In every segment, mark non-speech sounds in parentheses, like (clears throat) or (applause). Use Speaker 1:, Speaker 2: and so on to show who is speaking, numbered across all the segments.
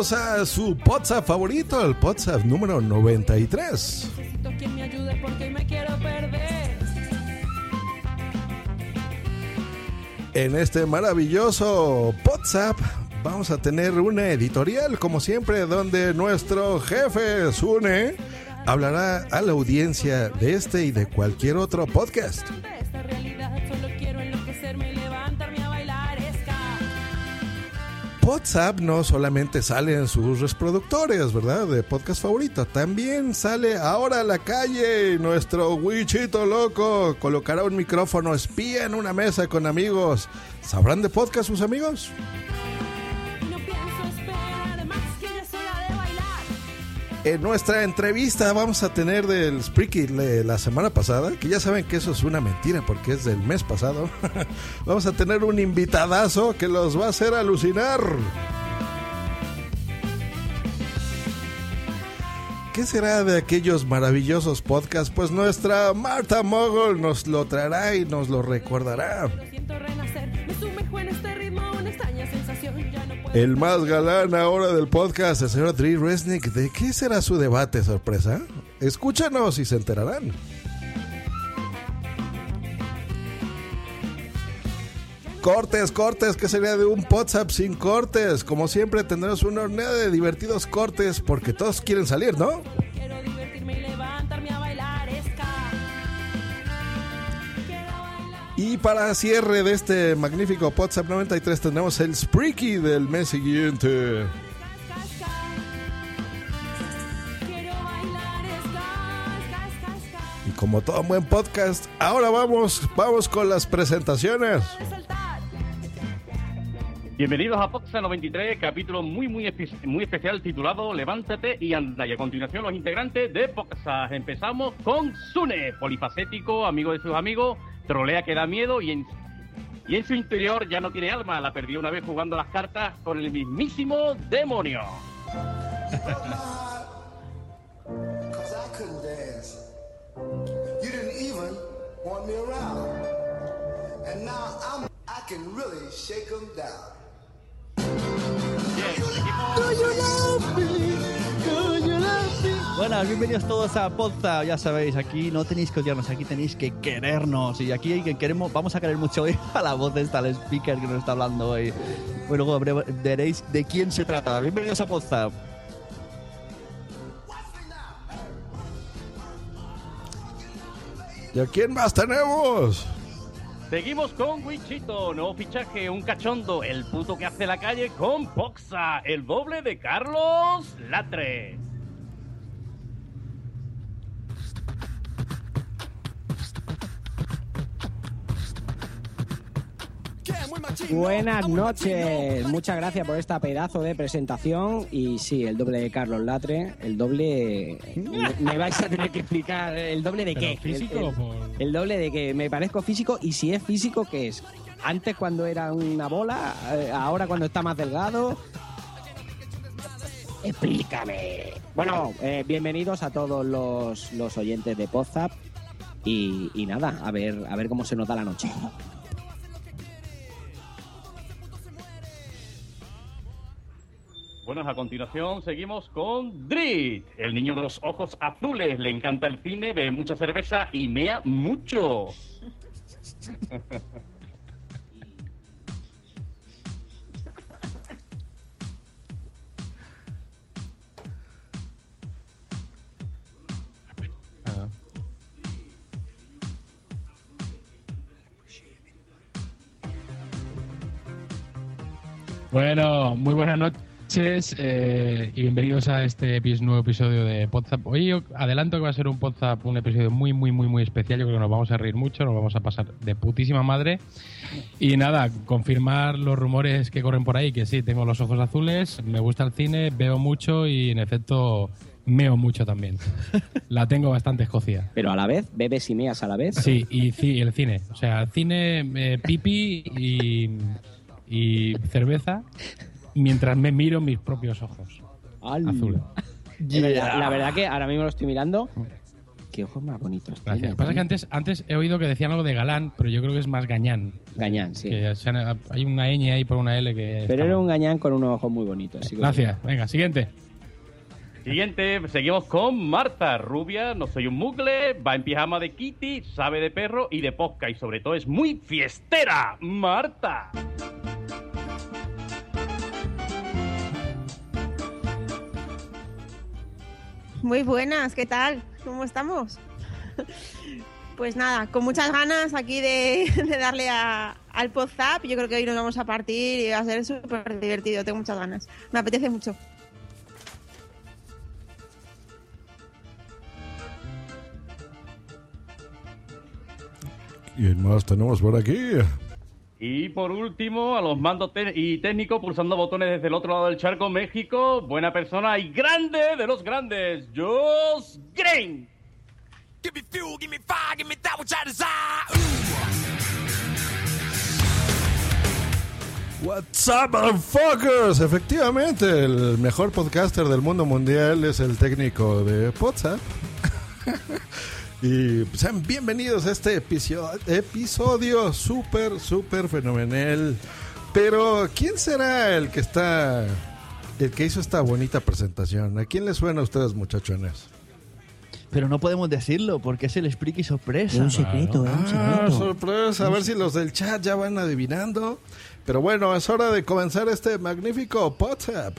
Speaker 1: Bienvenidos a su WhatsApp favorito, el WhatsApp número 93.
Speaker 2: Necesito quien me ayude porque me quiero perder.
Speaker 1: En este maravilloso WhatsApp vamos a tener una editorial, como siempre, donde nuestro jefe, Sune, hablará a la audiencia de este y de cualquier otro podcast. WhatsApp no solamente sale en sus reproductores, ¿verdad? De podcast favorito. También sale ahora a la calle. Nuestro Wichito loco colocará un micrófono espía en una mesa con amigos. ¿Sabrán de podcast sus amigos? En nuestra entrevista vamos a tener del Spreaky la semana pasada, que ya saben que eso es una mentira porque es del mes pasado. (laughs) vamos a tener un invitadazo que los va a hacer alucinar. ¿Qué será de aquellos maravillosos podcasts? Pues nuestra Marta Mogul nos lo traerá y nos lo recordará.
Speaker 2: Lo siento renacer. Me sumerjo en este
Speaker 1: El más galán ahora del podcast, el señor Dre Resnick. ¿De qué será su debate sorpresa? Escúchanos y se enterarán. Cortes, cortes, ¿qué sería de un WhatsApp sin cortes? Como siempre tendremos una hornea de divertidos cortes porque todos quieren salir, ¿no?
Speaker 2: Y
Speaker 1: para cierre de este magnífico WhatsApp 93 tendremos el Spreaky del mes siguiente. Y como todo buen podcast, ahora vamos, vamos con las presentaciones.
Speaker 3: Bienvenidos a Poxa 93, capítulo muy muy muy especial titulado Levántate y anda. Y a continuación los integrantes de Poxa. Empezamos con Sune, polifacético, amigo de sus amigos, trolea que da miedo y en, y en su interior ya no tiene alma. La perdió una vez jugando las cartas con el mismísimo demonio. (laughs)
Speaker 4: And now I'm, I can really shake 'em down.
Speaker 5: Buenas, bienvenidos todos a Podza. Ya sabéis, aquí no tenéis que odiarnos, aquí tenéis que querernos. Y aquí que queremos, vamos a querer mucho hoy (laughs) a la voz de esta, speaker que nos está hablando hoy. Bueno, luego habré- veréis de quién se trata. Bienvenidos a Podza.
Speaker 1: ¿Y a quién más tenemos?
Speaker 3: Seguimos con Wichito, nuevo fichaje, un cachondo, el puto que hace la calle con Poxa, el doble de Carlos Latre.
Speaker 6: Buenas noches, muchas gracias por esta pedazo de presentación y sí, el doble de Carlos Latre, el doble... Me, vais a tener que explicar, ¿el doble de qué?
Speaker 7: físico
Speaker 6: el doble de que me parezco físico y si es físico, ¿qué es? Antes cuando era una bola, eh, ahora cuando está más delgado... Explícame. Bueno, eh, bienvenidos a todos los, los oyentes de Podzap y, y nada, a ver, a ver cómo se nos da la noche.
Speaker 3: Bueno, a continuación seguimos con Drit, el niño de los ojos azules. Le encanta el cine, bebe mucha cerveza y mea mucho.
Speaker 7: Bueno, muy buenas noches eh, y bienvenidos a este nuevo episodio de WhatsApp. Hoy adelanto que va a ser un WhatsApp, un episodio muy, muy, muy, muy especial. Yo creo que nos vamos a reír mucho, nos vamos a pasar de putísima madre. Y nada, confirmar los rumores que corren por ahí, que sí, tengo los ojos azules, me gusta el cine, veo mucho y en efecto meo mucho también. (laughs) La tengo bastante escocida.
Speaker 6: Pero a la vez, bebes y meas a la vez.
Speaker 7: Sí, y ci- el cine. O sea, cine, eh, pipi y, y cerveza mientras me miro mis propios ojos
Speaker 6: Al- verdad, La verdad que ahora mismo lo estoy mirando. Qué ojos más bonitos.
Speaker 7: Gracias.
Speaker 6: tiene,
Speaker 7: Lo que pasa es que antes, antes he oído que decían algo de galán, pero yo creo que es más gañán.
Speaker 6: Gañán, sí.
Speaker 7: Que hay una ñ ahí por una L que.
Speaker 6: Pero era
Speaker 7: mal.
Speaker 6: un gañán con unos ojos muy bonitos. que-
Speaker 7: Gracias. Venga, siguiente.
Speaker 3: Siguiente, seguimos con Marta, rubia, no soy un mugle, va en pijama de Kitty, sabe de perro y de posca y sobre todo es muy fiestera. Marta.
Speaker 8: Muy buenas, ¿qué tal? ¿Cómo estamos? Pues nada, con muchas ganas aquí de, darle a- al WhatsApp. Yo creo que hoy nos vamos a partir y va a ser súper divertido. Tengo muchas ganas. Me apetece mucho.
Speaker 1: ¿Quién más tenemos por aquí?
Speaker 3: Y por último, a los mandos y técnicos pulsando botones desde el otro lado del charco, México, buena persona y grande de los grandes, Josh Green.
Speaker 1: What's up, motherfuckers? Efectivamente, el mejor podcaster del mundo mundial es el técnico de WhatsApp. (laughs) y sean bienvenidos a este episodio, episodio súper, súper fenomenal. Pero, ¿quién será el que está, el que hizo esta bonita presentación? ¿A quién les suena a ustedes, muchachones?
Speaker 5: Pero no podemos decirlo porque es el Spriki sorpresa.
Speaker 6: Es un secreto, es un
Speaker 1: Ah,
Speaker 6: secreto.
Speaker 1: sorpresa. A ver si los del chat ya van adivinando. Pero bueno, es hora de comenzar este magnífico WhatsApp.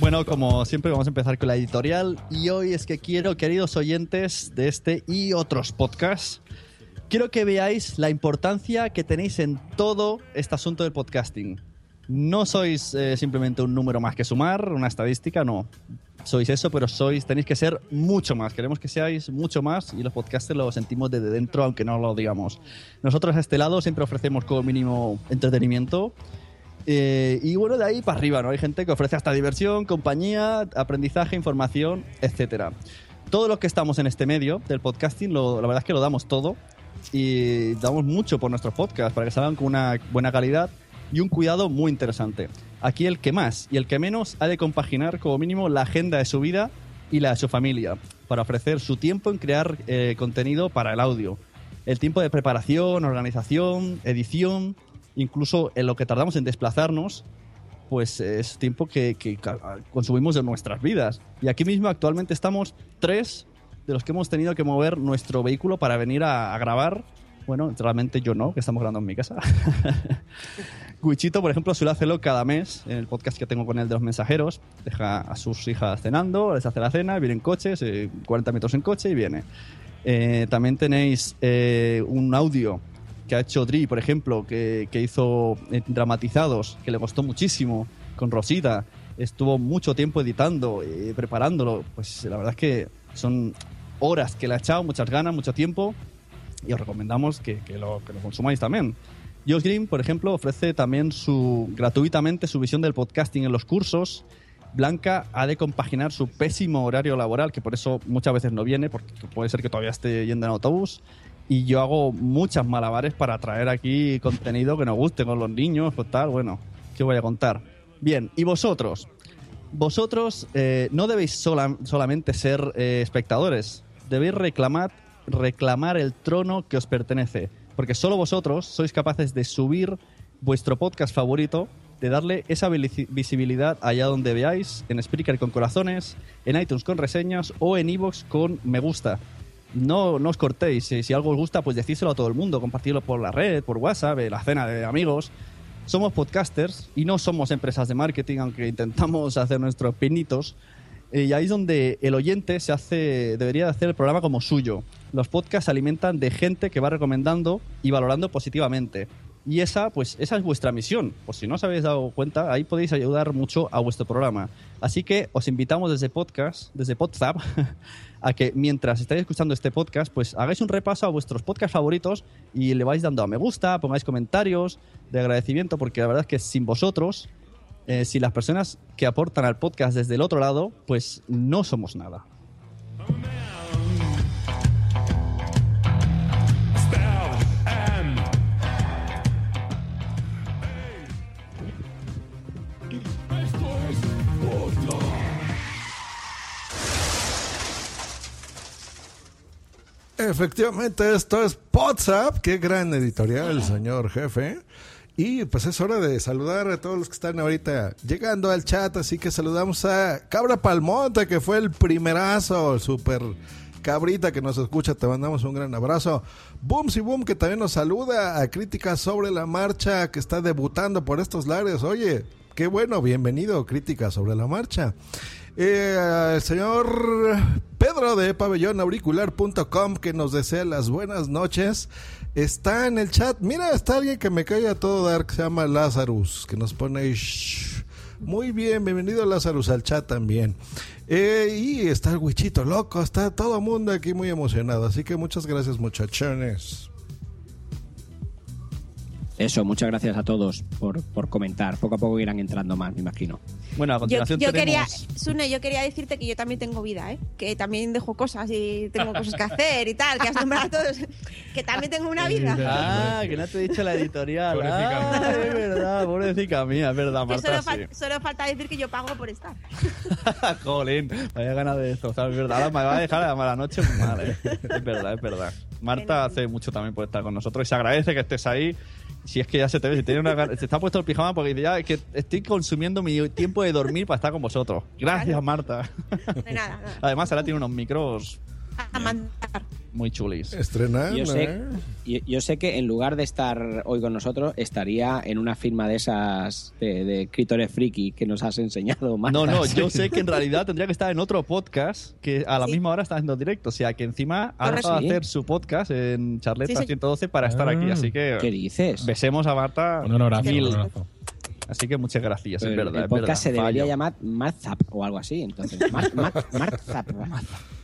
Speaker 5: Bueno, como siempre vamos a empezar con la editorial y hoy es que quiero, queridos oyentes de este y otros podcasts, quiero que veáis la importancia que tenéis en todo este asunto del podcasting. No sois eh, simplemente un número más que sumar, una estadística, no. Sois eso, pero sois, tenéis que ser mucho más. Queremos que seáis mucho más y los podcasters lo sentimos desde dentro, aunque no lo digamos. Nosotros a este lado siempre ofrecemos como mínimo entretenimiento, eh, y bueno, de ahí para arriba, ¿no? Hay gente que ofrece hasta diversión, compañía, aprendizaje, información, etcétera. Todos los que estamos en este medio del podcasting, lo- la verdad es que lo damos todo y damos mucho por nuestros podcasts para que salgan con una buena calidad y un cuidado muy interesante. Aquí el que más y el que menos ha de compaginar como mínimo la agenda de su vida y la de su familia para ofrecer su tiempo en crear eh, contenido para el audio. El tiempo de preparación, organización, edición, incluso en lo que tardamos en desplazarnos, pues es tiempo que, que consumimos de nuestras vidas. Y aquí mismo actualmente estamos tres de los que hemos tenido que mover nuestro vehículo para venir a, a grabar. Bueno, realmente yo no, que estamos grabando en mi casa. (laughs) Guichito, por ejemplo, suele hacerlo cada mes en el podcast que tengo con él de los mensajeros. Deja a sus hijas cenando, les hace la cena, viene en coche, se- 40 metros en coche y viene. Eh, también tenéis eh, un audio que ha hecho Dri, por ejemplo, que, hizo eh, dramatizados, que le costó muchísimo con Rosita. Estuvo mucho tiempo editando, eh, preparándolo. Pues la verdad es que son horas que le ha echado, muchas ganas, mucho tiempo. Y os recomendamos que lo, que lo consumáis también. Josh Green, por ejemplo, ofrece también su, gratuitamente su visión del podcasting en los cursos. Blanca ha de compaginar su pésimo horario laboral, que por eso muchas veces no viene, porque puede ser que todavía esté yendo en autobús. Y yo hago muchas malabares para traer aquí contenido que nos guste con los niños, pues tal, bueno, ¿qué voy a contar? Bien, ¿y vosotros? Vosotros eh, no debéis sola- solamente ser eh, espectadores, debéis reclamar, reclamar el trono que os pertenece, porque solo vosotros sois capaces de subir vuestro podcast favorito, de darle esa visi- visibilidad allá donde veáis, en Spreaker con corazones, en iTunes con reseñas o en iVoox con me gusta. No, os cortéis, si, algo os gusta, pues decídselo a todo el mundo, compartirlo por la red, por WhatsApp, la cena de amigos. Somos podcasters y no somos empresas de marketing, aunque intentamos hacer nuestros pinitos. Eh, Y ahí es donde el oyente se hace, debería de hacer el programa como suyo. Los podcasts se alimentan de gente que va recomendando y valorando positivamente. Y esa, pues, esa es vuestra misión. Por si no os habéis dado cuenta, ahí podéis ayudar mucho a vuestro programa. Así que os invitamos desde podcast, desde Podzap, (laughs) a que mientras estáis escuchando este podcast, pues hagáis un repaso a vuestros podcasts favoritos y le vais dando a me gusta, pongáis comentarios de agradecimiento, porque la verdad es que sin vosotros, eh, si las personas que aportan al podcast desde el otro lado, pues no somos nada.
Speaker 1: Efectivamente, esto es WhatsApp. Qué gran editorial, señor jefe. Y pues es hora de saludar a todos los que están ahorita llegando al chat. Así que saludamos a Cabra Palmonte, que fue el primerazo, super cabrita que nos escucha. Te mandamos un gran abrazo. Boom y Boom, que también nos saluda a Críticas sobre la marcha, que está debutando por estos lares. Oye, qué bueno, bienvenido, Críticas sobre la marcha. Eh, el señor Pedro de pabellonauricular.com que nos desea las buenas noches. Está en el chat. Mira, está alguien que me cae a todo dar que se llama Lazarus, que nos pone. Muy bien, bienvenido Lazarus al chat también. Eh, y está el Wichito loco, está todo el mundo aquí muy emocionado. Así que muchas gracias, muchachones.
Speaker 6: Eso, muchas gracias a todos por, por comentar. Poco a poco irán entrando más, me imagino.
Speaker 5: Bueno, a
Speaker 8: Yo,
Speaker 5: continuación
Speaker 8: yo quería,
Speaker 5: tenemos...
Speaker 8: Sune, yo quería decirte que yo también tengo vida, ¿eh? Que también dejo cosas y tengo cosas que hacer y tal, que has nombrado a todos. Que también tengo una vida.
Speaker 5: Ah, que no te he dicho la editorial. Ah, es verdad, pobrecita mía, es verdad, Marta.
Speaker 8: solo, fal-
Speaker 5: sí.
Speaker 8: solo falta decir que yo pago por estar. (laughs)
Speaker 5: Jolín, vaya ganas de destrozar, es verdad. Ahora me va a dejar la mala noche muy mal, ¿eh? Es verdad, es verdad. Marta hace mucho también por estar con nosotros y se agradece que estés ahí. Si es que ya se te ve, si tiene una se está puesto el pijama porque ya es que estoy consumiendo mi tiempo de dormir para estar con vosotros. Gracias. Marta.
Speaker 8: De nada, nada. (laughs)
Speaker 5: Además, ahora tiene unos micros
Speaker 8: A mandar.
Speaker 5: Muy chulis.
Speaker 1: Estrenando.
Speaker 6: Yo sé,
Speaker 1: ¿eh?
Speaker 6: yo, yo sé que en lugar de estar hoy con nosotros, estaría en una firma de esas de, de escritores friki que nos has enseñado, Marta.
Speaker 5: No, no, (laughs) yo sé que en realidad tendría que estar en otro podcast que a la
Speaker 8: Sí.
Speaker 5: misma hora está haciendo directo. O sea, que encima ha dejado de
Speaker 6: Sí.
Speaker 5: hacer su podcast en Charleta
Speaker 8: Sí, sí.
Speaker 5: 112 para estar aquí.
Speaker 7: Ah.
Speaker 5: Así que
Speaker 6: ¿Qué dices?
Speaker 5: besemos a Marta.
Speaker 7: Un honorazo,
Speaker 5: mil.
Speaker 7: un honorazo.
Speaker 5: Así que muchas gracias, es verdad.
Speaker 6: el
Speaker 5: es
Speaker 6: podcast se
Speaker 5: verdad,
Speaker 6: debería
Speaker 5: fallo.
Speaker 6: llamar Marzap o algo así. Entonces, Mar- Mar- Marzap. (laughs)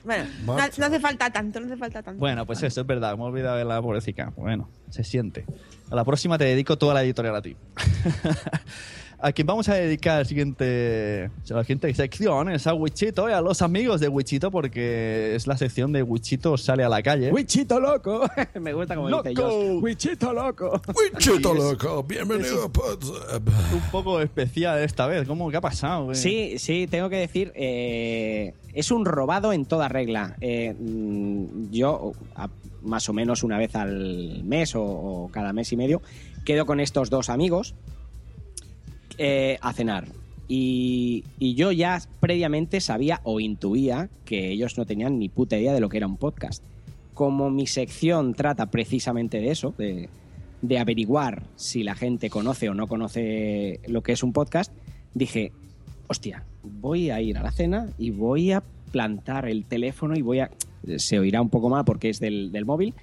Speaker 8: Bueno, no, no hace falta tanto, no hace falta tanto.
Speaker 5: Bueno, pues eso es verdad. Me he olvidado de la pobrecita. Bueno, se siente. A la próxima te dedico toda la editorial a ti. (laughs) a quien vamos a dedicar el siguiente, la siguiente sección es a Wichito y a los amigos de Wichito porque es la sección de Wichito sale a la calle.
Speaker 6: ¡Wichito loco! (laughs) Me gusta como dice
Speaker 5: ¡Loco!
Speaker 6: Josh. ¡Wichito loco!
Speaker 1: Wichito
Speaker 5: es-
Speaker 1: loco, bienvenido a WhatsApp.
Speaker 5: un poco especial esta vez. ¿Cómo? ¿Qué ha pasado? güey?
Speaker 6: Sí, sí, tengo que decir, eh, es un robado en toda regla. Eh, mm, yo, a- más o menos una vez al mes o, o cada mes y medio, quedo con estos dos amigos eh, a cenar. Y, y yo ya previamente sabía o intuía que ellos no tenían ni puta idea de lo que era un podcast. Como mi sección trata precisamente de eso, de, de averiguar si la gente conoce o no conoce lo que es un podcast, dije, hostia, voy a ir a la cena y voy a plantar el teléfono y voy a... Se oirá un poco mal porque es del, del móvil,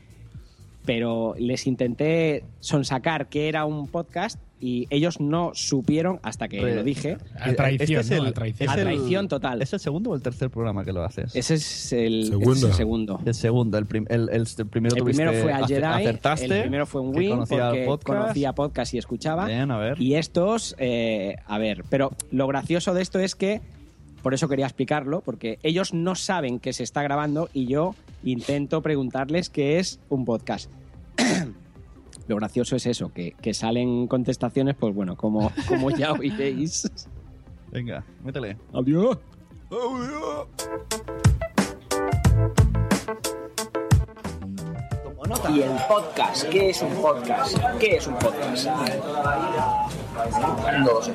Speaker 6: pero les intenté sonsacar que era un podcast y ellos no supieron hasta que
Speaker 5: Re-
Speaker 6: lo dije.
Speaker 7: A traición,
Speaker 5: Este es
Speaker 7: A traición.
Speaker 6: A
Speaker 5: es el-
Speaker 6: traición total.
Speaker 5: ¿Es el segundo o el tercer programa que lo haces?
Speaker 6: Ese es el
Speaker 1: Segundo.
Speaker 6: es el segundo.
Speaker 5: El segundo, el, prim- el, el- el primero
Speaker 6: El primero fue al
Speaker 5: ace-
Speaker 6: Jedi,
Speaker 5: acertaste,
Speaker 6: el primero fue un Win
Speaker 5: conocía
Speaker 6: porque
Speaker 5: podcast.
Speaker 6: conocía podcast y escuchaba.
Speaker 5: Bien, a ver.
Speaker 6: Y estos, eh, a ver, pero lo gracioso de esto es que, por eso quería explicarlo, porque ellos no saben que se está grabando y yo intento preguntarles qué es un podcast. (clears throat) lo gracioso es eso, que, que salen contestaciones, pues bueno, como, como ya (laughs) oiréis.
Speaker 5: Venga, métele.
Speaker 6: Adiós.
Speaker 1: Audio.
Speaker 6: Y el podcast, ¿qué es un podcast? ¿Qué es un podcast?
Speaker 9: No lo sé.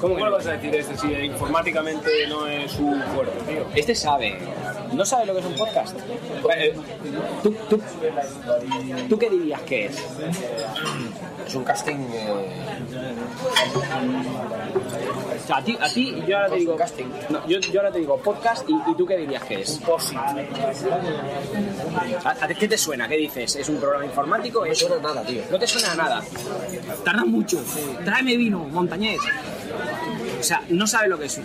Speaker 6: ¿Cómo
Speaker 9: ¿Cómo lo vas a decir este si informáticamente no es su fuerte, tío?
Speaker 6: Este sabe. ¿No sabe lo que es un podcast?
Speaker 9: Eh,
Speaker 6: ¿Tú, tú, tú qué dirías que es?
Speaker 9: Es un casting. eh,
Speaker 6: O sea, a ti, a ti yo ahora te digo. No, yo, yo ahora te digo podcast y, y tú qué dirías que es. ¿A, ¿Qué te suena? ¿Qué dices? ¿Es un programa informático? No suena nada, tío. No te suena a nada. Tarda mucho. Tráeme vino, montañés. O sea, no sabes lo que es.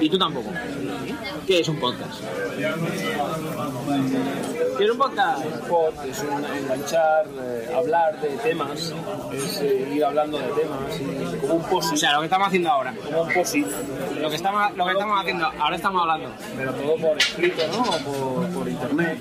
Speaker 6: Y tú tampoco. ¿Qué es un podcast? ¿Qué es un podcast?
Speaker 9: Pod es un enganchar, eh, hablar de temas, es eh, ir hablando de temas, y como un post.
Speaker 6: O sea, lo que estamos haciendo ahora.
Speaker 9: Como un posit.
Speaker 6: Lo que estamos, lo que estamos haciendo, ahora estamos hablando.
Speaker 9: Pero todo por escrito, ¿no? O por, por internet.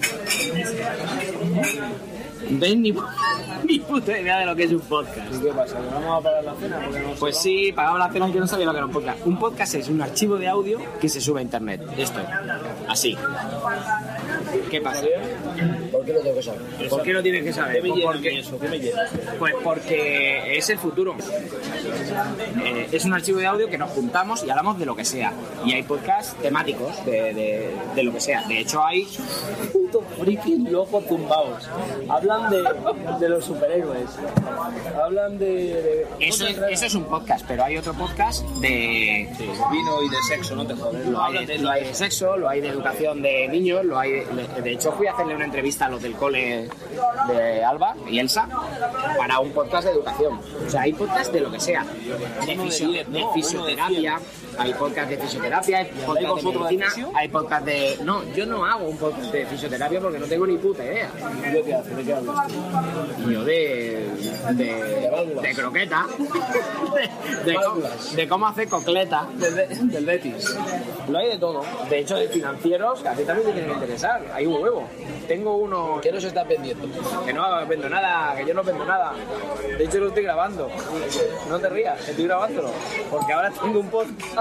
Speaker 6: Tenéis ni, (laughs) ni puta idea de lo que es un podcast.
Speaker 9: ¿Y qué pasa? ¿Que vamos a parar la cena? No
Speaker 6: Pues sí, pagamos la cena y yo no sabía lo que era un podcast. Un podcast es un archivo de audio que se sube a internet. Esto, así. ¿Qué pasa?
Speaker 9: ¿Por qué no tengo que saber?
Speaker 6: ¿Por qué no tienes que saber?
Speaker 9: ¿Qué me
Speaker 6: Pues
Speaker 9: llena a
Speaker 6: porque-
Speaker 9: mí eso? ¿Qué me llena?
Speaker 6: Pues porque es el futuro. Eh, es un archivo de audio que nos juntamos y hablamos de lo que sea. Y hay podcasts temáticos de, de- de lo que sea. De hecho, hay.
Speaker 9: Puto frikis locos tumbados. Hablan de, de los superhéroes. Hablan de. de
Speaker 6: Eso es, eso es un podcast, pero hay otro podcast de.
Speaker 9: vino y de sexo, no te jodes.
Speaker 6: Lo hay, de, lo hay de sexo, lo hay de educación de niños, lo hay de, de hecho fui a hacerle una entrevista a los del cole de Alba y Elsa para un podcast de educación. O sea, hay podcast de lo que sea. De,
Speaker 9: de
Speaker 6: fisioterapia, hay podcast de fisioterapia, hay podcast de hay podcast de... No, yo no hago un podcast de fisioterapia porque no tengo ni puta idea.
Speaker 9: ¿De qué hablas?
Speaker 6: Yo de... de, de croqueta, (laughs) de, de cómo, de cómo hacer cocleta.
Speaker 9: Del, Betis.
Speaker 6: Lo hay de todo. De hecho, de financieros, que a ti también te tiene que interesar. Hay un huevo. Tengo uno...
Speaker 9: ¿Qué nos está vendiendo?
Speaker 6: Que no vendo nada, que yo no vendo nada. De hecho, lo estoy grabando. No te rías, estoy grabándolo. Porque ahora tengo un podcast.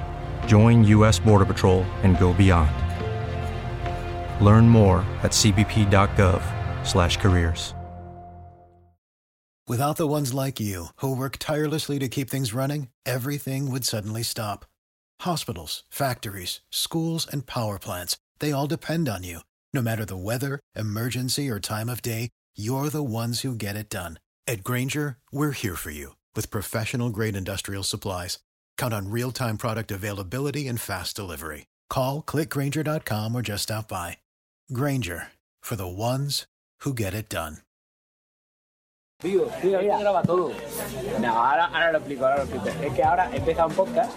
Speaker 10: join U.S. Border Patrol and go beyond. Learn more at cbp.gov/careers.
Speaker 11: Without the ones like you, who work tirelessly to keep things running, everything would suddenly stop. Hospitals, factories, schools, and power plants, they all depend on you. No matter the weather, emergency, or time of day, you're the ones who get it done. At Granger, we're here for you with professional grade industrial supplies. Count on real time product availability and fast delivery. Call clickgranger.com or just stop by. Granger for the ones who get it done.
Speaker 6: Tío, tío, ahí graba todo. No, ahora, ahora lo explico, ahora lo explico. Es que ahora he empezado un podcast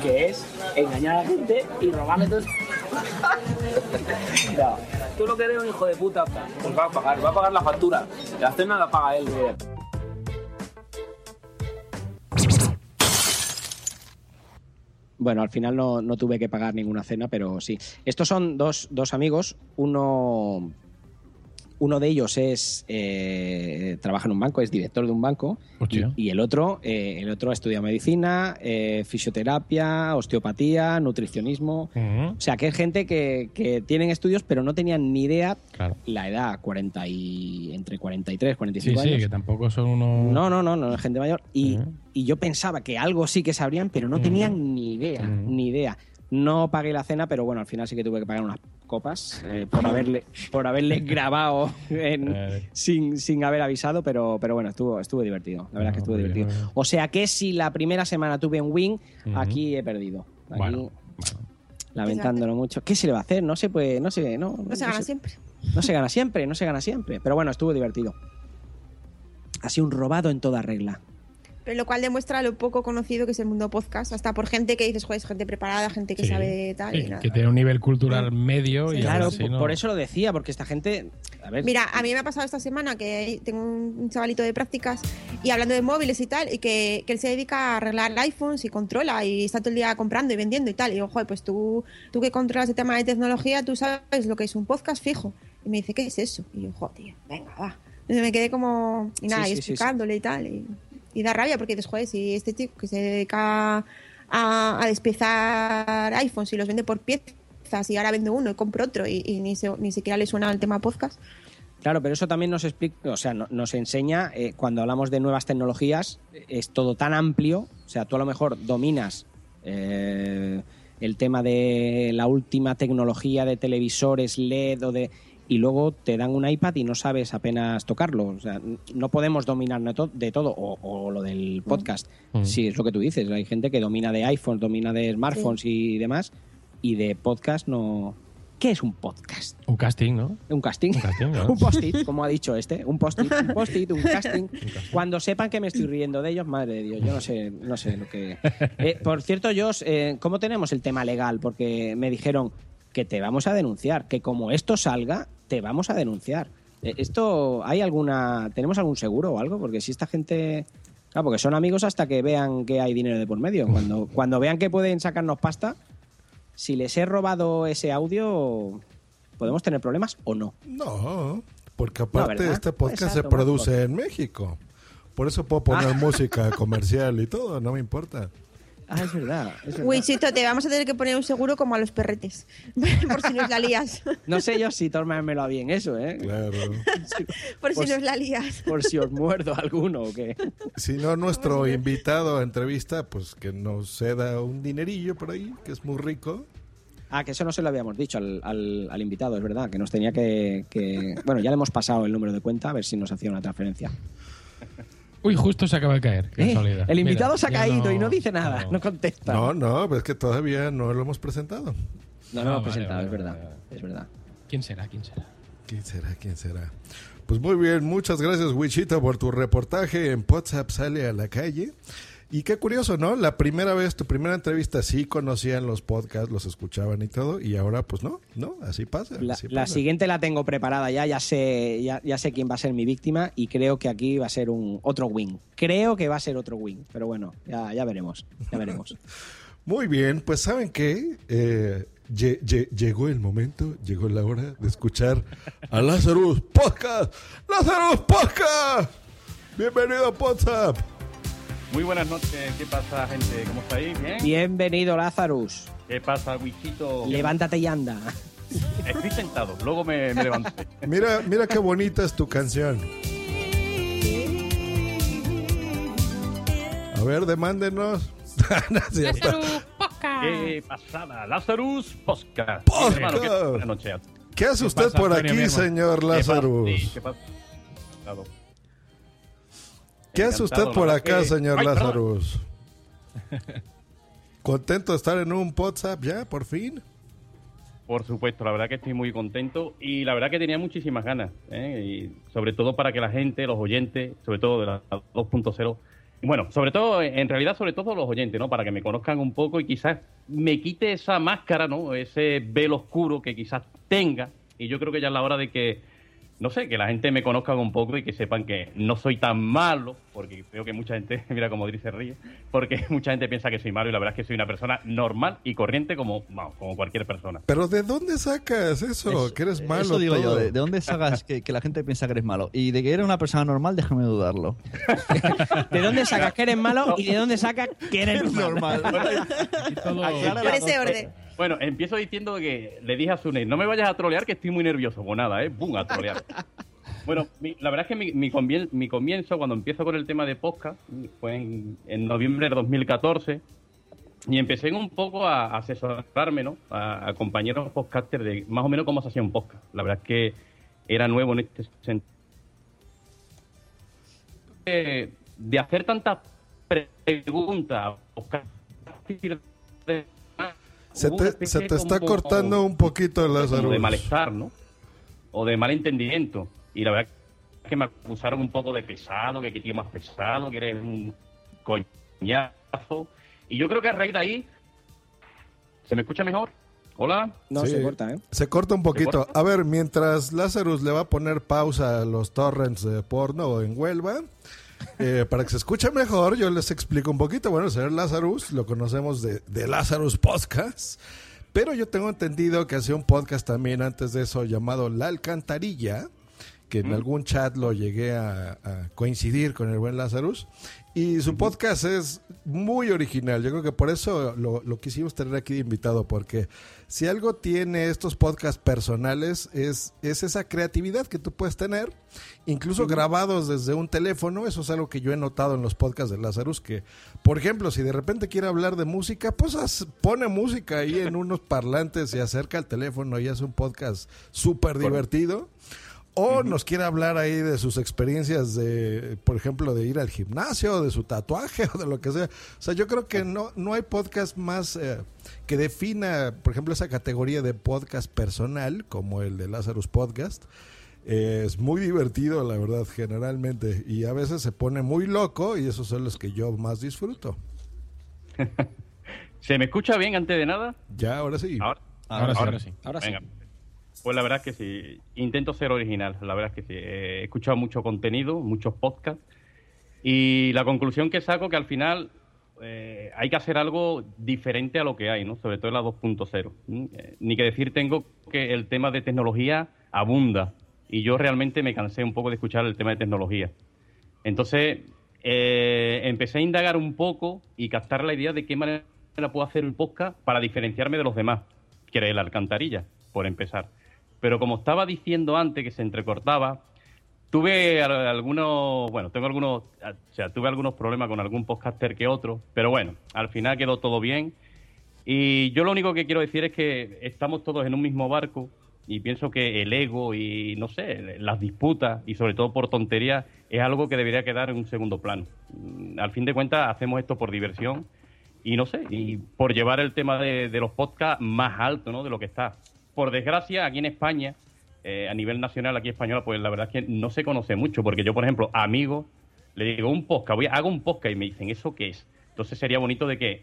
Speaker 6: que es engañar a la gente y robarle todo. no, tú lo que eres un hijo de puta, pues va a pagar, va a pagar la factura. La cena la paga él. Bueno, al final no, no tuve que pagar ninguna cena, pero sí. Estos son dos, dos amigos. Uno, uno de ellos es eh, trabaja en un banco, es director de un banco.
Speaker 7: Hostia.
Speaker 6: Y, el otro, eh, el otro ha estudiado medicina, eh, fisioterapia, osteopatía, nutricionismo. O sea, que es gente que, que tienen estudios, pero no tenían ni idea
Speaker 7: Claro.
Speaker 6: la edad, 40 y, entre 43
Speaker 7: Sí,
Speaker 6: 45
Speaker 7: sí,
Speaker 6: años.
Speaker 7: que tampoco son unos.
Speaker 6: No, no, no, no, es gente mayor. Y, y yo pensaba que algo sí que sabrían, pero no tenían ni idea, ni idea. No pagué la cena, pero bueno, al final sí que tuve que pagar unas copas eh, por haberle por haberle (laughs) grabado en- sin, sin haber avisado, pero, pero bueno, estuvo, estuvo divertido. La verdad que estuvo
Speaker 7: muy bien,
Speaker 6: divertido.
Speaker 7: muy bien.
Speaker 6: O sea que si la primera semana tuve un win,
Speaker 7: Ujú.
Speaker 6: aquí he perdido. Aquí,
Speaker 7: Bueno,
Speaker 6: lamentándolo mucho. ¿Qué se le va a hacer? No se puede, no sé, no,
Speaker 8: No se gana siempre.
Speaker 6: no se gana siempre, no se gana siempre. Pero bueno, estuvo divertido. Ha sido un robado en toda regla.
Speaker 8: Pero lo cual demuestra lo poco conocido que es el mundo podcast. Hasta por gente que dices, joder, es gente preparada, gente que
Speaker 7: Sí,
Speaker 8: sabe de tal.
Speaker 7: sí,
Speaker 8: y nada.
Speaker 7: que tiene un nivel cultural medio y
Speaker 6: claro,
Speaker 7: así
Speaker 6: por,
Speaker 7: no-
Speaker 6: por eso lo decía, porque esta gente. A ver,
Speaker 8: Mira, a mí me ha pasado esta semana que tengo un chavalito de prácticas y hablando de móviles y tal, y que, que él se dedica a arreglar iPhones y controla y está todo el día comprando y vendiendo y tal. Y digo, joder, pues tú, tú que controlas el tema de tecnología, tú sabes lo que es un podcast fijo. Y me dice, ¿qué es eso? Y yo, joder, tío, venga, va. Entonces me quedé como, y nada,
Speaker 6: Sí,
Speaker 8: y
Speaker 6: sí, sí, sí.
Speaker 8: explicándole y tal. Y, y da rabia porque dices, joder, si este chico que se dedica a, a despiezar iPhones y los vende por piezas y ahora vende uno y compro otro y, ni, se- ni siquiera le suena el tema podcast.
Speaker 6: Claro, pero eso también nos explica, o sea, no- nos enseña eh, cuando hablamos de nuevas tecnologías, eh, es todo tan amplio, o sea, tú a lo mejor dominas eh, el tema de la última tecnología de televisores LED o de y luego te dan un iPad y no sabes apenas tocarlo, o sea, no podemos dominar de to- de todo o, o lo del podcast.
Speaker 7: Mm.
Speaker 6: Sí, es lo que tú dices, hay gente que domina de iPhone, domina de smartphones y demás y de podcast no ¿Qué es un podcast?
Speaker 7: Un casting, ¿no?
Speaker 6: Un casting.
Speaker 7: Un casting, (laughs) ¿no?
Speaker 6: un post-it, como ha dicho este. Un post-it, un post-it, (laughs) un casting. Cuando sepan que me estoy riendo de ellos, madre de Dios, yo no sé, no sé lo que. Eh, por cierto, Josh, eh, ¿cómo tenemos el tema legal? Porque me dijeron que te vamos a denunciar, que como esto salga, te vamos a denunciar. Eh, ¿Esto hay alguna. ¿Tenemos algún seguro o algo? Porque si esta gente. Claro, porque son amigos hasta que vean que hay dinero de por medio. Cuando, cuando vean que pueden sacarnos pasta, si les he robado ese audio, ¿podemos tener problemas o no?
Speaker 1: No, porque aparte este podcast
Speaker 6: Exacto,
Speaker 1: se produce en México. Por eso puedo poner
Speaker 6: Ah.
Speaker 1: música (laughs) comercial y todo, no me importa.
Speaker 6: Ah, es verdad. es verdad.
Speaker 8: Wichito, te vamos a tener que poner un seguro como a los perretes, (laughs) por si nos la lías.
Speaker 6: No sé yo si tomármelo bien eso, ¿eh?
Speaker 1: Claro.
Speaker 8: Por si nos la lías.
Speaker 6: Por si os muerdo alguno o qué.
Speaker 1: Si no, nuestro invitado a entrevista, pues que nos ceda un dinerillo por ahí, que es muy rico.
Speaker 6: Ah, que eso no se lo habíamos dicho al, al- al invitado, es verdad, que nos tenía que, que- Bueno, ya le hemos pasado el número de cuenta a ver si nos hacía una transferencia.
Speaker 7: Uy, justo se acaba de caer. Qué
Speaker 6: Eh, el invitado
Speaker 7: Mira,
Speaker 6: se ha caído y no dice nada, no,
Speaker 7: no.
Speaker 6: contesta.
Speaker 1: No, no, pero es que todavía no lo hemos presentado.
Speaker 6: No, no, lo he
Speaker 7: vale,
Speaker 6: presentado,
Speaker 7: vale,
Speaker 6: es verdad.
Speaker 7: vale.
Speaker 6: Es verdad.
Speaker 7: ¿Quién será? ¿Quién será?
Speaker 1: ¿Quién será? ¿Quién será? Pues muy bien, muchas gracias Wichita por tu reportaje en WhatsApp sale a la calle. Y qué curioso, ¿no? La primera vez, tu primera entrevista sí conocían los podcasts, los escuchaban y todo, y ahora pues no, no, así pasa.
Speaker 6: La,
Speaker 1: así
Speaker 6: la
Speaker 1: pasa.
Speaker 6: siguiente la tengo preparada ya, ya sé, ya, ya sé quién va a ser mi víctima y creo que aquí va a ser un otro win. Creo que va a ser otro win, pero bueno, ya, ya veremos, ya veremos. (laughs)
Speaker 1: Muy bien, pues ¿saben qué? Eh, lle- lle- llegó el momento, llegó la hora de escuchar a Lazarus Podcast. ¡Lazarus Podcast! Bienvenido a WhatsApp.
Speaker 3: Muy buenas noches, ¿qué pasa, gente? ¿Cómo estáis? ¿Bien?
Speaker 6: Bienvenido, Lazarus.
Speaker 3: ¿Qué pasa, Wichito?
Speaker 6: Levántate y anda.
Speaker 3: Estoy sentado, luego me, me levanté. (laughs)
Speaker 1: Mira, mira qué bonita es tu canción. A ver, demándenos. (laughs) No es cierto.
Speaker 3: ¿Qué pasada? Lazarus Posca.
Speaker 1: Podcast.
Speaker 3: Hermano, ¿qué? Buenas noches.
Speaker 1: ¿Qué hace
Speaker 7: ¿Qué
Speaker 1: usted
Speaker 7: pasa,
Speaker 1: por aquí, señor
Speaker 3: ¿Qué pasa?
Speaker 1: Lazarus?
Speaker 3: Sí, ¿qué pasa?
Speaker 1: ¿Qué hace usted por acá,
Speaker 3: que-
Speaker 1: señor
Speaker 3: Ay? (laughs)
Speaker 1: ¿Contento de estar en un WhatsApp ya, por fin?
Speaker 3: Por supuesto, la verdad que estoy muy contento y la verdad que tenía muchísimas ganas, ¿eh? y sobre todo para que la gente, los oyentes, sobre todo de la 2.0, y bueno, sobre todo, en realidad sobre todo los oyentes, ¿no? Para que me conozcan un poco y quizás me quite esa máscara, ¿no? Ese velo oscuro que quizás tenga y yo creo que ya es la hora de que, no sé, que la gente me conozca un poco y que sepan que no soy tan malo, porque creo que mucha gente, (laughs) mira como Dri se ríe, porque (laughs) mucha gente piensa que soy malo y la verdad es que soy una persona normal y corriente como, vamos, como cualquier persona.
Speaker 1: ¿Pero de dónde sacas eso? que eres malo
Speaker 5: Eso digo yo? ¿de, de dónde sacas que, que la gente piensa que eres malo? Y de que eres una persona normal, déjame dudarlo. (laughs)
Speaker 6: ¿De dónde sacas que eres malo y de dónde sacas que eres normal?
Speaker 7: Todo-
Speaker 8: Por ese
Speaker 5: dos
Speaker 8: orden.
Speaker 3: Bueno, empiezo diciendo que le dije a Sune, no me vayas a trolear que estoy muy nervioso. Pues nada, ¿eh? ¡Bum! A trolear. Bueno, mi- la verdad es que mi, mi, convien- mi comienzo, cuando empiezo con el tema de podcast, fue en, en noviembre de 2014, y empecé un poco a asesorarme, ¿no? A, a compañeros podcasters de más o menos cómo se hacía un podcast. La verdad es que era nuevo en este sentido. Eh, de hacer tantas preguntas, podcasters de-
Speaker 1: Se te, se te está
Speaker 3: como-
Speaker 1: cortando un poquito, Lazarus.
Speaker 3: de malestar, ¿no? O de malentendimiento. Y la verdad es que me acusaron un poco de pesado, que que tío más pesado, que eres un coñazo. Y yo creo que a raíz de ahí... ¿Se me escucha mejor? Hola.
Speaker 6: No,
Speaker 1: Sí.
Speaker 6: se corta, ¿eh?
Speaker 1: Se corta un poquito.
Speaker 3: corta?
Speaker 1: A ver, mientras Lazarus le va a poner pausa a los torrents de porno en Huelva, eh, para que se escuche mejor, yo les explico un poquito. Bueno, el señor Lazarus lo conocemos de, de Lazarus Podcast, pero yo tengo entendido que hacía un podcast también antes de eso llamado La Alcantarilla, que en algún chat lo llegué a, a coincidir con el buen Lazarus. Y su podcast es muy original. Yo creo que por eso lo, lo quisimos tener aquí de invitado, porque si algo tiene estos podcasts personales es, es esa creatividad que tú puedes tener, incluso grabados desde un teléfono. Eso es algo que yo he notado en los podcasts de Lazarus, que, por ejemplo, si de repente quiere hablar de música, pues pone música ahí en (laughs) unos parlantes, se acerca al teléfono y hace un podcast súper divertido. O nos quiere hablar ahí de sus experiencias de, por ejemplo, de ir al gimnasio, de su tatuaje (laughs) o de lo que sea. O sea, yo creo que no, no hay podcast más eh, que defina, por ejemplo, esa categoría de podcast personal, como el de Lazarus Podcast. Eh, es muy divertido, la verdad, generalmente. Y a veces se pone muy loco y esos son los que yo más disfruto. (laughs)
Speaker 3: ¿Se me escucha bien antes de nada?
Speaker 1: Ya, ahora sí.
Speaker 3: Ahora,
Speaker 7: Ahora sí, ahora sí.
Speaker 6: Ahora sí.
Speaker 3: Venga. Pues la verdad es que sí, intento ser original, la verdad es que sí. Eh, He escuchado mucho contenido, muchos podcasts, y la conclusión que saco que al final eh, hay que hacer algo diferente a lo que hay, ¿no? Sobre todo en la 2.0. ¿m? Eh, Ni que decir tengo que el tema de tecnología abunda, y yo realmente me cansé un poco de escuchar el tema de tecnología. Entonces, eh, empecé a indagar un poco y captar la idea de qué manera puedo hacer un podcast para diferenciarme de los demás, que era la alcantarilla, por empezar. Pero como estaba diciendo antes que se entrecortaba, tuve al- algunos, bueno, tengo algunos, o sea, tuve algunos problemas con algún podcaster que otro, pero bueno, al final quedó todo bien. Y yo lo único que quiero decir es que estamos todos en un mismo barco y pienso que el ego y, no sé, las disputas y sobre todo por tonterías es algo que debería quedar en un segundo plano. Mm, Al fin de cuentas hacemos esto por diversión y no sé, y por llevar el tema de, de los podcasts más alto, ¿no? De lo que está. Por desgracia, aquí en España, eh, a nivel nacional, aquí española, pues la verdad es que no se conoce mucho, porque yo, por ejemplo, a amigos, le digo un podcast, voy a, hago un podcast y me dicen, ¿eso qué es? Entonces sería bonito de que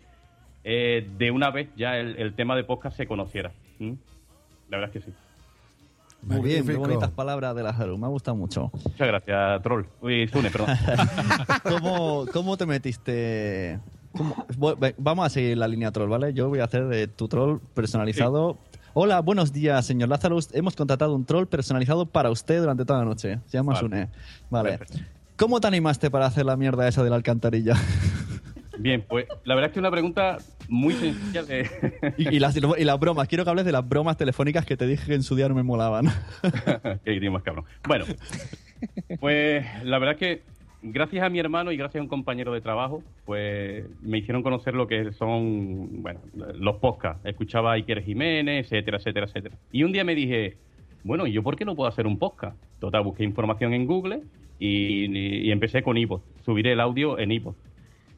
Speaker 3: eh, de una vez ya el, el tema de podcast se conociera. La verdad es que sí.
Speaker 5: Muy bien, qué bonitas palabras de la Haru, me ha gustado mucho.
Speaker 3: Muchas gracias, Troll. Uy, Zune, perdón. (laughs)
Speaker 5: ¿Cómo, cómo te metiste? cómo- Vamos a seguir la línea troll, ¿vale? Yo voy a hacer de tu troll personalizado. Hola, buenos días, señor Lazarus. Hemos contratado un troll personalizado para usted durante toda la noche. Se llama
Speaker 3: Vale.
Speaker 5: Sune. Vale.
Speaker 3: Perfecto.
Speaker 5: ¿Cómo te animaste para hacer la mierda esa de la alcantarilla? (laughs)
Speaker 3: Bien, pues la verdad es que es una pregunta muy sencilla de... (laughs)
Speaker 5: y, y las, y las bromas. Quiero que hables de las bromas telefónicas que te dije que en su día no me molaban. (laughs)
Speaker 3: Qué más cabrón. Bueno, pues la verdad es que gracias a mi hermano y gracias a un compañero de trabajo, pues me hicieron conocer lo que son, bueno, los podcasts. Escuchaba a Iker Jiménez, etcétera, etcétera, etcétera. Y un día me dije, bueno, ¿y yo por qué no puedo hacer un podcast? Total, busqué información en Google y, empecé con iVoox. Subiré el audio en iVoox.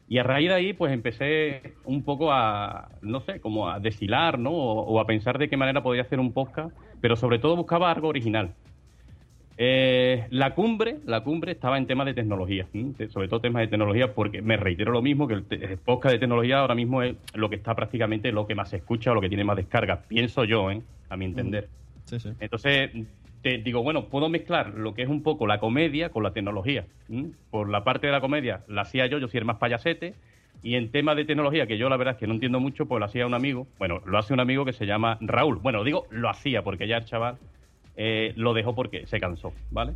Speaker 3: Y a raíz de ahí, pues empecé un poco a, no sé, como a deshilar, ¿no? O, o a pensar de qué manera podía hacer un podcast, pero sobre todo buscaba algo original. Eh, la cumbre, la cumbre estaba en temas de tecnología, sobre todo temas de tecnología, porque me reitero lo mismo, que el, podcast de tecnología ahora mismo es lo que está prácticamente lo que más se escucha o lo que tiene más descargas, pienso yo, ¿eh? a mi entender.
Speaker 5: Sí, sí.
Speaker 3: Entonces, te digo, bueno, puedo mezclar lo que es un poco la comedia con la tecnología. Por la parte de la comedia la hacía yo, yo soy el más payasete, y en temas de tecnología, que yo la verdad es que no entiendo mucho, pues lo hacía un amigo, bueno, lo hace un amigo que se llama Raúl. Bueno, digo, lo hacía, porque ya el chaval eh, lo dejó porque se cansó, ¿vale?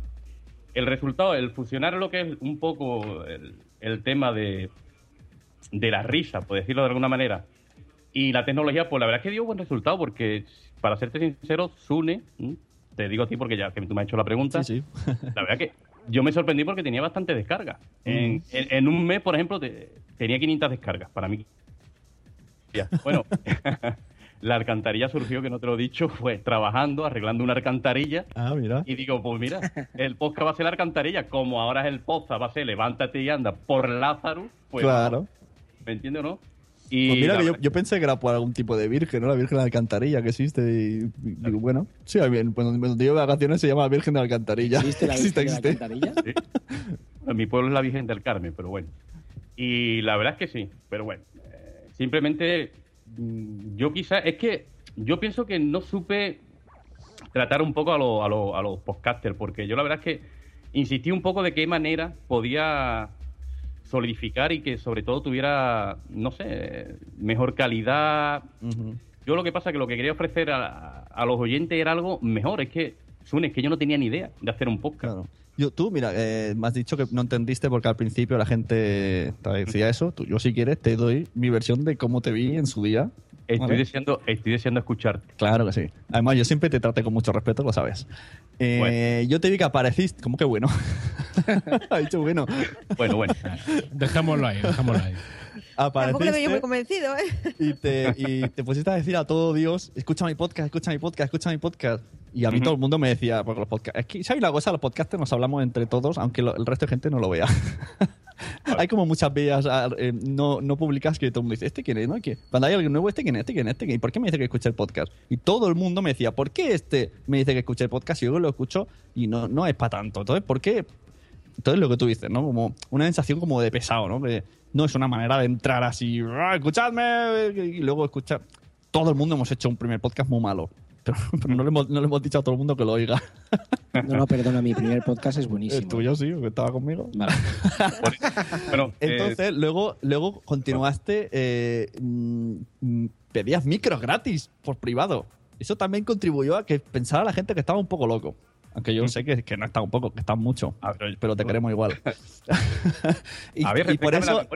Speaker 3: El resultado, el fusionar lo que es un poco el, el tema de, de la risa, por decirlo de alguna manera, y la tecnología, pues la verdad es que dio buen resultado, porque para serte sincero, Sune, ¿m? te digo a ti porque ya que tú me has hecho la pregunta,
Speaker 5: Sí, sí.
Speaker 3: la verdad que yo me sorprendí porque tenía bastante descarga. En,
Speaker 5: Mm.
Speaker 3: en- en un mes, por ejemplo, te- tenía 500 descargas para mí. Ya, Bueno, (laughs) la alcantarilla surgió, que no te lo he dicho, fue trabajando, arreglando una alcantarilla.
Speaker 5: Ah, mira.
Speaker 3: Y digo, pues mira, el podcast va a ser la alcantarilla, como ahora es el podcast, va a ser Levántate y anda por Lázaro. Pues,
Speaker 5: claro.
Speaker 3: ¿Me entiendes o no? Y
Speaker 5: Pues mira, que yo, yo pensé que era por algún tipo de virgen, ¿no? La Virgen de la Alcantarilla que existe. Y, y digo, bueno, sí, bien. Pues donde donde yo de vacaciones se llama Virgen de la Alcantarilla.
Speaker 6: ¿Existe la (laughs)
Speaker 5: existe,
Speaker 6: Virgen de la
Speaker 5: existe.
Speaker 6: Alcantarilla?
Speaker 3: En mi pueblo es la Virgen del Carmen, pero bueno. Y la verdad es que sí, pero bueno. eh, simplemente yo quizá, es que yo pienso que no supe tratar un poco a, lo- a, lo- a los podcasters, porque yo la verdad es que insistí un poco de qué manera podía solidificar y que sobre todo tuviera, no sé, mejor calidad. Yo lo que pasa es que lo que quería ofrecer a, a los oyentes era algo mejor. Es que, Sune, es que yo no tenía ni idea de hacer un podcast.
Speaker 5: Claro. Yo, tú, mira, eh, me has dicho que no entendiste porque al principio la gente te decía eso. Tú, yo, si quieres, te doy mi versión de cómo te vi en su día.
Speaker 3: Estoy
Speaker 5: ¿vale?
Speaker 3: deseando, estoy deseando escucharte.
Speaker 5: Claro que sí. Además, yo siempre te traté con mucho respeto, lo sabes. Eh, Yo te vi que apareciste. ¿Cómo que bueno? (laughs) ha dicho bueno.
Speaker 3: Bueno, bueno.
Speaker 7: Dejémoslo ahí, dejémoslo ahí.
Speaker 8: Tampoco le veo yo muy convencido, ¿eh?
Speaker 5: y te, y te pusiste a decir a todo Dios: escucha mi podcast, escucha mi podcast, escucha mi podcast. Y a mí todo el mundo me decía, porque los podcasts. Es que, ¿sabes una cosa? Los podcasters nos hablamos entre todos, aunque lo- el resto de gente no lo vea. hay como muchas vías eh, no, no publicas que todo el mundo dice, ¿este quién es? ¿No? ¿Qué? Cuando hay alguien nuevo, ¿este quién es? ¿Este quién es? ¿Este quién? ¿Y por qué me dice que escuche el podcast? Y todo el mundo me decía, ¿por qué este me dice que escuche el podcast y yo lo escucho y no, no es para tanto? Entonces, ¿por qué? Entonces, lo que tú dices, ¿no? Como una sensación como de pesado, ¿no? Que no es una manera de entrar así, "Ah, escuchadme, y luego escuchar. Todo el mundo hemos hecho un primer podcast muy malo. (laughs) Pero, pero no, le hemos, no le hemos dicho a todo el mundo que lo oiga. (laughs)
Speaker 6: No, no, perdona, mi primer podcast es
Speaker 5: El
Speaker 6: buenísimo.
Speaker 5: tuyo sí, que estaba conmigo.
Speaker 6: Vale. (laughs)
Speaker 3: Bueno, eh,
Speaker 5: Entonces, luego, luego continuaste, eh, mm, mm, pedías micros gratis por privado. Eso también contribuyó a que pensara la gente que estaba un poco loco. Aunque yo sé que, que no está un poco, que está mucho. Pero te queremos igual. y, (laughs)
Speaker 3: a ver, (laughs)
Speaker 5: y por eso,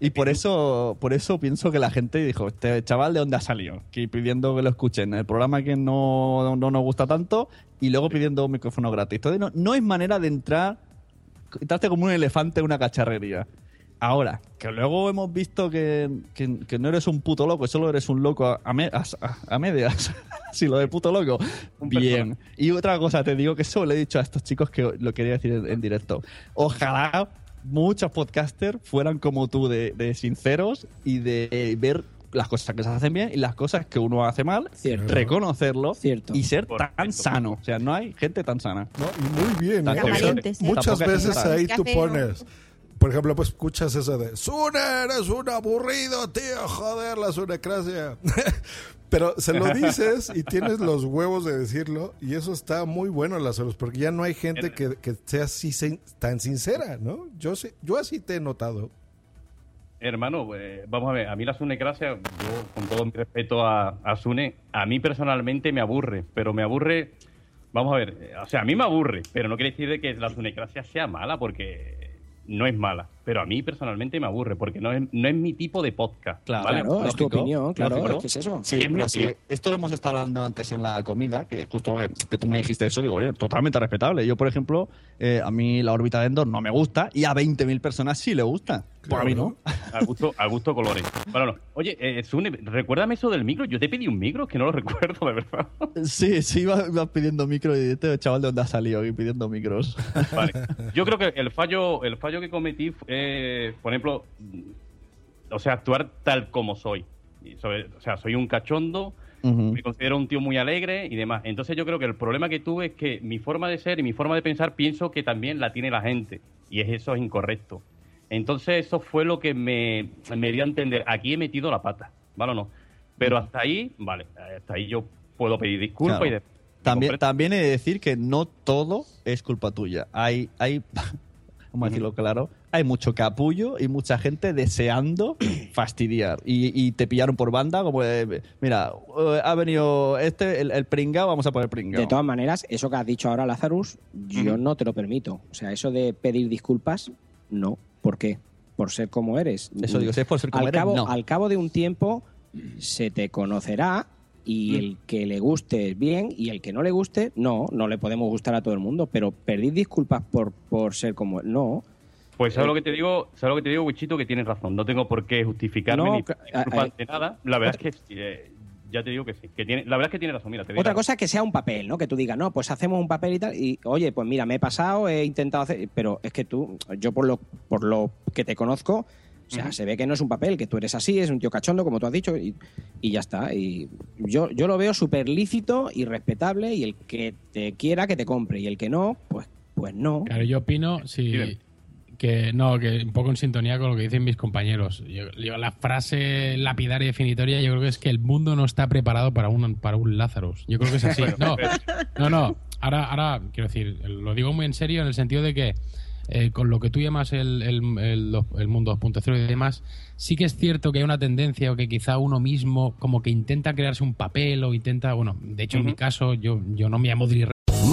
Speaker 5: y por eso, por eso pienso que la gente dijo, este chaval de dónde ha salido, que pidiendo que lo escuchen, el programa que no, no nos gusta tanto, y luego pidiendo un micrófono gratis. Entonces no, no es manera de entrar, entrarte como un elefante en una cacharrería. Ahora, que luego hemos visto que, que- que no eres un puto loco, solo eres un loco a, a me- a- a medias. (laughs) si lo de puto loco. Bien. Y otra cosa, te digo que eso le he dicho a estos chicos que lo quería decir en, en directo. Ojalá muchos podcasters fueran como tú, de, de sinceros y de ver las cosas que se hacen bien y las cosas que uno hace mal, reconocerlo y ser tan sano. O sea, no hay gente tan sana.
Speaker 1: Muy bien, ¿eh? Muchas veces ahí tú pones, por ejemplo, pues escuchas eso de Sune, eres un aburrido, tío, joder, la sunecracia. (laughs) Pero se lo (laughs) dices y tienes los huevos de decirlo y eso está muy bueno, Lazarus, porque ya no hay gente que, que sea así tan sincera, ¿no? Yo, sí- yo así te he notado.
Speaker 3: Hermano, eh, vamos a ver, a mí la Sunecracia, yo con todo mi respeto a, a Sune, a mí personalmente me aburre, pero me aburre, vamos a ver, o sea, a mí me aburre, pero no quiere decir de que la Sunecracia sea mala, porque no es mala, pero a mí personalmente me aburre, porque no es, no es mi tipo de podcast.
Speaker 5: Claro,
Speaker 3: ¿vale?
Speaker 6: Claro, es tu opinión, claro,
Speaker 5: lógico.
Speaker 6: es eso.
Speaker 5: Sí, esto lo hemos estado hablando antes en la comida, que justo eh, que tú me dijiste eso, digo, oye, totalmente respetable. Yo, por ejemplo, eh, a mí la órbita de Endor no me gusta y a 20.000 personas sí le gusta. Pues a mí no.
Speaker 3: Al gusto, al gusto colores. Bueno, no. Oye, eh, Sune, recuérdame eso del micro. Yo te pedí un micro, que no lo recuerdo, de verdad.
Speaker 5: Sí, sí, iba, iba pidiendo micro y este chaval de dónde ha salido y pidiendo micros.
Speaker 3: Vale. Yo creo que el fallo, el fallo que cometí fue, eh, por ejemplo, o sea, actuar tal como soy. Y sobre- o sea, soy un cachondo, me considero un tío muy alegre y demás. Entonces yo creo que el problema que tuve es que mi forma de ser y mi forma de pensar pienso que también la tiene la gente. Y es eso es incorrecto. Entonces eso fue lo que me, me dio a entender. Aquí he metido la pata, ¿vale o no? Pero hasta ahí, vale, hasta ahí yo puedo pedir disculpas
Speaker 5: Claro.
Speaker 3: y de-
Speaker 5: También, también he de decir que no todo es culpa tuya. Hay, hay vamos a decirlo claro, hay mucho capullo y mucha gente deseando (clears throat) fastidiar. Y, y te pillaron por banda, como de, mira, eh, ha venido este, el, el pringao, vamos a poner pringao.
Speaker 6: De todas maneras, eso que has dicho ahora, Lazarus, yo no te lo permito. O sea, eso de pedir disculpas, no. ¿Por qué? Por ser como eres.
Speaker 5: Eso digo, si es por ser como
Speaker 6: al
Speaker 5: eres,
Speaker 6: cabo,
Speaker 5: no.
Speaker 6: Al cabo de un tiempo se te conocerá y el que le guste bien y el que no le guste, no, no le podemos gustar a todo el mundo, pero pedir disculpas por, por ser como no.
Speaker 3: Pues
Speaker 6: Eh,
Speaker 3: sabes lo que te digo, sabes lo que te digo, Wichito, que tienes razón. No tengo por qué justificarme
Speaker 6: No,
Speaker 3: ni
Speaker 6: a-
Speaker 3: de nada. La verdad es que eh, ya te digo que sí. Que tiene, la verdad es que tiene razón. Mira, te
Speaker 6: Otra cosa es que sea un papel, ¿no? Que tú digas, no, pues hacemos un papel y tal, y oye, pues mira, me he pasado, he intentado hacer, pero es que tú, yo por lo, por lo que te conozco, o sea, se ve que no es un papel, que tú eres así, es un tío cachondo, como tú has dicho, y, y ya está. Y yo, yo lo veo súper lícito y respetable, y el que te quiera, que te compre, y el que no, pues, pues no.
Speaker 7: Claro, yo opino sí, que no, que un poco en sintonía con lo que dicen mis compañeros. Yo, yo la frase lapidaria y definitoria, yo creo que es que el mundo no está preparado para un para un Lazarus. Yo creo que es así. (laughs) No, no, no. Ahora, ahora quiero decir, lo digo muy en serio en el sentido de que eh, con lo que tú llamas el, el, el, dos- el mundo 2.0 y demás, sí que es cierto que hay una tendencia o que quizá uno mismo como que intenta crearse un papel o intenta, bueno, de hecho en mi caso yo, yo no me llamo Dri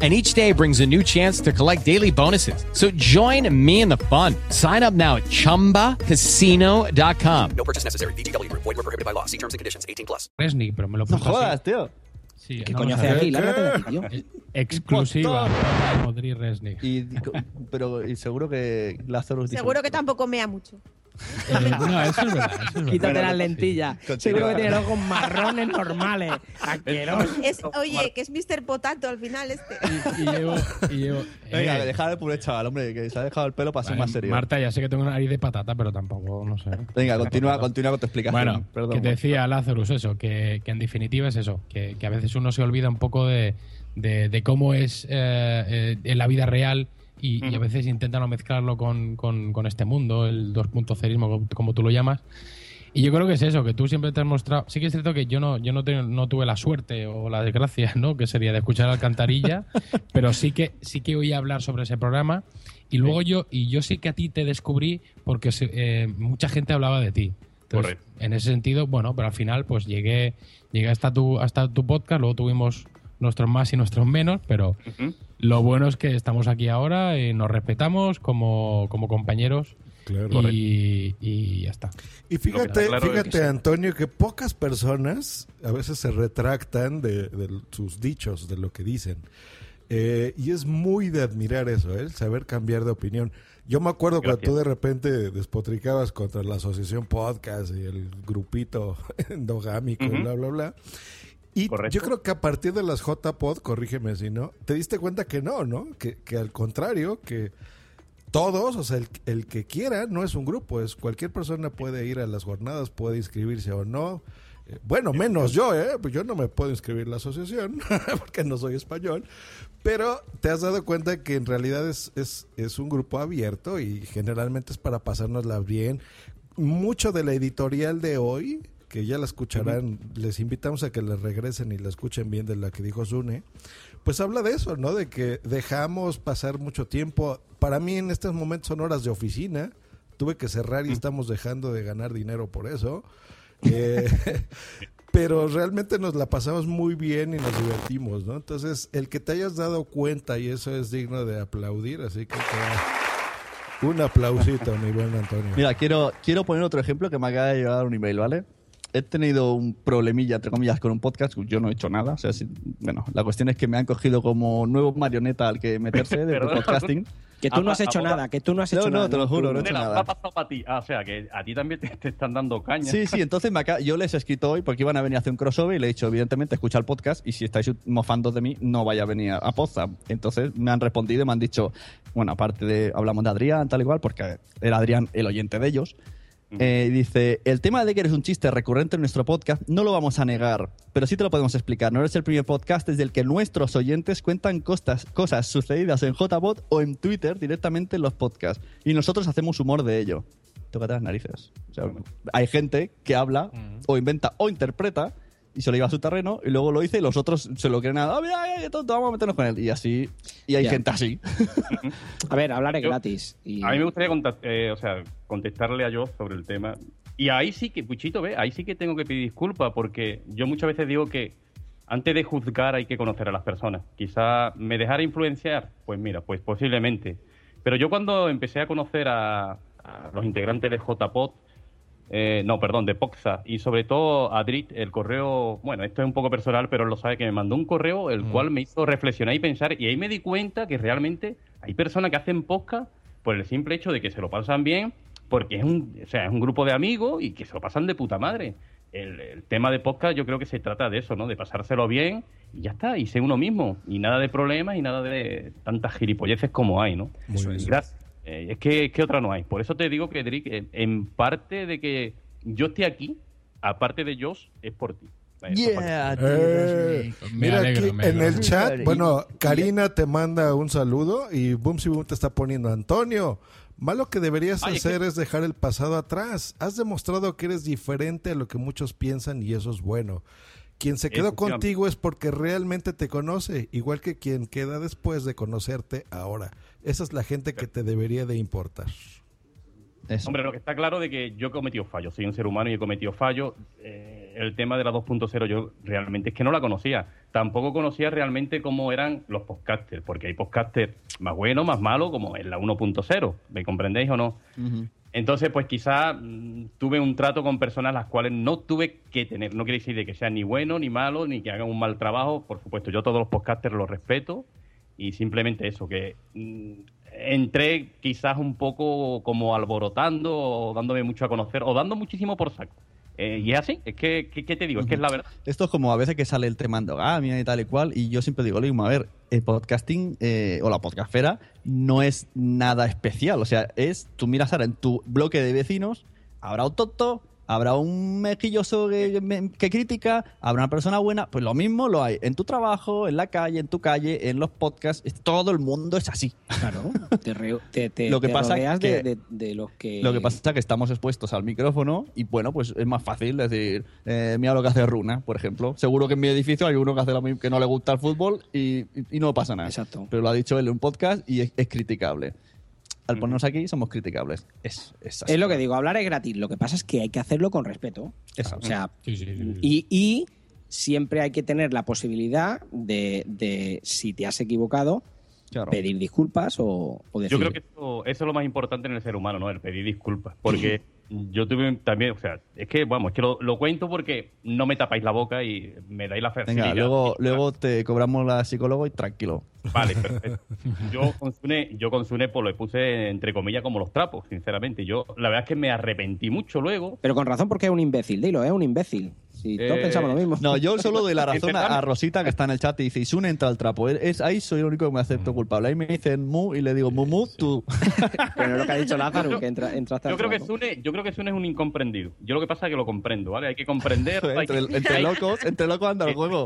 Speaker 12: and each day brings a new chance to collect daily bonuses. So join me in the fun. Sign up now at ChumbaCasino.com.
Speaker 13: No purchase necessary. VGW Group. Void were prohibited by law. See terms and conditions. 18 plus.
Speaker 7: Resnick, pero me lo
Speaker 5: No
Speaker 7: puso así.
Speaker 5: jodas, tío.
Speaker 7: Sí,
Speaker 5: ¿Qué
Speaker 7: no,
Speaker 5: coño
Speaker 7: no
Speaker 5: hace
Speaker 7: sé.
Speaker 5: aquí? Lárgate de aquí, tío.
Speaker 7: Exclusiva. Modric Resnick.
Speaker 5: Y, pero y seguro que Lazarus dice-
Speaker 8: Seguro que tampoco mea mucho.
Speaker 7: No, eso es verdad. Eso es verdad.
Speaker 6: Quítate las lentillas.
Speaker 5: Continúa.
Speaker 6: Seguro que tiene los ojos marrones normales.
Speaker 8: Es, oye, que es Mr. Potato al final este.
Speaker 7: Y llevo. Y llevo
Speaker 5: Venga,
Speaker 7: eh,
Speaker 5: deja de pure chaval, hombre, que se ha dejado el pelo para ser
Speaker 7: vale,
Speaker 5: más serio.
Speaker 7: Marta, ya sé que tengo una nariz de patata, pero tampoco, no sé.
Speaker 5: Venga, continúa, continúa con tu explicación.
Speaker 7: Bueno,
Speaker 5: Perdón.
Speaker 7: que te decía Lazarus eso, que, que en definitiva es eso, que, que a veces uno se olvida un poco de, de- de cómo es eh, eh, en la vida real y, y a veces intenta no mezclarlo con, con- con este mundo, el 2.0ismo, como, tú lo llamas. Y yo creo que es eso, que tú siempre te has mostrado. Sí que es cierto que yo no, yo no, te- no tuve la suerte o la desgracia, ¿no? Que sería de escuchar Alcantarilla, (laughs) pero sí que sí que oí hablar sobre ese programa. Y luego yo, y yo sí que a ti te descubrí porque eh, mucha gente hablaba de ti. Entonces, en ese sentido, bueno, pero al final, pues llegué, llegué hasta tu, hasta tu podcast, luego tuvimos nuestros más y nuestros menos, pero lo bueno es que estamos aquí ahora y nos respetamos como, como compañeros. Y, y ya está.
Speaker 1: Y fíjate, fíjate Antonio, que pocas personas a veces se retractan de, de sus dichos, de lo que dicen. Eh, y es muy de admirar eso, ¿eh? el saber cambiar de opinión. Yo me acuerdo cuando tú de repente despotricabas contra la asociación podcast y el grupito (laughs) endogámico,
Speaker 3: Ujú.
Speaker 1: bla, bla, bla. Y yo creo que a partir de las JPod, corrígeme si no, te diste cuenta que no, ¿no? Que, que al contrario, que todos, o sea, el, el que quiera no es un grupo, es cualquier persona puede ir a las jornadas, puede inscribirse o no. Eh, Bueno, menos yo, ¿eh? Pues yo no me puedo inscribir en la asociación (laughs) porque no soy español. Pero te has dado cuenta que en realidad es, es, es un grupo abierto y generalmente es para pasárnosla bien. Mucho de la editorial de hoy, que ya la escucharán, les invitamos a que la regresen y la escuchen bien de la que dijo Zune, pues habla de eso, ¿no? De que dejamos pasar mucho tiempo. Para mí en estos momentos son horas de oficina. Tuve que cerrar y estamos dejando de ganar dinero por eso. Eh, (laughs) pero realmente nos la pasamos muy bien y nos divertimos, ¿no? Entonces, el que te hayas dado cuenta y eso es digno de aplaudir, así que te- un aplausito, mi buen Antonio.
Speaker 5: Mira, quiero, quiero poner otro ejemplo que me acaba de llegar un email, ¿vale? He tenido un problemilla, entre comillas, con un podcast. Yo no he hecho nada. O sea, si- bueno, la cuestión es que me han cogido como nuevo marioneta al que meterse de (laughs) podcasting.
Speaker 6: Que tú no has hecho nada, que tú no has hecho
Speaker 5: No,
Speaker 6: nada.
Speaker 5: no, te lo juro, no he hecho nada.
Speaker 3: ha pasado para ti. Ah, o sea, que a ti también te, te están dando caña.
Speaker 5: Sí, sí, entonces me acaba- yo les he escrito hoy porque iban a venir a hacer un crossover y le he dicho, evidentemente, escucha el podcast y si estáis mofando de mí, no vaya a venir a, a Poza. Entonces me han respondido y me han dicho, bueno, aparte de, hablamos de Adrián, tal igual, porque era Adrián el oyente de ellos. Eh, dice, el tema de que eres un chiste recurrente en nuestro podcast no lo vamos a negar, pero sí te lo podemos explicar. No eres el primer podcast desde el que nuestros oyentes cuentan costas, cosas sucedidas en JBot o en Twitter directamente en los podcasts. Y nosotros hacemos humor de ello. Tócate las narices. O sea, hay gente que habla o inventa o interpreta y se lo lleva a su terreno y luego lo dice y los otros se lo creen a, "Ah, mira, mira, qué tonto, vamos a meternos con él. Y así, y hay
Speaker 6: Ya.
Speaker 5: gente así. (laughs)
Speaker 6: A ver, hablar es gratis. Y...
Speaker 3: A mí me gustaría eh, o sea, contestarle a yo sobre el tema. Y ahí sí que, Puchito, ve, ahí sí que tengo que pedir disculpas porque yo muchas veces digo que antes de juzgar hay que conocer a las personas. Quizá me dejara influenciar, pues mira, pues posiblemente. Pero yo cuando empecé a conocer a, a los integrantes de JPOT, eh, no, perdón, de Poxa, y sobre todo a Drit, el correo, bueno, esto es un poco personal, pero él lo sabe, que me mandó un correo el cual me hizo reflexionar y pensar, y ahí me di cuenta que realmente hay personas que hacen podcast por el simple hecho de que se lo pasan bien, porque es un, o sea, es un grupo de amigos y que se lo pasan de puta madre. el, el tema de podcast yo creo que se trata de eso, ¿no? De pasárselo bien y ya está, y ser uno mismo. Y nada de problemas y nada de tantas gilipolleces como hay, ¿no?
Speaker 1: Eso es.
Speaker 3: Gracias. Eh, es, que, es que otra no hay. Por eso te digo que, Drick, eh, en parte de que yo esté aquí, aparte de Josh, es por ti.
Speaker 1: Eh,
Speaker 7: Me
Speaker 1: mira
Speaker 7: alegro,
Speaker 1: aquí en el chat, bueno, Karina te manda un saludo y Boom Si Boom te está poniendo Antonio. Malo que deberías
Speaker 3: Ay, es
Speaker 1: hacer es dejar el pasado atrás. Has demostrado que eres diferente a lo que muchos piensan y eso es bueno. Quien se quedó contigo es porque realmente te conoce, igual que quien queda después de conocerte ahora. Esa es la gente que te debería de importar.
Speaker 3: Hombre, lo que está claro de que yo he cometido fallos, soy un ser humano y he cometido fallos. Eh, el tema de la 2.0 yo realmente es que no la conocía. Tampoco conocía realmente cómo eran los podcasters, porque hay podcasters más buenos, más malos, como en la 1.0. ¿Me comprendéis o no? Entonces, pues quizá mm, tuve un trato con personas las cuales no tuve que tener. No quiere decir de que sean ni buenos, ni malos, ni que hagan un mal trabajo. Por supuesto, yo todos los podcasters los respeto y simplemente eso, que mm, entré quizás un poco como alborotando o dándome mucho a conocer o dando muchísimo por saco. Eh, y es así, es que, ¿qué, qué te digo? Es que es la verdad.
Speaker 5: Esto es como a veces que sale el tema endogamia y tal y cual, y yo siempre digo lo mismo, a ver, el podcasting eh, o la podcastfera no es nada especial, o sea, es, tú miras ahora en tu bloque de vecinos, habrá un tonto, habrá un mejilloso que, que critica, habrá una persona buena, pues lo mismo lo hay en tu trabajo, en la calle, en tu calle, en los podcasts, todo el mundo es así.
Speaker 6: Claro, (laughs) te, re- te, te-
Speaker 5: Lo que
Speaker 6: te
Speaker 5: pasa
Speaker 6: rodeas
Speaker 5: que-
Speaker 6: de, de- de los que...
Speaker 5: Lo que pasa es que estamos expuestos al micrófono y bueno, pues es más fácil decir, eh, mira lo que hace Runa, por ejemplo. Seguro que en mi edificio hay uno que hace lo mismo, que no le gusta el fútbol y, y- y no pasa nada.
Speaker 6: Exacto.
Speaker 5: Pero lo ha dicho él en un podcast y es, es criticable. Al ponernos aquí somos criticables. Es, es así.
Speaker 6: Es lo que digo, hablar es gratis. Lo que pasa es que hay que hacerlo con respeto.
Speaker 5: Exacto.
Speaker 6: O sea,
Speaker 7: Sí, sí, sí, sí.
Speaker 6: y, y siempre hay que tener la posibilidad de, de, si te has equivocado, pedir disculpas o, o decir...
Speaker 3: Yo creo que eso, eso es lo más importante en el ser humano, ¿no? El pedir disculpas. Porque (laughs) yo tuve también, o sea, es que, vamos, es que lo, lo cuento porque no me tapáis la boca y me dais la facilidad.
Speaker 5: Venga, luego, luego te cobramos la psicólogo y tranquilo.
Speaker 3: Vale, (laughs) perfecto. Yo con Sune, yo pues lo puse entre comillas como los trapos, sinceramente. Yo la verdad es que me arrepentí mucho luego.
Speaker 6: Pero con razón porque es un imbécil, dilo, es un imbécil. Si todos
Speaker 3: Eh,
Speaker 6: pensamos lo mismo.
Speaker 5: No, yo solo doy la (laughs) razón a, Rosita que está en el chat y dice, Isune entra al trapo. Es, ahí soy el único que me acepto culpable. Ahí me dicen mu y le digo, Mumu, tú. (laughs)
Speaker 6: Pero lo que ha dicho Lázaro, que entra, entraste
Speaker 3: Yo
Speaker 6: al
Speaker 3: creo que. Sune, yo creo que Sune es un incomprendido. Yo lo que pasa es que lo comprendo, ¿vale? Hay que comprender. (laughs)
Speaker 5: entre,
Speaker 3: que-
Speaker 5: entre locos, entre locos anda el juego.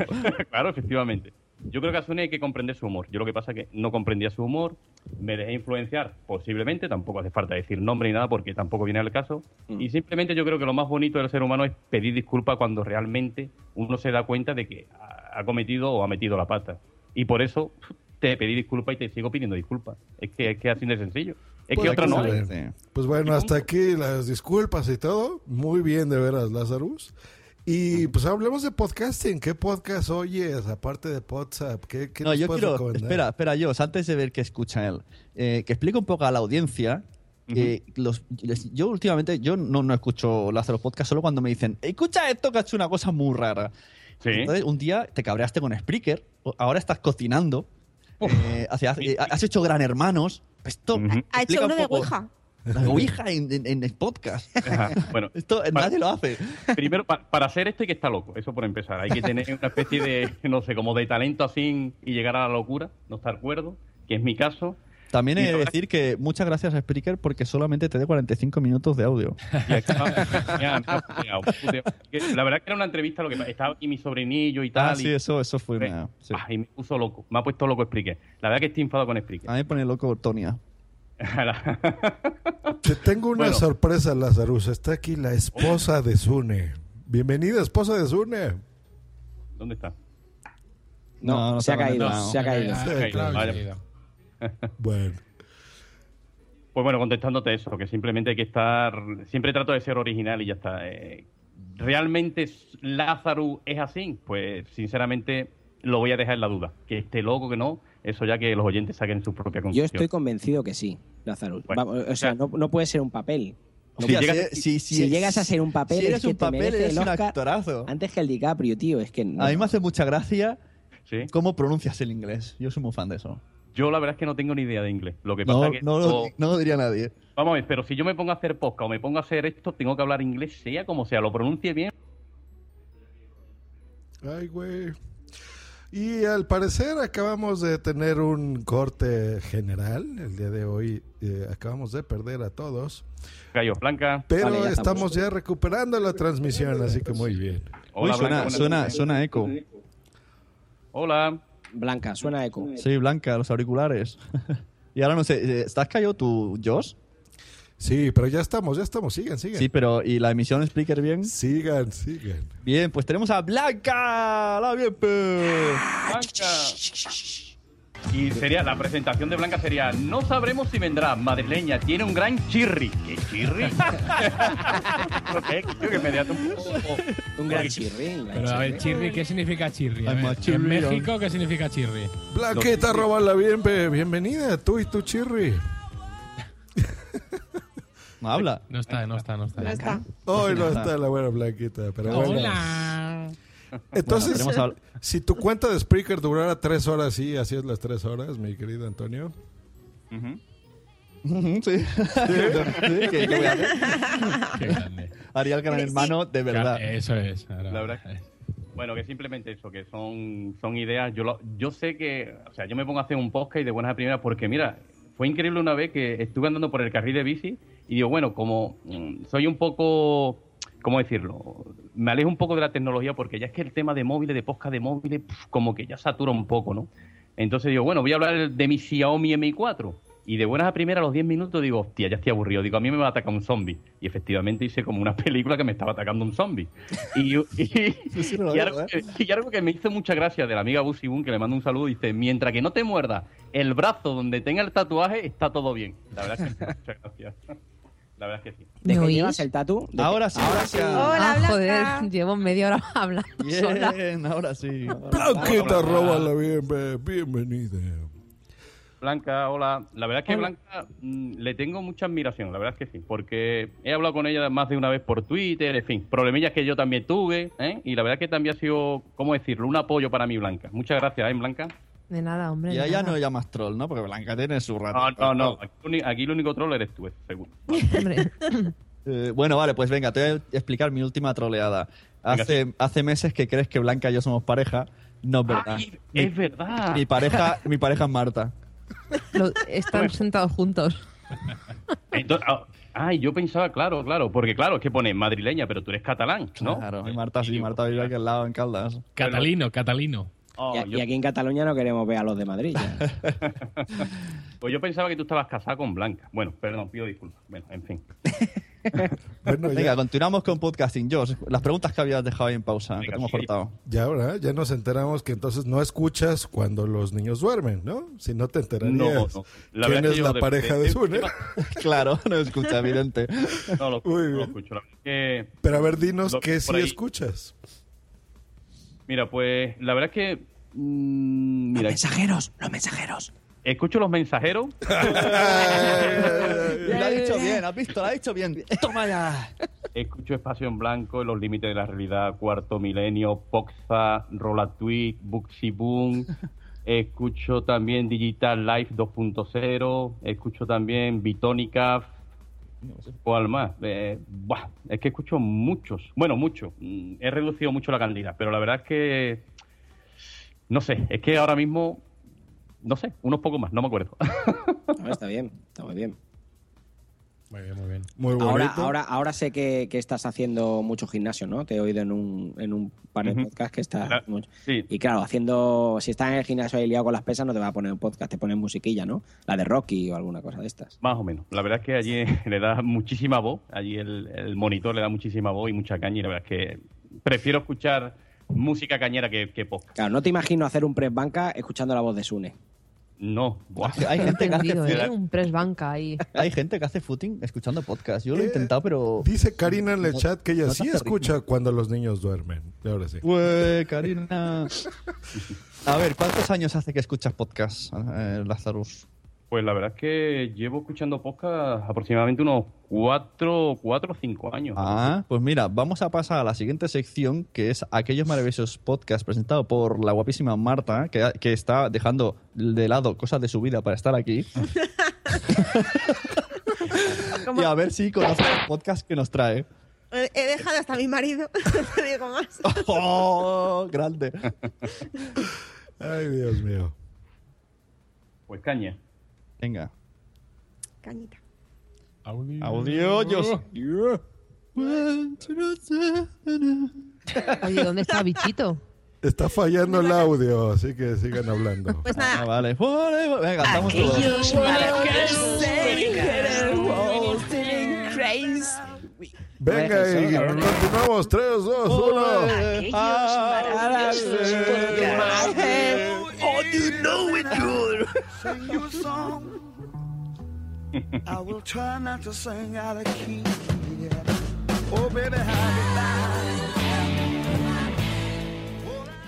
Speaker 3: claro, efectivamente. Yo creo que a Sune hay que comprender su humor. Yo lo que pasa es que no comprendía su humor, me dejé influenciar posiblemente, tampoco hace falta decir nombre ni nada porque tampoco viene al caso. Y simplemente yo creo que lo más bonito del ser humano es pedir disculpas cuando realmente uno se da cuenta de que ha cometido o ha metido la pata. Y por eso te pedí disculpas y te sigo pidiendo disculpas. Es que es que así de sencillo. Es que
Speaker 1: Pues
Speaker 3: otra no hay.
Speaker 1: ve. Pues bueno, hasta aquí las disculpas y todo. Muy bien, de veras, Lazarus. Y pues hablemos de podcasting. ¿Qué podcast oyes aparte de WhatsApp? ¿Qué, qué
Speaker 5: No,
Speaker 1: nos
Speaker 5: yo
Speaker 1: puedes
Speaker 5: quiero.
Speaker 1: recomendar?
Speaker 5: Espera, espera, yo, antes de ver qué escucha él, eh, que explique un poco a la audiencia. eh, los, les- yo últimamente, yo no, no escucho Lázaro Podcast solo cuando me dicen, escucha esto que ha hecho una cosa muy rara. Entonces, un día te cabreaste con Spreaker, ahora estás cocinando, eh, has hecho Gran Hermanos. Esto
Speaker 8: Ha hecho
Speaker 5: un
Speaker 8: uno de Ouija.
Speaker 5: La (laughs) Ouija en, en- en el podcast.
Speaker 3: Ajá, Bueno, (laughs)
Speaker 5: Esto nadie lo hace.
Speaker 3: Primero, pa- (laughs) para hacer esto hay que estar loco, eso por empezar. Hay que tener una especie de, no sé, como de talento así y llegar a la locura, no estar cuerdo, que es mi caso.
Speaker 5: También he de decir que muchas gracias a Spreaker porque solamente te dé 45 minutos de audio.
Speaker 3: La verdad que era una entrevista, lo que estaba aquí mi sobrinillo y tal.
Speaker 5: Ah, sí,
Speaker 3: y,
Speaker 5: eso, eso fue una... sí.
Speaker 3: y me puso loco, me ha puesto loco Spreaker. La verdad que estoy enfadado con Spreaker.
Speaker 5: A mí me pone loco Tonia.
Speaker 1: Te tengo una
Speaker 3: Bueno.
Speaker 1: sorpresa, Lazarus. Está aquí la esposa de Sune. Bienvenida, esposa de Sune.
Speaker 3: ¿Dónde está?
Speaker 6: No,
Speaker 5: No, no
Speaker 6: se ha
Speaker 5: está
Speaker 6: caído,
Speaker 5: conectado.
Speaker 6: se ha caído.
Speaker 3: Ah,
Speaker 1: Sí,
Speaker 3: ok,
Speaker 1: claro,
Speaker 3: vale.
Speaker 1: Bueno.
Speaker 3: Pues bueno, contestándote eso, que simplemente hay que estar. Siempre trato de ser original y ya está. Eh, ¿Realmente Lázaro es así? Pues sinceramente lo voy a dejar en la duda. Que esté loco, que no, eso ya que los oyentes saquen su propia
Speaker 6: Yo
Speaker 3: conclusión.
Speaker 6: estoy convencido que sí, Lázaro.
Speaker 3: Bueno,
Speaker 6: Vamos, o sea, no, no puede ser un papel. No
Speaker 5: si-
Speaker 6: ser-
Speaker 5: si-
Speaker 6: si,
Speaker 5: si-
Speaker 6: llegas a ser un papel,
Speaker 5: si eres
Speaker 6: es que
Speaker 5: un
Speaker 6: te
Speaker 5: papel,
Speaker 6: merece
Speaker 5: eres
Speaker 6: el
Speaker 5: un
Speaker 6: Oscar
Speaker 5: actorazo.
Speaker 6: Antes que el DiCaprio, tío. Es que no.
Speaker 5: A mí me hace mucha gracia
Speaker 3: Sí.
Speaker 5: cómo pronuncias el inglés. Yo soy muy fan de eso.
Speaker 3: Yo la verdad es que no tengo ni idea de inglés. Lo que pasa
Speaker 5: No,
Speaker 3: es que.
Speaker 5: no, lo-
Speaker 3: o-
Speaker 5: no lo diría nadie.
Speaker 3: Vamos a ver, pero si yo me pongo a hacer podcast o me pongo a hacer esto, tengo que hablar inglés, sea como sea, lo pronuncie bien
Speaker 1: Ay, güey. Y al parecer acabamos de tener un corte general. El día de hoy eh, acabamos de perder a todos.
Speaker 3: Gallo Blanca.
Speaker 1: Pero
Speaker 3: Vale, ya
Speaker 1: estamos ya recuperando la transmisión, así que muy bien.
Speaker 5: Uy, suena, suena, suena eco.
Speaker 3: Hola.
Speaker 6: Blanca, suena eco.
Speaker 5: Sí, Blanca, los auriculares. (laughs) y ahora no sé, eh, ¿estás callado tú, Josh?
Speaker 1: Sí, pero ya estamos, ya estamos. Sigan, sigan.
Speaker 5: Sí, pero ¿y la emisión Spreaker bien?
Speaker 1: Sigan, sigan.
Speaker 5: Bien, pues tenemos a Blanca. La bien, pe.
Speaker 3: Blanca. Y sería, la presentación de Blanca sería, no sabremos si vendrá madrileña, tiene un gran chirri. ¿Qué chirri? (laughs) Creo que me un poco-
Speaker 6: Un gran chirri. un gran
Speaker 7: Pero a ver, chirri, ¿qué significa chirri? A ver, en México, ¿qué significa chirri?
Speaker 1: Blanquita, robarla bien, bienvenida, tú y tu chirri. (laughs)
Speaker 5: No habla.
Speaker 7: No está, no está, no está.
Speaker 8: No está.
Speaker 1: Hoy no está la buena Blanquita, pero bueno.
Speaker 7: Hola.
Speaker 1: Entonces,
Speaker 5: Bueno,
Speaker 1: si tu cuenta de Spreaker durara tres horas, sí, así es las tres horas, mi querido Antonio.
Speaker 3: Ujú.
Speaker 5: Ujú, sí. Sí, (laughs) ¿qué- qué voy a hacer? (laughs)
Speaker 7: Qué grande.
Speaker 5: Haría el gran hermano de verdad.
Speaker 7: Eso es. ahora-
Speaker 3: La verdad que- Bueno, que simplemente eso, que son, son ideas. Yo, lo- yo sé que, o sea, yo me pongo a hacer un podcast y de buenas a primeras, porque mira, fue increíble una vez que estuve andando por el carril de bici y digo, bueno, como mm, soy un poco, ¿cómo decirlo? Me alejo un poco de la tecnología porque ya es que el tema de móviles, de podcast de móviles, como que ya satura un poco, ¿no? Entonces digo, bueno, voy a hablar de mi Xiaomi Mi 4. Y de buenas a primeras, a los 10 minutos, digo, hostia, ya estoy aburrido. Digo, a mí me va a atacar un zombie. Y efectivamente hice como una (laughs) película que me estaba atacando un zombie. Y, y, (laughs)
Speaker 5: sí lo
Speaker 3: y
Speaker 5: veo,
Speaker 3: algo,
Speaker 5: ¿eh?
Speaker 3: que, y algo que me hizo mucha gracia de la amiga Busy Boon, que le mando un saludo, dice, mientras que no te muerda el brazo donde tenga el tatuaje, está todo bien. La verdad es que sí, muchas gracias. La verdad es que sí.
Speaker 6: ¿De
Speaker 14: ¿Me
Speaker 6: qué llevas el tatu? ¿De
Speaker 5: Ahora sí, ahora sí.
Speaker 8: Hola,
Speaker 14: ah, joder, llevo media hora (laughs) hablando sola.
Speaker 5: Bien, ahora sí.
Speaker 1: Blanquita, róbala bien, bienvenida.
Speaker 3: Blanca, hola. La verdad es que
Speaker 14: Hola.
Speaker 3: Blanca mm, le tengo mucha admiración, la verdad es que sí, porque he hablado con ella más de una vez por Twitter, en fin, problemillas que yo también tuve, ¿eh? y la verdad es que también ha sido, ¿cómo decirlo?, un apoyo para mí, Blanca. Muchas gracias, ¿eh, Blanca?
Speaker 14: De nada, hombre.
Speaker 5: Y
Speaker 14: nada.
Speaker 5: no llamas troll, ¿no? Porque Blanca tiene su rato.
Speaker 3: No, no, no, aquí, el uni- aquí el único troll eres tú, seguro.
Speaker 14: Hombre. (laughs)
Speaker 5: Eh, bueno, vale, pues venga, te voy a explicar mi última troleada. Hace, hace meses que crees que Blanca y yo somos pareja. No es verdad.
Speaker 3: Ay,
Speaker 5: Mi-
Speaker 3: es verdad.
Speaker 5: Mi pareja, mi pareja es Marta.
Speaker 14: Lo- están sentados juntos. (laughs)
Speaker 3: Entonces, ah, ay, yo pensaba, claro, claro, porque claro, es que pone madrileña, pero tú eres catalán, ¿no?
Speaker 5: Claro, y Marta sí, Marta vive aquí al lado en Caldas.
Speaker 7: Catalino, catalino.
Speaker 3: Oh,
Speaker 6: Y,
Speaker 3: yo-
Speaker 6: y aquí en Cataluña no queremos ver a los de Madrid. (laughs)
Speaker 3: Pues yo pensaba que tú estabas casada con Blanca. Bueno, perdón, pido disculpas. Bueno, en fin. (laughs) (laughs)
Speaker 1: Bueno,
Speaker 5: Venga,
Speaker 1: ya,
Speaker 5: continuamos con podcasting. Josh, las preguntas que habías dejado ahí en pausa, que te hemos
Speaker 3: sí.
Speaker 5: cortado.
Speaker 1: ya ahora ya nos enteramos que entonces no escuchas cuando los niños duermen, ¿no? Si no te enterarías.
Speaker 3: No, no. La
Speaker 1: ¿Quién
Speaker 3: es
Speaker 1: la
Speaker 3: de-
Speaker 1: pareja
Speaker 3: de-
Speaker 1: de,
Speaker 3: de-
Speaker 1: Sune? (laughs)
Speaker 5: claro, no escucha, evidente.
Speaker 3: No lo,
Speaker 1: Muy
Speaker 3: no lo escucho.
Speaker 1: Pero a ver, dinos
Speaker 3: Lo-
Speaker 1: qué sí
Speaker 3: ahí-
Speaker 1: escuchas.
Speaker 3: mira, pues la verdad es que. mm,
Speaker 6: Los
Speaker 3: mira,
Speaker 6: mensajeros, los mensajeros.
Speaker 3: Escucho los mensajeros. (laughs)
Speaker 5: Lo ha dicho bien, ¿has visto? Lo ha dicho bien. Toma ya.
Speaker 3: Escucho Espacio en Blanco, Los Límites de la Realidad, Cuarto Milenio, Poxa, Rola Tweet, Booksy Boom. Escucho también Digital Life 2.0. Escucho también Bitónica. ¿Cuál más? Eh, buah, es que escucho muchos. Bueno, muchos. Mm, He reducido mucho la cantidad, pero la verdad es que. No sé, es que ahora mismo. No sé, unos pocos más, no me acuerdo.
Speaker 6: No, (laughs) está bien, está muy bien.
Speaker 7: Muy bien, muy bien.
Speaker 1: Muy.
Speaker 6: Ahora, ahora, ahora sé que, que estás haciendo mucho gimnasio, ¿no? Te he oído en un, en un par de
Speaker 3: Ujú.
Speaker 6: podcasts que estás
Speaker 3: Claro,
Speaker 6: mucho.
Speaker 3: sí.
Speaker 6: Y claro, haciendo, si estás en el gimnasio ahí liado con las pesas, no te va a poner un podcast, te ponen musiquilla, ¿no? La de Rocky o alguna cosa de estas.
Speaker 3: Más o menos. La verdad es que allí (laughs) le da muchísima voz. Allí el, el monitor le da muchísima voz y mucha caña. Y la verdad es que prefiero escuchar música cañera que, que podcast.
Speaker 6: Claro, no te imagino hacer un press banca escuchando la voz de Sune.
Speaker 3: No. Buah.
Speaker 5: Hay gente que hace,
Speaker 14: ¿eh? Un press banca ahí.
Speaker 5: hay gente que hace footing escuchando podcast. Yo lo he
Speaker 1: Eh,
Speaker 5: intentado, pero.
Speaker 1: Dice Karina en el
Speaker 5: No-
Speaker 1: chat que ella
Speaker 5: no
Speaker 1: sí escucha cuando los niños duermen. Y ahora sí.
Speaker 5: Ué, Karina. A ver, ¿cuántos años hace que escuchas podcast, eh, Lazarus?
Speaker 3: Pues la verdad es que llevo escuchando podcast aproximadamente unos cuatro, cuatro o cinco años.
Speaker 5: Ah, pues mira, vamos a pasar a la siguiente sección, que es aquellos maravillosos podcasts presentados por la guapísima Marta, que, que está dejando de lado cosas de su vida para estar aquí. (laughs) y a ver si conoce el podcast que nos trae.
Speaker 8: He de dejado hasta mi marido, (laughs) no te digo más. (laughs)
Speaker 5: ¡Oh! Grande.
Speaker 1: Ay, Dios mío.
Speaker 3: Pues caña.
Speaker 5: Venga.
Speaker 8: Cañita.
Speaker 5: Audio. Yo. (laughs)
Speaker 14: Oye, ¿dónde está Bichito?
Speaker 1: Está fallando el audio, así que sigan hablando. (laughs)
Speaker 8: Pues nada.
Speaker 5: Ah, vale. Venga, cantamos
Speaker 8: Aquellos
Speaker 5: todos.
Speaker 1: Venga, y continuamos. 3, 2, 1.
Speaker 4: Oh, you know it good. Sing you a song. I will try not to sing out of key. Yeah. Oh, baby, how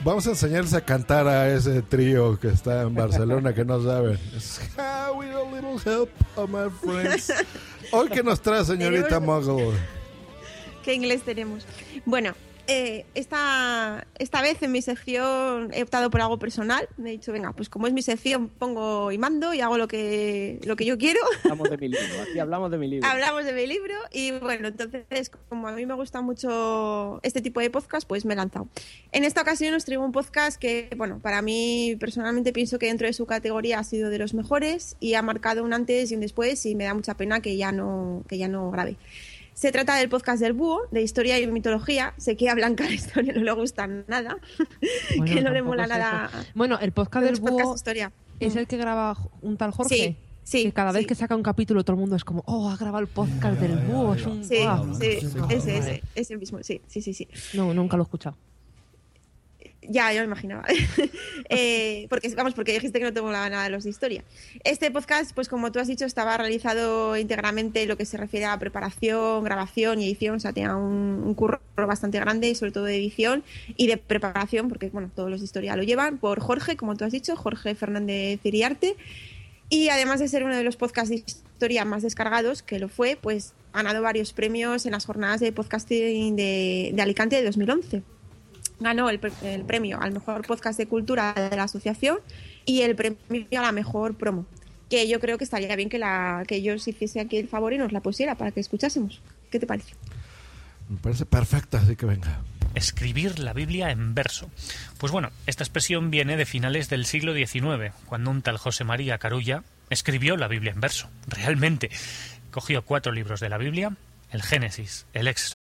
Speaker 1: Vamos a enseñarles a cantar a ese trío que está en Barcelona que no saben. How with a little help of my friends. Hoy que nos trae señorita Muggle.
Speaker 8: ¿Qué inglés tenemos? Bueno, eh, esta, esta vez en mi sección he optado por algo personal. Me he dicho, venga, pues como es mi sección, pongo y mando y hago lo que, lo que yo quiero.
Speaker 6: Hablamos de mi libro. (laughs) Aquí hablamos de mi libro.
Speaker 8: Hablamos de mi libro y bueno, entonces como a mí me gusta mucho este tipo de podcast, pues me he lanzado. En esta ocasión os traigo un podcast que, bueno, para mí personalmente pienso que dentro de su categoría ha sido de los mejores y ha marcado un antes y un después y me da mucha pena que ya no, que ya no grabe. Se trata del podcast del búho, de historia y mitología. Sé que a Blanca (laughs) la historia no le gusta nada,
Speaker 14: Bueno,
Speaker 8: que no le mola
Speaker 14: es
Speaker 8: nada.
Speaker 14: Bueno, el podcast
Speaker 8: de
Speaker 14: del búho
Speaker 8: historia.
Speaker 14: es
Speaker 8: Mm.
Speaker 14: el que graba un tal Jorge.
Speaker 8: Sí, sí,
Speaker 14: Que cada vez
Speaker 8: sí.
Speaker 14: que saca un capítulo todo el mundo es como, oh, ha grabado el podcast del búho. Es un
Speaker 8: Sí, sí, ese, ese, ese mismo, sí, sí, sí, sí.
Speaker 14: No, nunca lo he escuchado.
Speaker 8: Ya, ya me imaginaba. (laughs) Eh, porque, vamos, porque dijiste que no te molaba nada los de historia. Este podcast, pues como tú has dicho, estaba realizado íntegramente en lo que se refiere a preparación, grabación y edición. O sea, tenía un, un curro bastante grande, sobre todo de edición y de preparación, porque, bueno, todos los de historia lo llevan, por Jorge, como tú has dicho, Jorge Fernández Iriarte. Y además de ser uno de los podcasts de historia más descargados, que lo fue, pues ha ganado varios premios en las jornadas de podcasting de, de Alicante de 2011 ganó el, pre- el premio al mejor podcast de cultura de la asociación y el premio a la mejor promo. Que yo creo que estaría bien que, la, que ellos hiciese aquí el favor y nos la pusiera para que escuchásemos. ¿Qué te parece?
Speaker 1: Me parece perfecta, así que venga.
Speaker 15: Escribir la Biblia en verso. Pues bueno, esta expresión viene de finales del siglo XIX, cuando un tal José María Carulla escribió la Biblia en verso. Realmente. Cogió cuatro libros de la Biblia, el Génesis, el Éxodo.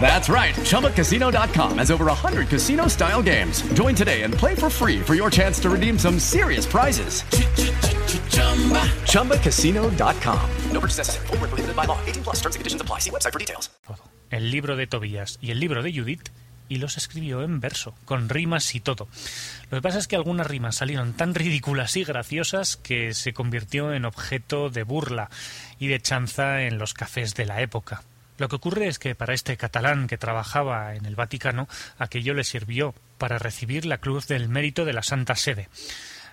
Speaker 16: That's right. ChumbaCasino.com has over 100 casino style games. Join today and play for free for your chance to redeem some serious prizes. ChumbaCasino.com.
Speaker 13: No purchase necessary. Where prohibited by law. 18 plus terms and conditions apply. See website for details.
Speaker 15: el libro de Tobías y el libro de Judith y los escribió en verso, con rimas y todo. Lo que pasa es que algunas rimas salieron tan ridículas y graciosas que se convirtió en objeto de burla y de chanza en los cafés de la época. Lo que ocurre es que para este catalán que trabajaba en el Vaticano, aquello le sirvió para recibir la Cruz del Mérito de la Santa Sede.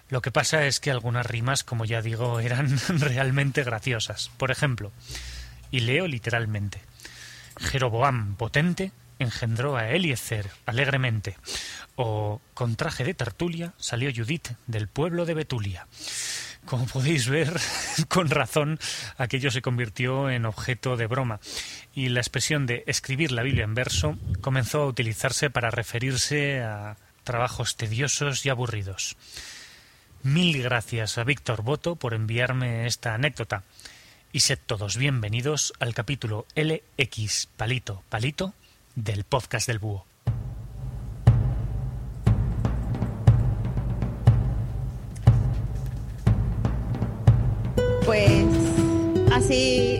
Speaker 15: Lo que pasa es que algunas rimas, como ya digo, (laughs) eran realmente graciosas. Por ejemplo, y leo literalmente. Jeroboam potente engendró a Eliezer alegremente. O con traje de tertulia salió Judith del pueblo de Betulia. Como podéis ver, (laughs) con razón, aquello se convirtió en objeto de broma y la expresión de escribir la Biblia en verso comenzó a utilizarse para referirse a trabajos tediosos y aburridos. Mil gracias a Víctor Boto por enviarme esta anécdota. Y sed todos bienvenidos al capítulo LX Palito Palito del podcast del búho.
Speaker 8: Pues así,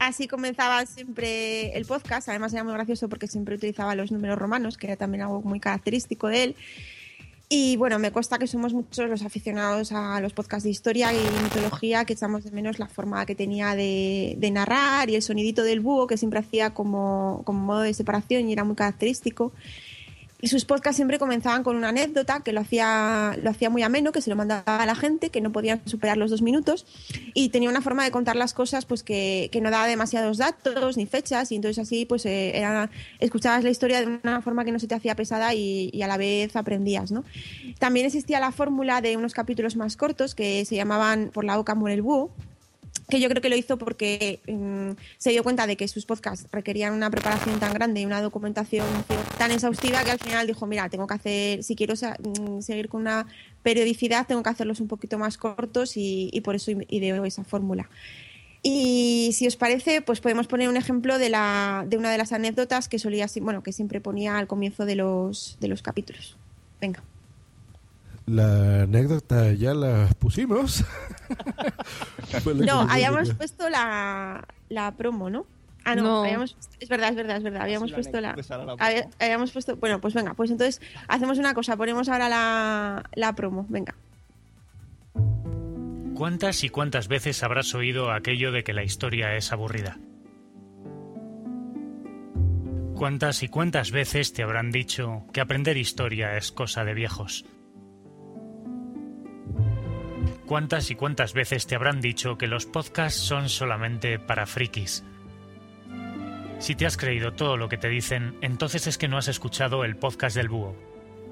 Speaker 8: así comenzaba siempre el podcast. Además era muy gracioso porque siempre utilizaba los números romanos, que era también algo muy característico de él. Y bueno, me consta que somos muchos los aficionados a los podcasts de historia y mitología que echamos de menos la forma que tenía de, de narrar y el sonidito del búho que siempre hacía como, como modo de separación y era muy característico. Y sus podcasts siempre comenzaban con una anécdota que lo hacía, lo hacía muy ameno, que se lo mandaba a la gente, que no podían superar los dos minutos. Y tenía una forma de contar las cosas pues que, que no daba demasiados datos ni fechas. Y entonces así pues eh, escuchabas la historia de una forma que no se te hacía pesada y, y a la vez aprendías. ¿no? También existía la fórmula de unos capítulos más cortos que se llamaban Por la boca muere el búho que yo creo que lo hizo porque mm, se dio cuenta de que sus podcasts requerían una preparación tan grande y una documentación tan exhaustiva que al final dijo, mira, tengo que hacer, si quiero mm, seguir con una periodicidad, tengo que hacerlos un poquito más cortos y, y por eso ideó esa fórmula. Y si os parece, pues podemos poner un ejemplo de, la, de una de las anécdotas que solía, bueno, que siempre ponía al comienzo de los, de los capítulos. Venga.
Speaker 1: La anécdota ya la pusimos. (laughs)
Speaker 8: No, habíamos puesto la, la promo, ¿no? Ah, no,
Speaker 14: No.
Speaker 8: habíamos- es verdad, es verdad, es verdad. Habíamos
Speaker 5: la
Speaker 8: puesto la,
Speaker 5: la
Speaker 8: había- habíamos puesto, bueno, pues venga, pues entonces hacemos una cosa, ponemos ahora la, la promo, venga.
Speaker 15: ¿Cuántas y cuántas veces habrás oído aquello de que la historia es aburrida? ¿Cuántas y cuántas veces te habrán dicho que aprender historia es cosa de viejos? ¿Cuántas y cuántas veces te habrán dicho que los podcasts son solamente para frikis? Si te has creído todo lo que te dicen, entonces es que no has escuchado el podcast del búho,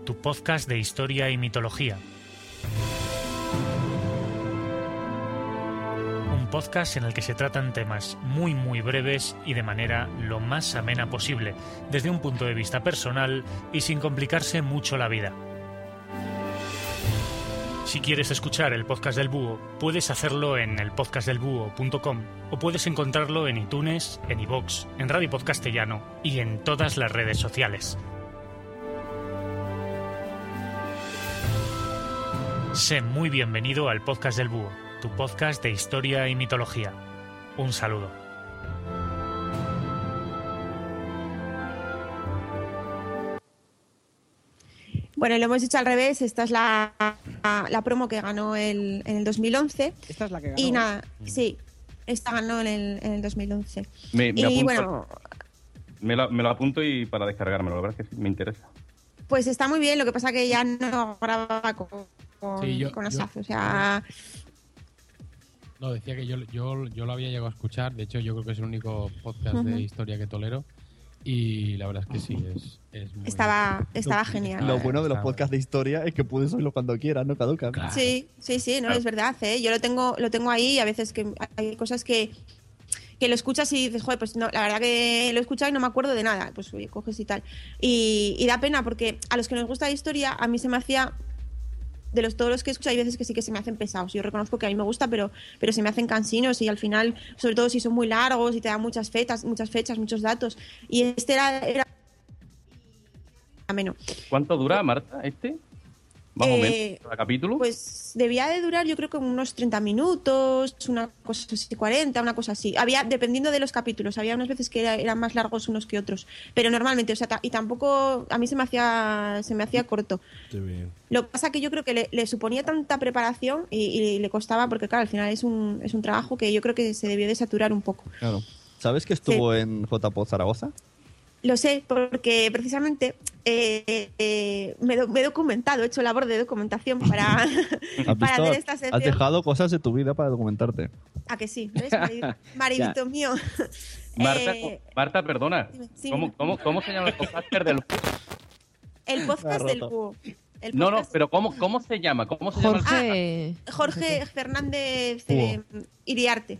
Speaker 15: tu podcast de historia y mitología. Un podcast en el que se tratan temas muy muy breves y de manera lo más amena posible, desde un punto de vista personal y sin complicarse mucho la vida. Si quieres escuchar el podcast del búho, puedes hacerlo en elpodcastdelbúho.com o puedes encontrarlo en iTunes, en iVoox, en Radio Podcastellano y en todas las redes sociales. Sé muy bienvenido al podcast del búho, tu podcast de historia y mitología. Un saludo.
Speaker 8: Bueno, lo hemos hecho al revés, esta es la, la, la promo que ganó el, en el 2011.
Speaker 6: Esta es la que ganó.
Speaker 8: Y nada, sí, esta ganó en el, en el 2011.
Speaker 3: Me, me
Speaker 8: y
Speaker 3: apunto-
Speaker 8: bueno,
Speaker 3: me, lo, me lo apunto y para descargármelo, la verdad es que sí, me interesa.
Speaker 8: pues está muy bien, lo que pasa que ya no grababa con, con,
Speaker 7: Sí, yo-
Speaker 8: con
Speaker 7: yo-
Speaker 8: Asaf, o sea...
Speaker 7: No, decía que yo, yo, yo lo había llegado a escuchar. De hecho, yo creo que es el único podcast de historia que tolero. Y la verdad es que sí, es, es muy...
Speaker 8: Estaba, estaba genial.
Speaker 5: Lo bueno de los podcasts de historia es que puedes oírlo cuando quieras, no caducan.
Speaker 8: Sí, sí, sí, no, es verdad, ¿eh? Yo lo tengo, lo tengo ahí y a veces que hay cosas que, que lo escuchas y dices, joder, pues no, la verdad que lo he escuchado y no me acuerdo de nada. Pues oye, coges y tal. Y, y da pena porque a los que nos gusta la historia, a mí se me hacía. De los, todos los que escucho hay veces que sí que se me hacen pesados. Yo reconozco que a mí me gusta, pero, pero se me hacen cansinos y al final, sobre todo si son muy largos y te dan muchas fechas, muchas fechas, muchos datos. Y este era, era ameno.
Speaker 3: ¿Cuánto dura, Marta, este? Más o
Speaker 8: Eh,
Speaker 3: menos, cada capítulo.
Speaker 8: Pues debía de durar yo creo que unos 30 minutos, una cosa así, 40, una cosa así. Había, dependiendo de los capítulos, había unas veces que era- eran más largos unos que otros. Pero normalmente, o sea, y tampoco, a mí se me hacía, se me hacía corto.
Speaker 1: Qué bien.
Speaker 8: Lo que pasa que yo creo que le, le suponía tanta preparación y, y le costaba, porque claro, al final es un, es un trabajo que yo creo que se debió de saturar un poco.
Speaker 5: Claro. ¿Sabes que estuvo en JPO Zaragoza?
Speaker 8: Lo sé, porque precisamente eh, eh, me, do- me he documentado, he hecho labor de documentación (laughs) para,
Speaker 5: ¿Has, (laughs)
Speaker 8: para
Speaker 5: visto?
Speaker 8: hacer esta
Speaker 5: Has
Speaker 8: sección.
Speaker 5: dejado cosas de tu vida para documentarte.
Speaker 8: ¿A que sí? Maridito (laughs) mío.
Speaker 3: Marta,
Speaker 8: Eh,
Speaker 3: Marta, perdona.
Speaker 8: sí,
Speaker 3: ¿Cómo, cómo, ¿Cómo se llama el podcaster del
Speaker 8: el podcast del búho. El
Speaker 3: No, no,
Speaker 8: podcast-
Speaker 3: pero ¿cómo, cómo se llama? ¿Cómo se llama? el-
Speaker 14: Jorge.
Speaker 8: Jorge Fernández eh, Iriarte.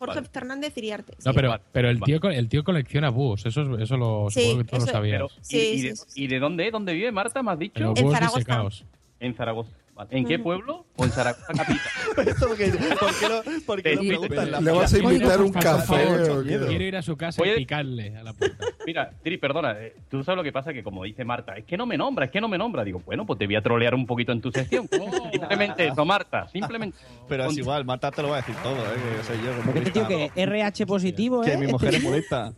Speaker 8: Jorge Fernández Iriarte.
Speaker 7: No,
Speaker 8: sí.
Speaker 7: pero, pero el, tío, el tío colecciona búhos, eso, eso lo
Speaker 8: Sí,
Speaker 7: supongo que tú lo sabías.
Speaker 3: Pero, ¿y,
Speaker 8: Sí,
Speaker 3: y
Speaker 8: sí,
Speaker 3: de,
Speaker 8: sí,
Speaker 3: y de dónde? ¿Dónde vive Marta? ¿Me has dicho?
Speaker 7: En
Speaker 8: Zaragoza.
Speaker 3: En Zaragoza. ¿En qué pueblo? O en Zaragoza capital. (laughs)
Speaker 5: Porque, ¿por qué lo, por qué lo preguntan la
Speaker 1: ¿Le vas a invitar un café
Speaker 7: favor? Quiero ir a su casa
Speaker 3: Oye-
Speaker 7: y picarle a la puerta. (laughs)
Speaker 3: Mira, Tiri, perdona, eh, tú sabes lo que pasa, que como dice Marta, es que no me nombra, es que no me nombra. Digo, bueno, pues te voy a trolear un poquito en tu sección. (laughs) Simplemente eso, Marta, simplemente.
Speaker 5: Pero es igual, Marta te lo va a decir todo, ¿eh? Que soy yo.
Speaker 6: Porque tío que RH positivo,
Speaker 5: Que
Speaker 6: ¿eh?
Speaker 5: mi mujer es molesta.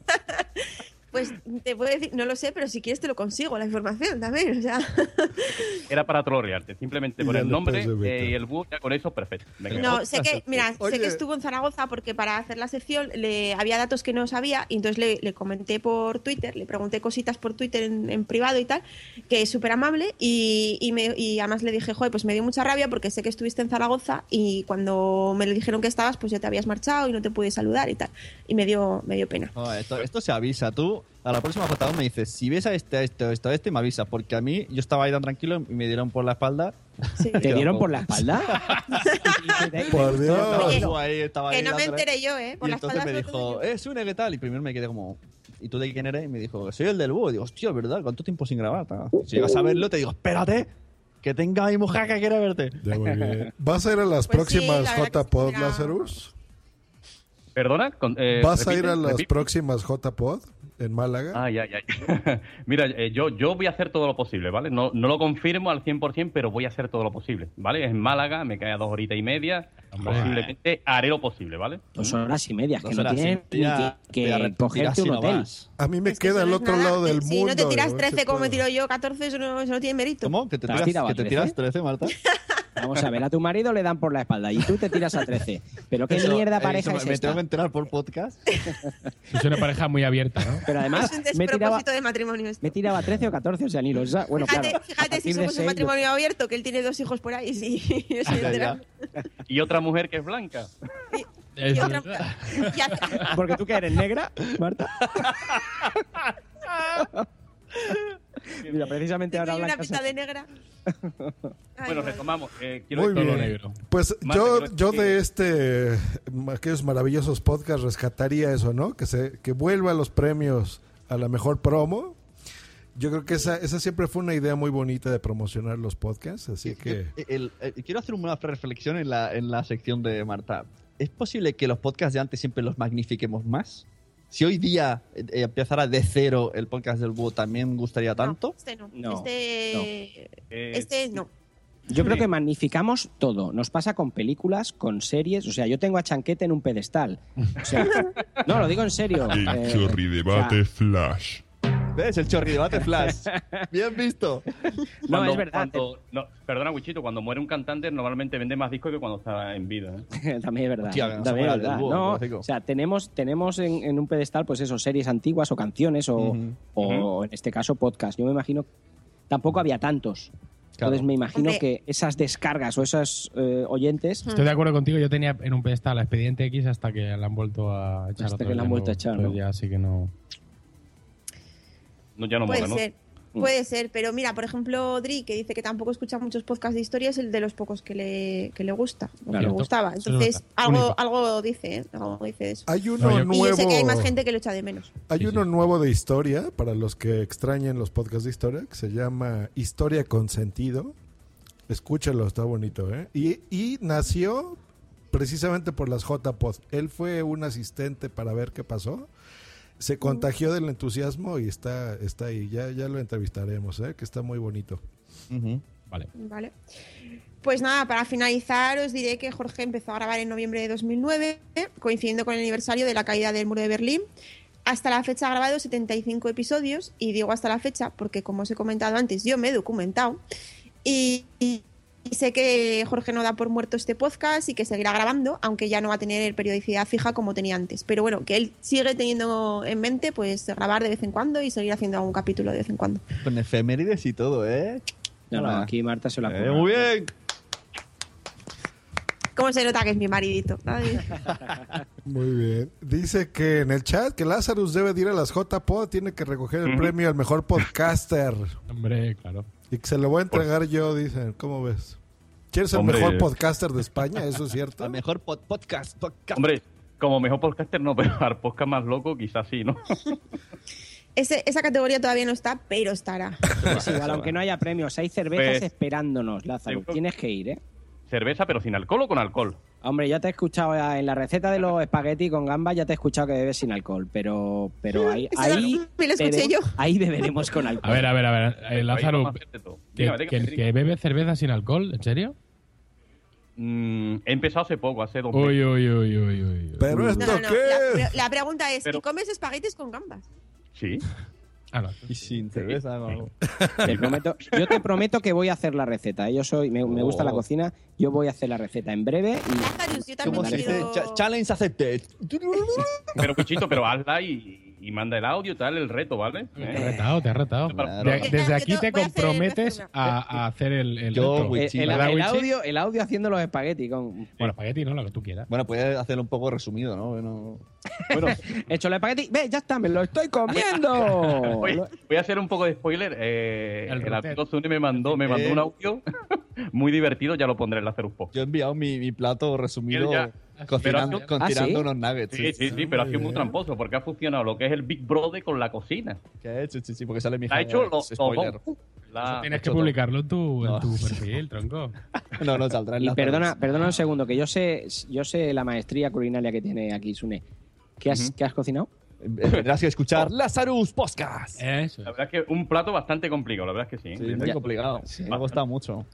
Speaker 8: Pues te puedo decir, no lo sé, pero si quieres te lo consigo, la información también. O sea, (laughs)
Speaker 3: Era para trolearte, simplemente por el nombre eh, y el búho, ya con eso, perfecto. Venga.
Speaker 8: no, sé que, mira,
Speaker 1: Oye.
Speaker 8: sé que estuvo en Zaragoza porque para hacer la sección le había datos que no sabía y entonces le, le comenté por Twitter, le pregunté cositas por Twitter en, en privado y tal, que es súper amable y, y, me- y además le dije, joder, pues me dio mucha rabia porque sé que estuviste en Zaragoza y cuando me le dijeron que estabas, pues ya te habías marchado y no te pude saludar y tal. Y me dio, me dio pena.
Speaker 5: Esto se avisa. Tú, a la próxima JO me dices, si ves a este, a este, a este, a este, me avisas. Porque a mí, yo estaba ahí tan tranquilo y me dieron por la espalda. (laughs)
Speaker 6: ¿Te dieron por la espalda? (laughs)
Speaker 1: Por Dios.
Speaker 5: Estaba
Speaker 8: Oye,
Speaker 5: tú ahí, estaba
Speaker 8: que
Speaker 5: ahí
Speaker 8: no me enteré yo, ¿eh? Por
Speaker 5: y
Speaker 8: la
Speaker 5: entonces me dijo, eh, soy una, ¿qué tal? Y primero me quedé como, ¿y tú de quién eres? Y me dijo, soy el del búho. Y digo, hostia, ¿verdad? ¿Cuánto tiempo sin grabar? Si llegas a verlo, te digo, espérate, que tenga a mi mujer que quiere verte.
Speaker 1: Ya, muy bien. (laughs) ¿Vas a ir a las
Speaker 8: Pues sí,
Speaker 1: próximas
Speaker 8: la
Speaker 1: JPod,
Speaker 8: sí,
Speaker 1: Lazarus?
Speaker 3: ¿Perdona? Con- eh,
Speaker 1: ¿Vas a ir a las
Speaker 3: repite.
Speaker 1: próximas JPod en Málaga?
Speaker 3: Ay, ay, ay. Mira, eh, yo, yo voy a hacer todo lo posible, ¿vale? No, no lo confirmo al 100%, pero voy a hacer todo lo posible, ¿vale? Es en Málaga, me queda dos horitas y media. Posiblemente haré lo posible, ¿vale?
Speaker 6: Dos horas y media, que no
Speaker 5: horas y
Speaker 6: tienen ni
Speaker 5: media,
Speaker 6: que,
Speaker 5: te
Speaker 6: que cogerte
Speaker 5: si
Speaker 6: un
Speaker 5: no
Speaker 6: hotel.
Speaker 5: vas.
Speaker 1: A mí me
Speaker 8: Es que
Speaker 1: queda al
Speaker 8: no
Speaker 1: otro
Speaker 8: nada.
Speaker 1: lado del
Speaker 8: si
Speaker 1: mundo.
Speaker 8: no te tiras
Speaker 1: ¿no?
Speaker 8: 13
Speaker 1: Se
Speaker 8: como me tiro yo 14, eso no, eso no tiene mérito.
Speaker 5: ¿Cómo? ¿Que te
Speaker 6: ¿Te has
Speaker 5: tiras, que te
Speaker 6: 13?
Speaker 5: tiras 13, Marta? (laughs)
Speaker 6: Vamos a ver, a tu marido le dan por la espalda y tú te tiras a 13. Pero qué
Speaker 5: Eso,
Speaker 6: mierda
Speaker 5: eh,
Speaker 6: pareja
Speaker 5: eso
Speaker 6: es
Speaker 5: me, me
Speaker 6: esta.
Speaker 5: tengo que enterar por podcast.
Speaker 7: Es una pareja muy abierta, ¿no?
Speaker 6: Pero además
Speaker 8: es un
Speaker 6: me tiraba,
Speaker 8: de matrimonio esto.
Speaker 6: me tiraba 13 o 14, o sea, ni Bueno,
Speaker 8: Fíjate,
Speaker 6: claro,
Speaker 8: fíjate si somos un matrimonio abierto, que él tiene dos hijos por ahí, sí. (laughs)
Speaker 5: Ya, ya.
Speaker 3: Y otra mujer que es blanca.
Speaker 8: Y otra- (laughs) ya-
Speaker 6: Porque tú que eres negra, Marta. (laughs) Mira, precisamente ahora
Speaker 8: una de negra. (laughs) Ay,
Speaker 3: Bueno, retomamos. Eh, quiero
Speaker 1: Muy
Speaker 3: decir-
Speaker 7: Todo
Speaker 1: bien.
Speaker 7: negro.
Speaker 1: Pues yo, yo de este, aquellos maravillosos podcasts rescataría eso, ¿no? Que se que vuelva los premios a la mejor promo. Yo creo que esa, esa siempre fue una idea muy bonita de promocionar los podcasts, así que...
Speaker 5: El- el- quiero hacer una reflexión en la, en la sección de Marta. ¿Es posible que los podcasts de antes siempre los magnifiquemos más? Si hoy día eh, empezara de cero el podcast del búho, ¿también gustaría tanto?
Speaker 8: Este no.
Speaker 6: No,
Speaker 8: este,
Speaker 3: Eh,
Speaker 8: este no.
Speaker 6: Yo creo que magnificamos todo. Nos pasa con películas, con series. O sea, yo tengo a Chanquete en un pedestal. O sea, (laughs) no, lo digo en serio.
Speaker 17: El
Speaker 6: Eh,
Speaker 17: chorridebate
Speaker 6: o
Speaker 17: flash.
Speaker 5: ¿Ves? El chorridebate flash. (laughs) Bien visto.
Speaker 6: No,
Speaker 3: Cuando-
Speaker 6: es verdad.
Speaker 3: cuando- no, perdona, Wichito, cuando muere un cantante normalmente vende más discos que cuando está en vida. ¿eh? (laughs)
Speaker 6: También es verdad.
Speaker 5: Hostia, no
Speaker 6: también es verdad.
Speaker 5: búho,
Speaker 6: No, o sea, tenemos, tenemos en, en un pedestal, pues eso, series antiguas o canciones o,
Speaker 5: Ujú.
Speaker 6: o en este caso podcast. Yo me imagino, tampoco había tantos.
Speaker 5: Claro.
Speaker 6: Entonces me imagino
Speaker 8: Hombre.
Speaker 6: que esas descargas o esos eh, oyentes
Speaker 7: Estoy de acuerdo contigo, yo tenía en un pedestal a Expediente X hasta que la han vuelto a echar.
Speaker 6: Hasta que la
Speaker 7: de
Speaker 6: han vuelto a echar, ¿no?
Speaker 7: ya sí que no.
Speaker 3: No, ya no
Speaker 8: Puede
Speaker 3: mola, ¿no?
Speaker 8: ser. Puede ser, pero mira, por ejemplo, Dri, que dice que tampoco escucha muchos podcasts de historia, es el de los pocos que le, que le gusta, o que le gustaba. Entonces, algo,
Speaker 7: Único.
Speaker 8: algo dice, ¿eh? algo dice eso.
Speaker 1: Hay uno
Speaker 7: No, yo-
Speaker 8: Y yo sé que hay más
Speaker 1: nuevo...
Speaker 8: gente que lo echa de menos.
Speaker 1: Hay
Speaker 7: Sí,
Speaker 1: uno
Speaker 7: sí.
Speaker 1: nuevo de historia, para los que extrañen los podcasts de historia, que se llama Historia con Sentido. Escúchalo, está bonito, ¿eh? Y, y nació precisamente por las JPod. Él fue un asistente para ver qué pasó. Se contagió del entusiasmo y está, está ahí. Ya, ya lo entrevistaremos, ¿eh? Que está muy bonito.
Speaker 7: Vale.
Speaker 8: Vale. Pues nada, para finalizar os diré que Jorge empezó a grabar en noviembre de 2009, coincidiendo con el aniversario de la caída del muro de Berlín. Hasta la fecha ha grabado 75 episodios y digo hasta la fecha porque como os he comentado antes, yo me he documentado y, y- y sé que Jorge no da por muerto este podcast y que seguirá grabando, aunque ya no va a tener periodicidad fija como tenía antes. Pero bueno, que él sigue teniendo en mente pues grabar de vez en cuando y seguir haciendo algún capítulo de vez en cuando.
Speaker 5: Con efemérides y todo, ¿eh?
Speaker 6: No, no, aquí Marta se la
Speaker 5: Eh, muy bien.
Speaker 8: ¿Cómo se nota que es mi maridito? Ay. (laughs)
Speaker 1: Muy bien. Dice que en el chat que Lazarus debe de ir a las JPod, tiene que recoger el premio al mejor podcaster.
Speaker 7: Hombre, claro.
Speaker 1: Y que se lo voy a entregar yo, dicen. ¿Cómo ves? ¿Quieres el
Speaker 3: Hombre.
Speaker 1: mejor podcaster de España? ¿Eso es cierto? (laughs)
Speaker 5: El mejor pod- podcast, podcast.
Speaker 3: Hombre, como mejor podcaster no, (laughs) pero al podcast más loco quizás sí, ¿no? (laughs)
Speaker 8: ese- esa categoría todavía no está, pero estará.
Speaker 6: Pues igual, aunque no haya premios, hay cervezas
Speaker 3: Pues-
Speaker 6: esperándonos, Lázaro. Tienes que ir, ¿eh?
Speaker 3: Cerveza, pero sin alcohol o con alcohol.
Speaker 6: Hombre, ya te he escuchado en la receta de los espaguetis con gambas, ya te he escuchado que bebes sin alcohol, pero, pero (laughs) ahí, ahí,
Speaker 8: me lo escuché yo.
Speaker 6: ahí beberemos con (laughs) alcohol.
Speaker 7: A ver, a ver, a ver. eh, Lázaro, que, que- bebe cerveza sin alcohol, ¿en serio?
Speaker 3: Mm, he empezado hace poco, hace dos
Speaker 7: Uy,
Speaker 3: meses.
Speaker 7: uy, uy, uy, uy.
Speaker 1: Pero esto
Speaker 8: no, no.
Speaker 1: qué
Speaker 8: La, pregunta es,
Speaker 3: Pero-
Speaker 8: ¿y comes espaguetis con gambas?
Speaker 3: Sí.
Speaker 7: Ah.
Speaker 5: Y sin cerveza. no. (laughs)
Speaker 6: Te prometo- yo te prometo que voy a hacer la receta. ¿eh? Yo soy, me, me gusta la
Speaker 5: Oh.
Speaker 6: cocina, yo voy a hacer la receta en breve y
Speaker 8: Lazarus, yo
Speaker 5: ¿Cómo
Speaker 8: también
Speaker 5: se dice?
Speaker 8: quiero...
Speaker 5: Cha- Challenge accepted.
Speaker 3: Pero, Pichito, pero hazla y, y manda el audio, tal, el reto, ¿vale?
Speaker 7: Te has
Speaker 3: Eh,
Speaker 7: retado, te has retado.
Speaker 3: Claro.
Speaker 7: De- desde aquí
Speaker 8: te-
Speaker 7: comprometes
Speaker 8: a hacer
Speaker 7: a, a hacer el, el
Speaker 5: Yo,
Speaker 7: reto.
Speaker 5: Wichi.
Speaker 6: Eh, el, el-
Speaker 7: ¿Verdad,
Speaker 6: el audio, el audio haciendo los espaguetis con...
Speaker 7: Bueno, espagueti no, lo que tú quieras.
Speaker 5: Bueno, puedes hacerlo un poco resumido, ¿no? Bueno,
Speaker 3: Bueno, (laughs)
Speaker 6: He hecho los espaguetis, ve, ya está, me lo estoy comiendo. (laughs)
Speaker 3: voy, voy a hacer un poco de spoiler. Eh,
Speaker 7: El
Speaker 3: el amigo Zune me mandó, me mandó
Speaker 5: Eh.
Speaker 3: un audio (laughs) muy divertido, ya lo pondré en la Hacer un poco.
Speaker 5: yo he enviado mi, mi plato resumido cocinando,
Speaker 3: Pero-
Speaker 5: cocinando
Speaker 6: ¿Ah, sí?
Speaker 5: unos nuggets.
Speaker 3: Sí, sí, sí, pero ha sido muy tramposo porque ha funcionado lo que es el Big Brother con la cocina.
Speaker 5: ¿Qué ha hecho? Sí, sí, porque sale mi
Speaker 3: Ha hecho
Speaker 5: eh,
Speaker 3: los
Speaker 5: spoiler.
Speaker 3: La-
Speaker 7: Tienes que publicarlo en tu, en
Speaker 5: No.
Speaker 7: tu perfil, tronco.
Speaker 5: No, no, saldrá en
Speaker 6: Y
Speaker 5: la
Speaker 6: perdona, perdona un segundo, que yo sé, yo sé la maestría culinaria que tiene aquí Sune. ¿Qué has. ¿qué has cocinado?
Speaker 5: Eh, Tendrás que escuchar (laughs) Lazarus Podcast.
Speaker 7: Eso.
Speaker 3: La verdad es que un plato bastante complicado, la verdad es que sí.
Speaker 5: Sí, muy complicado. Me ha costado mucho.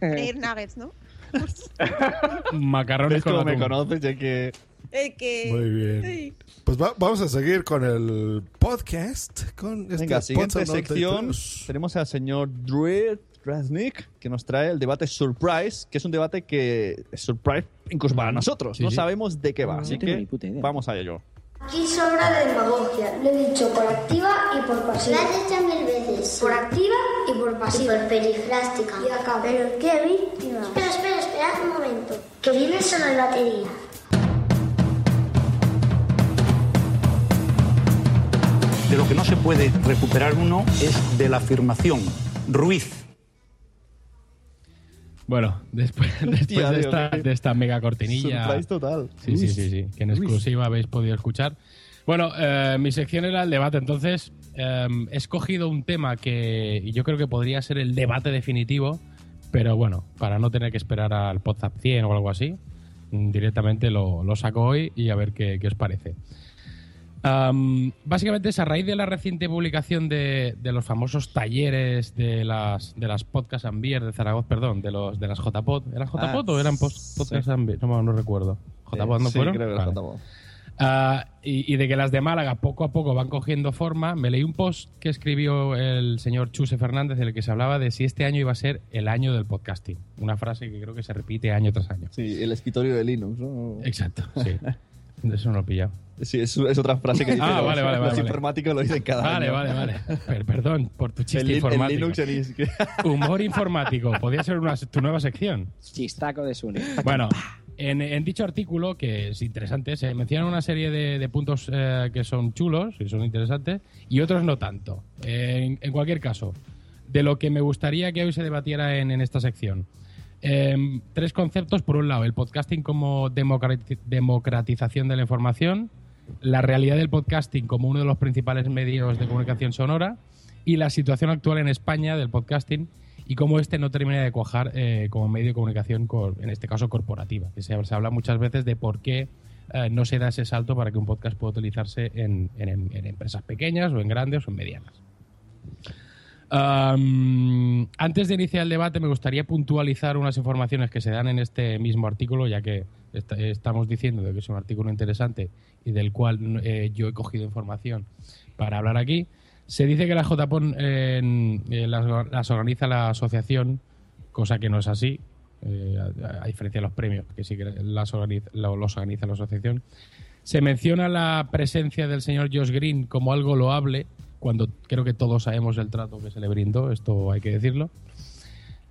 Speaker 8: Air nuggets, ¿no? (laughs)
Speaker 7: Macarrones
Speaker 5: ¿Ves
Speaker 7: con
Speaker 5: cómo me conoces? Ya que...
Speaker 8: Eh, que...
Speaker 1: Muy bien.
Speaker 8: Sí.
Speaker 1: Pues va- vamos a seguir con el podcast. Con este
Speaker 5: Venga, siguiente
Speaker 1: Podcast
Speaker 5: sección.
Speaker 1: 93.
Speaker 5: Tenemos al señor Druid Raznik, que nos trae el debate Surprise, que es un debate que es surprise incluso para nosotros.
Speaker 7: Sí,
Speaker 5: no
Speaker 7: sí.
Speaker 5: sabemos de qué va,
Speaker 6: No
Speaker 5: así que vamos a ello.
Speaker 17: Aquí sobra de demagogia. Lo he dicho por activa y por pasiva. Lo has dicho mil veces. Por activa y por pasiva. Y por perifrástica. Y acá. Pero qué víctima. Espera, espera, espera un momento. Que viene solo en batería.
Speaker 18: De lo que no se puede recuperar uno es de la afirmación. Ruiz.
Speaker 7: Bueno, después, (laughs) de, esta,
Speaker 5: qué-
Speaker 7: de esta mega cortinilla.
Speaker 5: Surprise total.
Speaker 7: Sí, sí, sí, sí, que en exclusiva habéis podido escuchar. Bueno, eh, mi sección era el debate, entonces eh, he escogido un tema que yo creo que podría ser el debate definitivo, pero bueno, para no tener que esperar al WhatsApp 100 o algo así, mm, directamente lo, lo saco hoy y a ver qué, qué os parece. Am, básicamente es a raíz de la reciente publicación de, de los famosos talleres de las de las podcast and beer de Zaragoza, perdón, de los de las JPod. ¿Eran JPod
Speaker 5: Ah,
Speaker 7: o eran post- podcast
Speaker 5: sí.
Speaker 7: and beer? No, no recuerdo. JPod no
Speaker 5: sí,
Speaker 7: fueron.
Speaker 5: creo que
Speaker 7: Vale.
Speaker 5: era JPod.
Speaker 7: Ah, y, y de que las de Málaga poco a poco van cogiendo forma, me leí un post que escribió el señor Chuse Fernández en el que se hablaba de si este año iba a ser el año del podcasting. Una frase que creo que se repite año tras año.
Speaker 5: Sí, el escritorio de Linux, ¿no?
Speaker 7: Exacto, sí. (laughs) Eso no lo he pillado.
Speaker 5: Sí, es, es otra frase que (laughs) dicen
Speaker 7: Ah,
Speaker 5: los,
Speaker 7: vale, vale,
Speaker 5: los
Speaker 7: vale.
Speaker 5: informáticos, lo dicen cada
Speaker 7: Vale,
Speaker 5: año.
Speaker 7: vale, vale. (laughs) Per- perdón por tu chiste
Speaker 5: El,
Speaker 7: informático.
Speaker 5: Linux en (laughs)
Speaker 7: Humor informático. Podría ser una, tu nueva sección.
Speaker 6: Chistaco de Sune.
Speaker 7: Bueno, en, en dicho artículo, que es interesante, se mencionan una serie de, de puntos eh, que son chulos y son interesantes y otros no tanto. En, en cualquier caso, de lo que me gustaría que hoy se debatiera en, en esta sección. Em, tres conceptos. Por un lado, el podcasting como democrati- democratización de la información, la realidad del podcasting como uno de los principales medios de comunicación sonora y la situación actual en España del podcasting y cómo este no termina de cuajar eh, como medio de comunicación, en este caso corporativa. Se, habla muchas veces de por qué eh, no se da ese salto para que un podcast pueda utilizarse en empresas pequeñas o en grandes o en medianas. Antes de iniciar el debate, me gustaría puntualizar unas informaciones que se dan en este mismo artículo, ya que est- estamos diciendo de que es un artículo interesante y del cual eh, yo he cogido información para hablar aquí. Se dice que la JPON eh, eh, las, organiza la asociación, cosa que no es así, eh, a, a diferencia de los premios, que sí que las organiza, lo- los organiza la asociación. Se menciona la presencia del señor Josh Green como algo loable, cuando creo que todos sabemos el trato que se le brindó, esto hay que decirlo.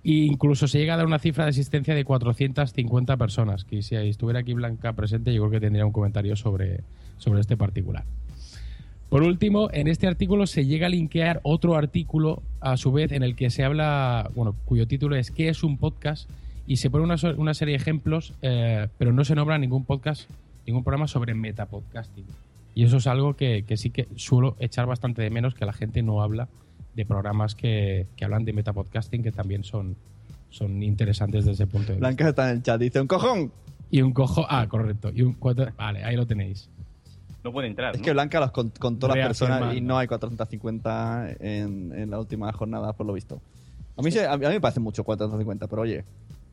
Speaker 7: E incluso se llega a dar una cifra de asistencia de 450 personas, que si estuviera aquí Blanca presente, yo creo que tendría un comentario sobre, sobre este particular. Por último, en este artículo se llega a linkear otro artículo, a su vez, en el que se habla, bueno, cuyo título es ¿Qué es un podcast? Y se pone una, una serie de ejemplos, eh, pero no se nombra ningún podcast, ningún programa sobre metapodcasting. Y eso es algo que, que sí que suelo echar bastante de menos, que la gente no habla de programas que, que hablan de metapodcasting, que también son, son interesantes desde ese punto de vista.
Speaker 5: Blanca está en el chat, dice un cojón.
Speaker 7: Y un cojo, ah, correcto. Y un cuatro- vale, ahí lo tenéis.
Speaker 3: No puede entrar.
Speaker 5: Es
Speaker 3: ¿no?
Speaker 5: que Blanca los con- contó las personas y no hay 450 en, en la última jornada, por lo visto. A mí, se- a mí me parece mucho 450, pero oye,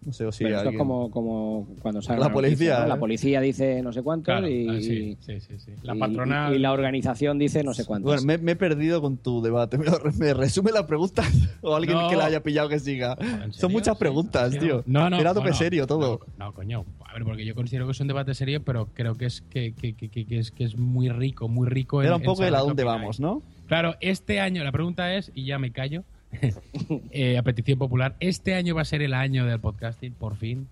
Speaker 5: no sé o si
Speaker 6: Pero esto es como, como cuando sale
Speaker 5: La
Speaker 6: noticia,
Speaker 5: policía,
Speaker 6: ¿no?
Speaker 5: ¿eh?
Speaker 6: La policía dice no sé cuántos
Speaker 7: Claro,
Speaker 6: y,
Speaker 7: ah, sí, sí, sí, sí. La patronal-
Speaker 6: y la organización dice no sé cuántos.
Speaker 5: Bueno, me, me he perdido con tu debate. (laughs) ¿Me, resume las preguntas? (laughs) ¿O alguien
Speaker 7: No.
Speaker 5: que la haya pillado que siga? Son muchas preguntas,
Speaker 7: sí,
Speaker 5: tío.
Speaker 7: No, no.
Speaker 5: Era tope
Speaker 7: bueno,
Speaker 5: serio todo.
Speaker 7: No, no, coño. A ver, porque yo considero que es un debate serio, pero creo que es que, que, que, que- que es, que es muy rico, muy rico. en-
Speaker 5: Era un
Speaker 7: en
Speaker 5: poco el
Speaker 7: saber
Speaker 5: a dónde vamos, ¿no?
Speaker 7: Claro, este año, la pregunta es, y ya me callo, (laughs) eh, a petición popular, ¿este año va a ser el año del podcasting, por fin?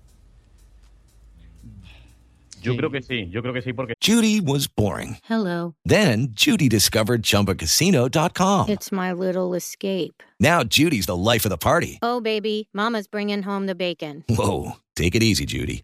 Speaker 3: Yo creo que sí, yo creo que sí, porque
Speaker 19: Judy was boring.
Speaker 20: Hello.
Speaker 19: Then Judy discovered ChumbaCasino.com.
Speaker 20: It's my little escape.
Speaker 19: Now Judy's the life of the party.
Speaker 20: Oh, baby, Mama's bringing home the bacon.
Speaker 19: Whoa, take it easy, Judy.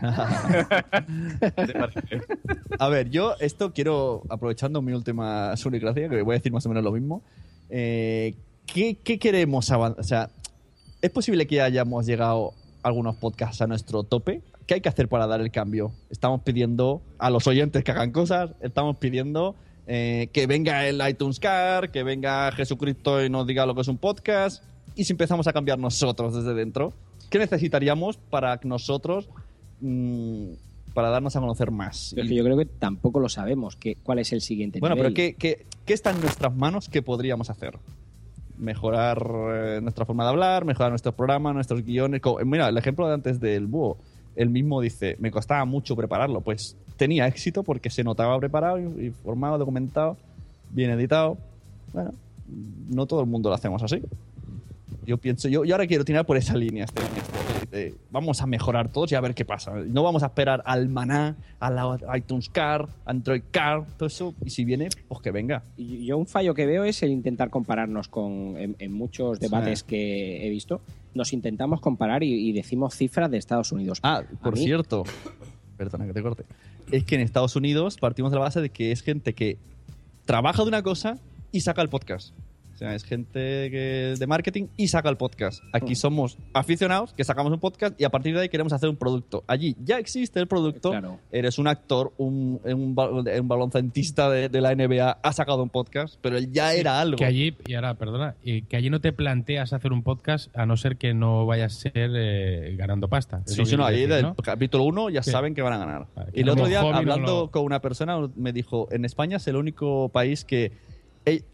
Speaker 3: (laughs)
Speaker 5: A ver, yo esto quiero, aprovechando mi última gracia, que voy a decir más o menos lo mismo. eh, ¿qué, qué queremos avanzar? O sea, ¿es posible que hayamos llegado algunos podcasts a nuestro tope? ¿Qué hay que hacer para dar el cambio? Estamos pidiendo a los oyentes que hagan cosas, estamos pidiendo eh, que venga el iTunes Car, que venga Jesucristo y nos diga lo que es un podcast. Y si empezamos a cambiar nosotros desde dentro, ¿qué necesitaríamos para que nosotros, mm, para darnos a conocer más?
Speaker 6: Pero que yo creo que tampoco lo sabemos que, cuál es el siguiente
Speaker 5: Bueno,
Speaker 6: nivel.
Speaker 5: pero ¿qué, qué, qué está en nuestras manos que podríamos hacer? Mejorar eh, nuestra forma de hablar, mejorar nuestros programas, nuestros guiones. Mira, el ejemplo de antes del búho. Él mismo dice, me costaba mucho prepararlo. Pues tenía éxito porque se notaba preparado, informado, documentado, bien editado. Bueno, no todo el mundo lo hacemos así. Yo pienso, yo, yo ahora quiero tirar por esa línea. este- este- vamos a mejorar todos y a ver qué pasa. No vamos a esperar al Maná, a la iTunes Car, Android Car, todo eso. Y si viene, pues que venga.
Speaker 6: Yo un fallo que veo es el intentar compararnos con en, en muchos debates
Speaker 5: Sí.
Speaker 6: que he visto. Nos intentamos comparar y, y decimos cifras de Estados Unidos.
Speaker 5: Ah, por
Speaker 6: mí-
Speaker 5: cierto, perdona que te corte. Es que en Estados Unidos partimos de la base de que es gente que trabaja de una cosa y saca el podcast. O sea, es gente que- de marketing y saca el podcast. Aquí somos aficionados que sacamos un podcast y a partir de ahí queremos hacer un producto. Allí ya existe el producto. Eres un actor, un, un, un baloncentista de, de la NBA, ha sacado un podcast, pero él ya era algo.
Speaker 7: Que allí, y ahora, perdona, que allí no te planteas hacer un podcast a no ser que no vayas a ser eh, ganando pasta.
Speaker 5: Sí, sí, no,
Speaker 7: decir,
Speaker 5: del
Speaker 7: ¿no?
Speaker 5: capítulo 1 ya saben que van a ganar. y el otro día,
Speaker 7: no
Speaker 5: hablando
Speaker 7: lo-
Speaker 5: con una persona, me dijo, en España es el único país que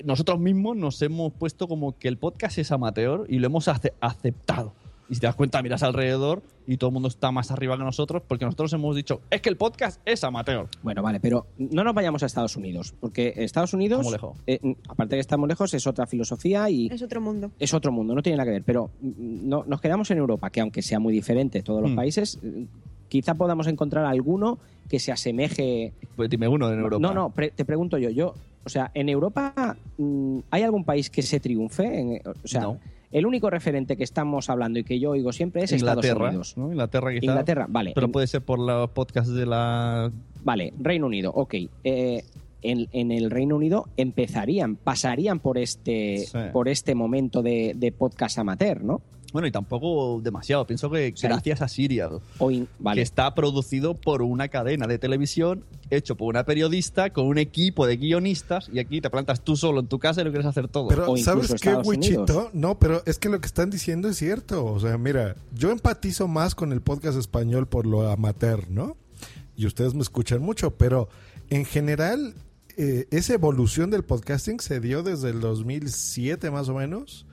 Speaker 5: nosotros mismos nos hemos puesto como que el podcast es amateur y lo hemos ace- aceptado. Y si te das cuenta, miras alrededor y todo el mundo está más arriba que nosotros porque nosotros hemos dicho, es que el podcast es amateur.
Speaker 6: Bueno, vale, pero no nos vayamos a Estados Unidos, porque Estados Unidos,
Speaker 5: Estamos lejos.
Speaker 6: eh, aparte de que estamos lejos, es otra filosofía y
Speaker 8: Es otro mundo.
Speaker 6: es otro mundo, no tiene nada que ver. Pero mm, no, nos quedamos en Europa, que aunque sea muy diferente todos los
Speaker 5: Hmm.
Speaker 6: países, eh, quizá podamos encontrar alguno que se asemeje.
Speaker 5: Pues dime uno en Europa.
Speaker 6: No, no, pre- te pregunto yo, yo, o sea, en Europa mm, hay algún país que se triunfe, o sea, el único referente que estamos hablando y que yo oigo siempre es Estados Unidos.
Speaker 5: ¿no? Inglaterra quizá.
Speaker 6: Inglaterra, vale.
Speaker 5: Pero
Speaker 6: En-
Speaker 5: puede ser por los podcasts de la...
Speaker 6: Vale, Reino Unido, ok. Eh, en, en el Reino Unido empezarían, pasarían por este,
Speaker 5: Sí.
Speaker 6: por este momento de, de podcast amateur, ¿no?
Speaker 5: Bueno, y tampoco demasiado. Pienso que gracias a Serial,
Speaker 6: vale.
Speaker 5: que está producido por una cadena de televisión, hecho por una periodista, con un equipo de guionistas, y aquí te plantas tú solo en tu casa y lo quieres hacer todo.
Speaker 1: Pero, ¿sabes qué, Wichito? No, pero es que lo que están diciendo es cierto. O sea, mira, yo empatizo más con el podcast español por lo amateur, ¿no? Y ustedes me escuchan mucho, pero en general, eh, esa evolución del podcasting se dio desde el 2007 más o menos.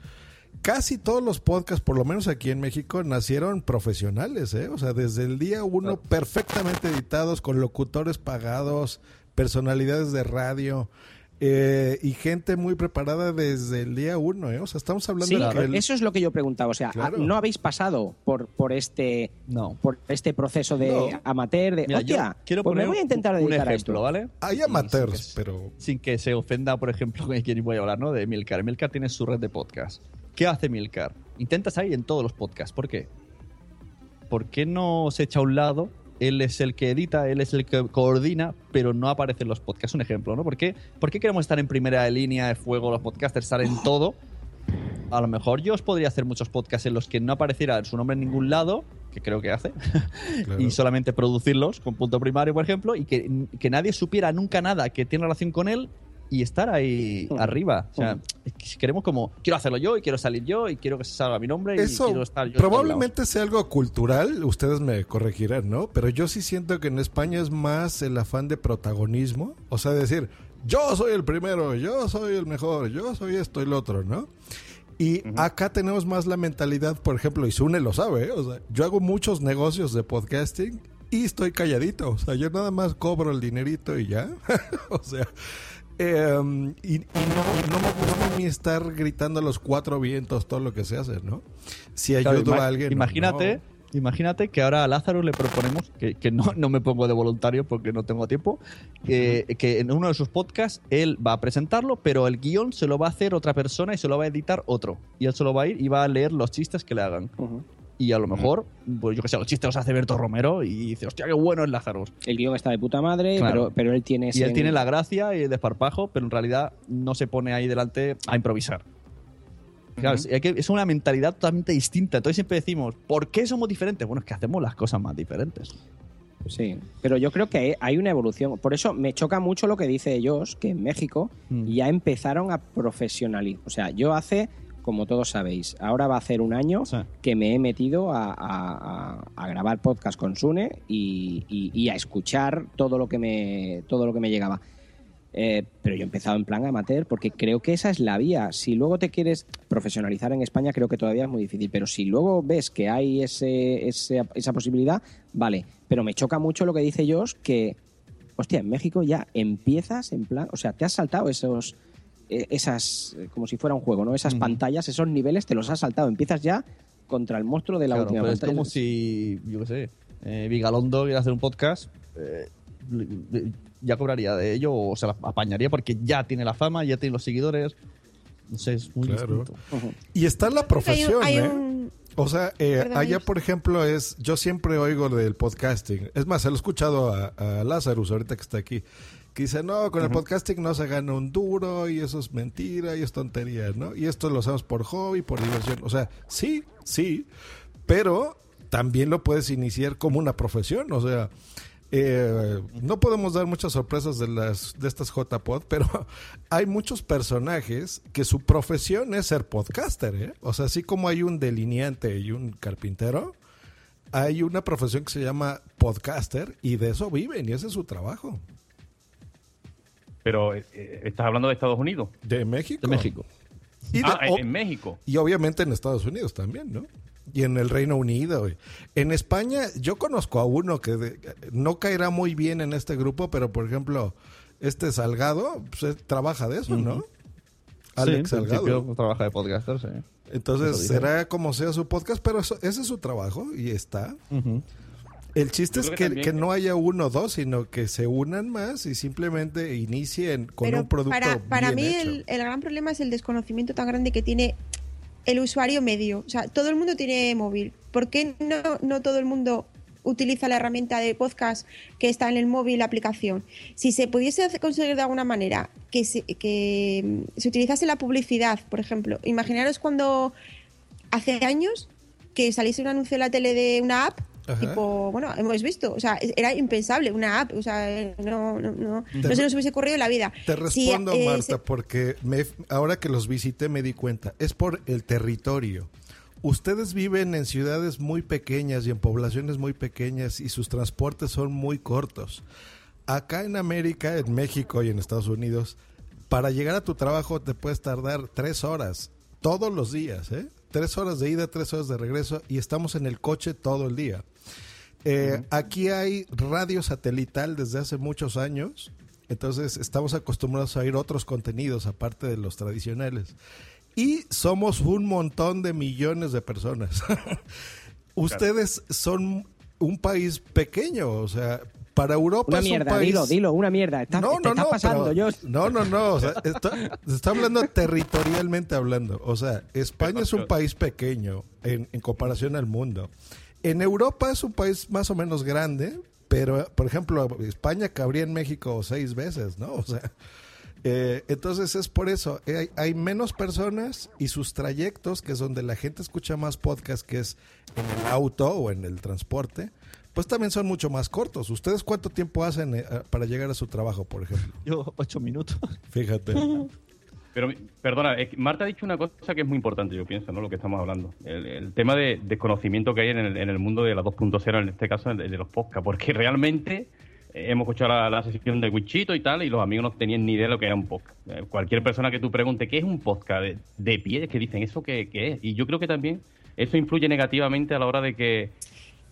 Speaker 1: Casi todos los podcasts, por lo menos aquí en México, nacieron profesionales, ¿eh? O sea, desde el día uno perfectamente editados, con locutores pagados, personalidades de radio. eh, y gente muy preparada desde el día uno, ¿eh? O sea, estamos hablando
Speaker 6: Sí,
Speaker 1: de que el-
Speaker 6: eso es lo que yo preguntaba. O sea,
Speaker 1: Claro.
Speaker 6: ¿no habéis pasado por, por este por este proceso de
Speaker 5: No.
Speaker 6: amateur? De,
Speaker 5: Mira,
Speaker 6: hostia,
Speaker 5: quiero
Speaker 6: pues me
Speaker 5: poner
Speaker 6: voy a intentar
Speaker 5: un
Speaker 6: dedicar a
Speaker 5: ejemplo,
Speaker 6: esto.
Speaker 5: ¿vale?
Speaker 1: Hay amateurs, pero...
Speaker 5: Sin que se ofenda, por ejemplo, (laughs) con quien voy a hablar, ¿no? De Milcar. Milcar tiene su red de podcast. ¿Qué hace Milcar? Intenta salir en todos los podcasts. ¿Por qué? ¿Por qué no se echa a un lado? Él es el que edita, él es el que coordina, pero no aparece en los podcasts. Un ejemplo, ¿no? ¿Por qué, ¿Por qué queremos estar en primera línea de fuego los podcasters, estar en todo? A lo mejor yo os podría hacer muchos podcasts en los que no apareciera su nombre en ningún lado, que creo que hace, (laughs) y solamente producirlos con punto primario, por ejemplo, y que, que nadie supiera nunca nada que tiene relación con él y estar ahí arriba. O sea, si queremos como, quiero hacerlo yo y quiero salir yo y quiero que se salga mi nombre y
Speaker 1: Eso
Speaker 5: quiero estar yo.
Speaker 1: probablemente sea algo cultural, ustedes me corregirán, ¿no? Pero yo sí siento que en España es más el afán de protagonismo, o sea, decir, yo soy el primero, yo soy el mejor, yo soy esto y lo otro, ¿no? Y acá tenemos más la mentalidad, por ejemplo, y Sune lo sabe, ¿eh? o sea, yo hago muchos negocios de podcasting y estoy calladito, o sea, yo nada más cobro el dinerito y ya, (laughs) o sea, eh, y, y no, no me gusta a mí estar gritando a los cuatro vientos todo lo que se hace, ¿no? Si
Speaker 5: Claro,
Speaker 1: ayudo
Speaker 5: ima-
Speaker 1: a alguien.
Speaker 5: Imagínate,
Speaker 1: no.
Speaker 5: imagínate que ahora a Lázaro le proponemos, que, que no, no me pongo de voluntario porque no tengo tiempo, que, que en uno de sus podcasts él va a presentarlo, pero el guion se lo va a hacer otra persona y se lo va a editar otro. Y él se lo va a ir y va a leer los chistes que le hagan. Y a lo mejor, pues yo que sé, los chistes los hace Berto Romero y dice, hostia, qué bueno es Lázaro.
Speaker 6: El guion está de puta madre,
Speaker 5: Claro.
Speaker 6: pero, pero él tiene
Speaker 5: Y
Speaker 6: ese-
Speaker 5: él tiene la gracia y el desparpajo, pero en realidad no se pone ahí delante a improvisar. Claro, es- hay que- es una mentalidad totalmente distinta. Entonces siempre decimos, ¿por qué somos diferentes? Bueno, es que hacemos las cosas más diferentes.
Speaker 6: Sí, pero yo creo que hay una evolución. Por eso me choca mucho lo que dice ellos, que en México
Speaker 5: Mm.
Speaker 6: ya empezaron a profesionalizar. O sea, yo hace, como todos sabéis, ahora va a hacer un año que me he metido a, a- a- a grabar podcast con Sune y, y- y a escuchar todo lo que me, todo lo que me llegaba. Eh, pero yo he empezado en plan amateur porque creo que esa es la vía. Si luego te quieres profesionalizar en España, creo que todavía es muy difícil. Pero si luego ves que hay ese, ese- esa posibilidad, vale. Pero me choca mucho lo que dice Josh, que, hostia, en México ya empiezas en plan, o sea, te has saltado esos, esas, eh, como si fuera un juego, ¿no? Esas pantallas, esos niveles, te los has saltado. Empiezas ya contra el monstruo de la
Speaker 5: Claro,
Speaker 6: última
Speaker 5: pero es
Speaker 6: pantalla.
Speaker 5: como si, yo qué sé, eh, Vigalondo quiere hacer un podcast, eh, ya cobraría de ello o se la apañaría porque ya tiene la fama, ya tiene los seguidores. No sé, es muy
Speaker 1: Claro.
Speaker 5: distinto.
Speaker 1: Y está la profesión,
Speaker 8: hay
Speaker 1: ¿eh?
Speaker 8: un-
Speaker 1: O sea, eh,
Speaker 8: Perdón,
Speaker 1: allá, por ejemplo, es. Yo siempre oigo del podcasting. Es más, se lo he escuchado a, a Lazarus ahorita que está aquí. Que dice: No, con el podcasting no se gana un duro y eso es mentira y es tontería, ¿no? Y esto lo hacemos por hobby, por diversión. O sea, sí, sí. Pero también lo puedes iniciar como una profesión. O sea. eh, no podemos dar muchas sorpresas de las de estas JPod, (laughs) pero hay muchos personajes que su profesión es ser podcaster, ¿eh? O sea, así como hay un delineante y un carpintero, hay una profesión que se llama podcaster y de eso viven y ese es su trabajo.
Speaker 3: Pero, eh, eh, ¿estás hablando de Estados Unidos?
Speaker 1: De México.
Speaker 5: De México.
Speaker 1: Y de-
Speaker 3: ah, en- México.
Speaker 1: Y obviamente en Estados Unidos también, ¿no? Y en el Reino Unido. En España, yo conozco a uno que de- no caerá muy bien en este grupo, pero por ejemplo, este Salgado pues, trabaja de eso, ¿no? Alex
Speaker 5: Sí,
Speaker 1: Salgado.
Speaker 5: trabaja de podcaster, sí.
Speaker 1: Entonces, será como sea su podcast, pero eso- ese es su trabajo y está. El chiste es
Speaker 3: que
Speaker 1: que,
Speaker 3: también-
Speaker 1: que no haya uno o dos, sino que se unan más y simplemente inicien con
Speaker 8: Pero
Speaker 1: un producto
Speaker 8: para, para
Speaker 1: bien
Speaker 8: mí
Speaker 1: hecho.
Speaker 8: el, el gran problema es el desconocimiento tan grande que tiene el usuario medio. O sea, todo el mundo tiene móvil. ¿Por qué no, no todo el mundo utiliza la herramienta de podcast que está en el móvil, la aplicación? Si se pudiese conseguir de alguna manera que se, que mm, se utilizase la publicidad, por ejemplo, imaginaros cuando hace años que saliese un anuncio en la tele de una app.
Speaker 1: Ajá.
Speaker 8: Tipo, bueno, hemos visto, o sea, era impensable una app, o sea, no, no, no,
Speaker 1: Te-
Speaker 8: no se nos hubiese ocurrido en la vida.
Speaker 1: Te respondo,
Speaker 8: eh,
Speaker 1: Marta, porque me- ahora que los visité me di cuenta. Es por el territorio. Ustedes viven en ciudades muy pequeñas y en poblaciones muy pequeñas y sus transportes son muy cortos. Acá en América, en México y en Estados Unidos, para llegar a tu trabajo te puedes tardar tres horas todos los días, ¿eh? Tres horas de ida, tres horas de regreso y estamos en el coche todo el día. Eh, Aquí hay radio satelital desde hace muchos años, entonces estamos acostumbrados a oír otros contenidos aparte de los tradicionales. Y somos un montón de millones de personas. (laughs) Ustedes son un país pequeño, o sea, para Europa
Speaker 6: Una
Speaker 1: es un
Speaker 6: mierda,
Speaker 1: país...
Speaker 6: dilo, dilo, una mierda. Está,
Speaker 1: No,
Speaker 6: te
Speaker 1: no,
Speaker 6: está
Speaker 1: no,
Speaker 6: pasando,
Speaker 1: pero-
Speaker 6: yo.
Speaker 1: no, no, no, o sea, está, se está hablando territorialmente hablando. O sea, España es un país pequeño en, en comparación al mundo. En Europa es un país más o menos grande, pero, por ejemplo, España cabría en México seis veces, ¿no? O sea, eh, entonces es por eso, eh, hay, hay menos personas y sus trayectos, que es donde la gente escucha más podcast, que es en el auto o en el transporte, pues también son mucho más cortos. ¿Ustedes cuánto tiempo hacen eh, para llegar a su trabajo, por ejemplo? (laughs)
Speaker 5: Yo, ocho minutos.
Speaker 1: Fíjate. (laughs)
Speaker 3: Pero, perdona, es que Marta ha dicho una cosa que es muy importante, yo pienso, ¿no? Lo que estamos hablando. El, el tema de desconocimiento que hay en el, en el mundo de la 2.0, en este caso, de, de los podcasts. Porque (laughs) realmente eh, hemos escuchado la, la sesión de Wichito y tal, y los amigos no tenían ni idea de lo que era un podcast. Eh, cualquier persona que tú pregunte, ¿qué es un podcast? De, de pie, es que dicen, ¿eso qué, qué es? Y yo creo que también eso influye negativamente a la hora de que,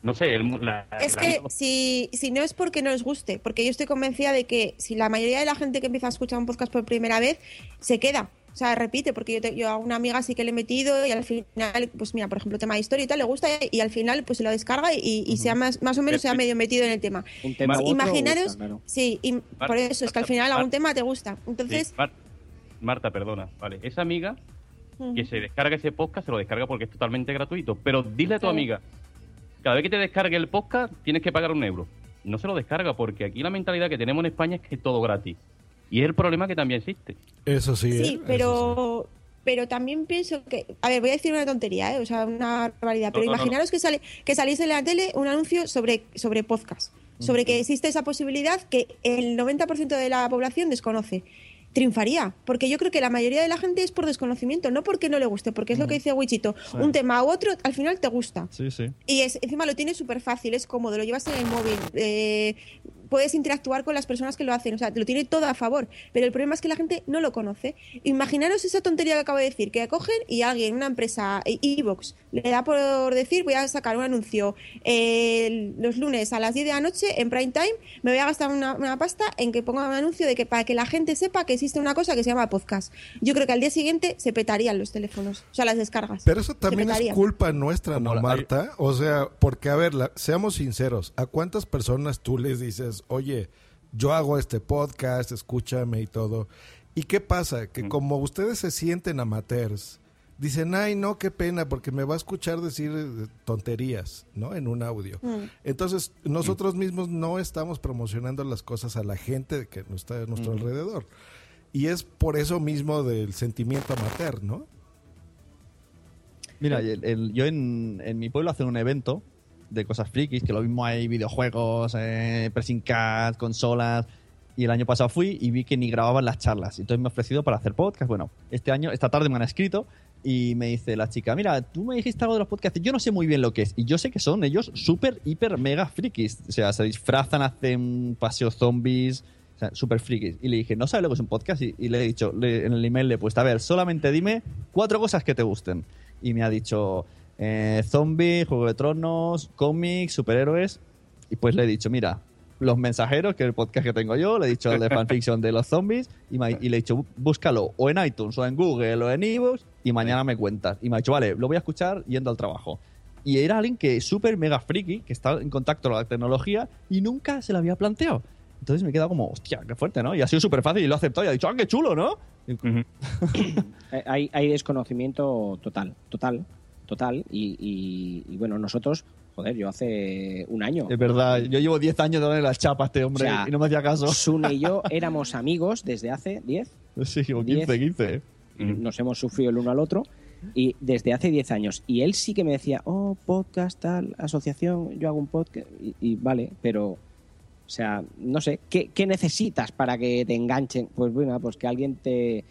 Speaker 3: no sé, el, la,
Speaker 8: Es
Speaker 3: la-
Speaker 8: que si, si no es porque no les guste, porque yo estoy convencida de que si la mayoría de la gente que empieza a escuchar un podcast por primera vez se queda, o sea, repite, porque yo, te- yo a una amiga sí que le he metido y al final, pues mira, por ejemplo, tema de historia y tal, le gusta y al final pues se lo descarga y, y sea más, más o menos se ha medio metido en el tema.
Speaker 6: Un tema otro
Speaker 8: Imaginaros,
Speaker 6: gusta, claro.
Speaker 8: sí, y por eso es que al final algún tema te gusta. Entonces,
Speaker 3: Sí, Marta, perdona, vale. Esa amiga que se descarga ese podcast, se lo descarga porque es totalmente gratuito. Pero dile a tu amiga, cada vez que te descargue el podcast, tienes que pagar un euro. No se lo descarga porque aquí la mentalidad que tenemos en España es que es todo gratis. Y es el problema que también existe.
Speaker 1: Eso sí.
Speaker 8: Sí, pero pero también pienso que, a ver, voy a decir una tontería, ¿eh? o sea, una barbaridad, pero
Speaker 3: No,
Speaker 8: imaginaros que sale que saliese en la tele un anuncio sobre sobre podcast, sobre que existe esa posibilidad que el 90% de la población desconoce. Triunfaría, porque yo creo que la mayoría de la gente es por desconocimiento, no porque no le guste, porque es lo que dice Wichito,
Speaker 5: Sí.
Speaker 8: un tema u otro al final te gusta.
Speaker 5: Sí, sí.
Speaker 8: Y es, encima lo tienes súper fácil, es cómodo, lo llevas en el móvil, eh, puedes interactuar con las personas que lo hacen, o sea, lo tiene todo a favor. Pero el problema es que la gente no lo conoce. Imaginaros esa tontería que acabo de decir, que cogen y alguien, una empresa, e- Evox, le da por decir, voy a sacar un anuncio eh, los lunes a las 10 de la noche en prime time, me voy a gastar una, una pasta en que ponga un anuncio de que para que la gente sepa que existe una cosa que se llama podcast. Yo creo que al día siguiente se petarían los teléfonos, o sea, las descargas.
Speaker 1: Pero eso también es culpa nuestra, ¿no, Marta? O sea, porque, a ver, la- seamos sinceros, ¿a cuántas personas tú les dices, oye, yo hago este podcast, escúchame y todo? ¿Y qué pasa? Que como ustedes se sienten amateurs, dicen, ay, no, qué pena, porque me va a escuchar decir eh, tonterías, ¿no? En un audio.
Speaker 21: Mm.
Speaker 1: Entonces, nosotros mismos no estamos promocionando las cosas a la gente que no está a nuestro alrededor. Y es por eso mismo del sentimiento amateur, ¿no?
Speaker 5: Mira, el- el- yo en, en mi pueblo hacen un evento de cosas frikis, que lo mismo hay videojuegos, eh, pressing cards, consolas. Y el año pasado fui y vi que ni grababan las charlas. Entonces me he ofrecido para hacer podcast. Bueno, este año, esta tarde me han escrito y me dice la chica, mira, tú me dijiste algo de los podcasts, yo no sé muy bien lo que es. Y yo sé que son ellos súper, hiper, mega frikis. O sea, se disfrazan, hacen paseos zombies, o sea, súper frikis. Y le dije, ¿no sabes lo que es un podcast? Y, y le he dicho, en el email le he puesto, a ver, solamente dime cuatro cosas que te gusten. Y me ha dicho, eh, zombie, Juego de Tronos, cómics, superhéroes. Y pues le he dicho, mira, Los Mensajeros, que es el podcast que tengo yo, le he dicho el de fanfiction de los zombies, y, me ha- y le he dicho, "Bú- búscalo o en iTunes, o en Google, o en iVoox, y mañana me cuentas. Y me ha dicho, vale, lo voy a escuchar yendo al trabajo. Y era alguien que es súper mega friki, que está en contacto con la tecnología, y nunca se lo había planteado. Entonces me he quedado como, hostia, qué fuerte, ¿no? Y ha sido súper fácil y lo ha aceptado y ha dicho, ah, qué chulo, ¿no? (coughs)
Speaker 6: Eh, hay, hay desconocimiento total, total, total. Y, y- y bueno, nosotros, joder, yo hace un año.
Speaker 5: Es verdad, yo llevo 10 años dándole las chapas a este hombre
Speaker 6: O sea,
Speaker 5: y no me hacía caso.
Speaker 6: Sune y yo (laughs) éramos amigos desde hace 10.
Speaker 5: Sí, o
Speaker 6: 10.
Speaker 5: 15, 15.
Speaker 6: Nos hemos sufrido el uno al otro. Y desde hace 10 años. Y él sí que me decía, oh, podcast, tal, asociación, yo hago un podcast. Y, y vale, pero, o sea, no sé, ¿qué, qué necesitas para que te enganchen? Pues bueno, pues que alguien te,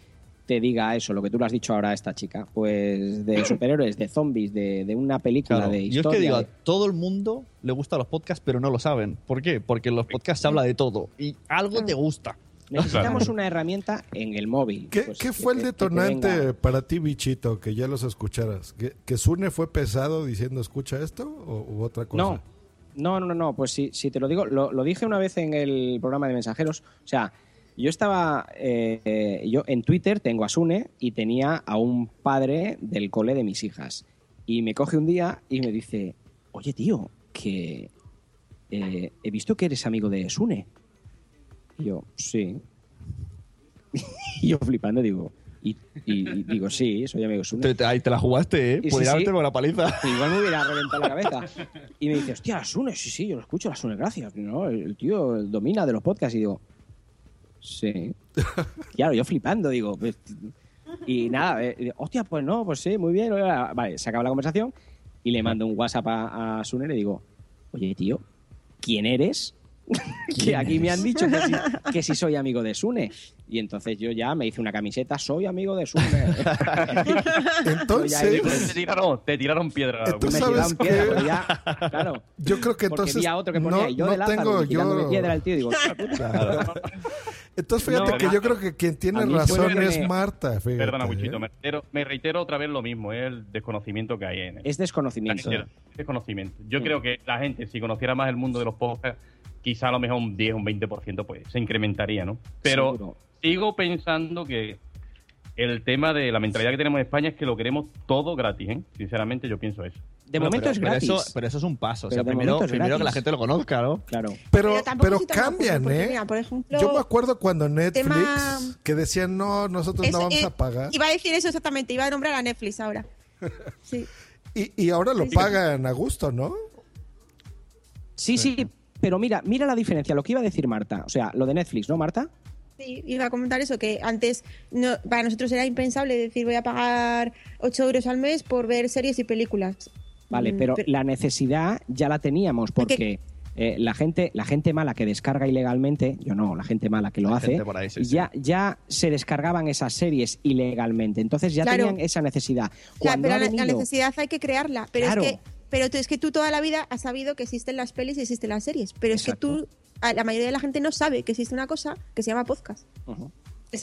Speaker 6: te diga eso, lo que tú le has dicho ahora a esta chica. Pues de (clears throat) superhéroes, de zombies, de, de una película,
Speaker 5: Claro.
Speaker 6: de
Speaker 5: Yo
Speaker 6: historia.
Speaker 5: es que digo, a todo el mundo le gustan los podcasts, pero no lo saben. ¿Por qué? Porque en los podcasts se habla de todo y algo te gusta.
Speaker 6: Necesitamos una herramienta en el móvil.
Speaker 1: ¿Qué,
Speaker 6: Pues,
Speaker 1: qué
Speaker 6: que-
Speaker 1: fue el
Speaker 6: que- que
Speaker 1: detonante
Speaker 6: venga.
Speaker 1: para ti, bichito, que ya los escucharas? ¿Que, que Sune fue pesado diciendo escucha esto o u otra cosa?
Speaker 6: No, no, no, no, no, pues si, si te lo digo, lo, lo dije una vez en el programa de mensajeros, o sea, yo estaba, eh, yo en Twitter tengo a Sune y tenía a un padre del cole de mis hijas y me coge un día y me dice, oye tío, que eh, he visto que eres amigo de Sune. Y yo, sí. (laughs) y yo flipando digo, y, digo, sí, soy amigo de Sune.
Speaker 5: Te, te- ahí te la jugaste, ¿eh?
Speaker 6: Y
Speaker 5: Podría
Speaker 6: sí.
Speaker 5: haberte con la paliza. (laughs)
Speaker 6: Igual me hubiera reventado la cabeza. (laughs) Y me dice, hostia, Sune, sí, sí, yo lo escucho, la Sune, gracias. ¿no? El tío domina de los podcasts. Y digo, sí. Claro, yo flipando, digo. pues, y nada, eh, hostia, pues no, pues sí, muy bien. Vale, se acaba la conversación y le mando un WhatsApp a, a Sune y le digo, oye, tío, ¿quién eres? (laughs) que aquí me han dicho que si, que si soy amigo de Sune. Y entonces yo ya me hice una camiseta, soy amigo de Sune. (laughs)
Speaker 1: Entonces,
Speaker 3: te tiraron, te tiraron piedra.
Speaker 1: Tú
Speaker 6: me
Speaker 1: sabes
Speaker 6: tiraron piedra, ya, claro.
Speaker 1: Yo creo que entonces
Speaker 6: vi a otro que ponía,
Speaker 1: no,
Speaker 6: y yo
Speaker 1: no
Speaker 6: de Lázaro,
Speaker 1: tengo yo
Speaker 6: piedra al tío, digo, "Hostia puta".
Speaker 1: Entonces fíjate
Speaker 6: No,
Speaker 1: que yo creo que quien tiene razón
Speaker 6: fue
Speaker 1: es Marta. Fíjate,
Speaker 3: Perdona,
Speaker 1: ¿eh?
Speaker 3: Buchito, me reitero, me reitero otra vez lo mismo, es el desconocimiento que hay en él.
Speaker 6: Es desconocimiento.
Speaker 3: Desconocimiento. Yo
Speaker 6: Mm.
Speaker 3: creo que la gente, si conociera más el mundo de los podcasts, quizá a lo mejor un 10, un 20% pues se incrementaría, ¿no? Pero
Speaker 6: Seguro.
Speaker 3: sigo pensando que el tema de la mentalidad que tenemos en España es que lo queremos todo gratis, ¿eh? Sinceramente yo pienso eso.
Speaker 6: De
Speaker 5: Bueno,
Speaker 6: momento
Speaker 5: pero-
Speaker 6: es
Speaker 5: pero
Speaker 6: gratis.
Speaker 5: eso- pero eso es un paso. O sea, primero, que la gente lo conozca, ¿no?
Speaker 6: Claro.
Speaker 1: Pero, cambian,
Speaker 8: porque,
Speaker 1: ¿eh?
Speaker 8: mira, por ejemplo,
Speaker 1: Yo me acuerdo cuando Netflix,
Speaker 8: tema-
Speaker 1: que decían, no, nosotros
Speaker 8: Eso,
Speaker 1: no vamos
Speaker 8: eh,
Speaker 1: a pagar.
Speaker 8: Iba a decir eso exactamente, iba a nombrar a Netflix ahora. (laughs) Sí.
Speaker 1: Y, y ahora lo
Speaker 8: Sí, sí.
Speaker 1: pagan a gusto, ¿no?
Speaker 6: Sí, sí, pero mira, mira la diferencia, lo que iba a decir Marta. O sea, lo de Netflix, ¿no, Marta?
Speaker 8: Sí, iba a comentar eso, que antes no, para nosotros era impensable decir voy a pagar 8 euros al mes por ver series y películas.
Speaker 6: Vale,
Speaker 8: Mm,
Speaker 6: pero la necesidad ya la teníamos porque eh, la gente la gente mala que descarga ilegalmente, yo no, la gente mala que lo
Speaker 5: La
Speaker 6: hace,
Speaker 5: gente por ahí, sí, sí.
Speaker 6: ya ya se descargaban esas series ilegalmente, entonces ya
Speaker 8: Claro.
Speaker 6: tenían esa necesidad.
Speaker 8: Claro, pero
Speaker 6: ha
Speaker 8: la, necesidad hay que crearla. Pero
Speaker 6: Claro.
Speaker 8: es que pero tú, es que tú toda la vida has sabido que existen las pelis y existen las series. Pero es que tú, la mayoría de la gente no sabe que existe una cosa que se llama podcast.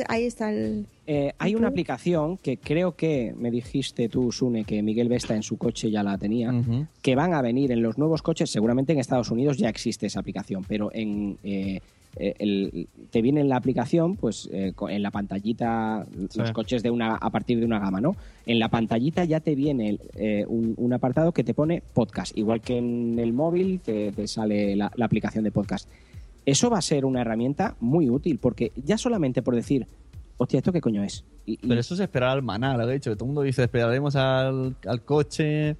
Speaker 8: Ahí está el...
Speaker 6: Eh, hay
Speaker 8: ¿Y
Speaker 6: una aplicación que creo que me dijiste tú, Sune, que Miguel Vesta en su coche ya la tenía, que van a venir en los nuevos coches, seguramente en Estados Unidos ya existe esa aplicación, pero en eh, eh, el- te viene en la aplicación, pues eh, en la pantallita, los coches de una a partir de una gama, ¿no? En la pantallita ya te viene eh, un, un apartado que te pone podcast, igual que en el móvil te, te sale la, la aplicación de podcast. Eso va a ser una herramienta muy útil, porque ya solamente por decir, hostia, ¿esto qué coño es? Y- y-
Speaker 5: Pero eso es esperar al maná, lo he dicho. Todo el mundo dice, esperaremos al, al coche.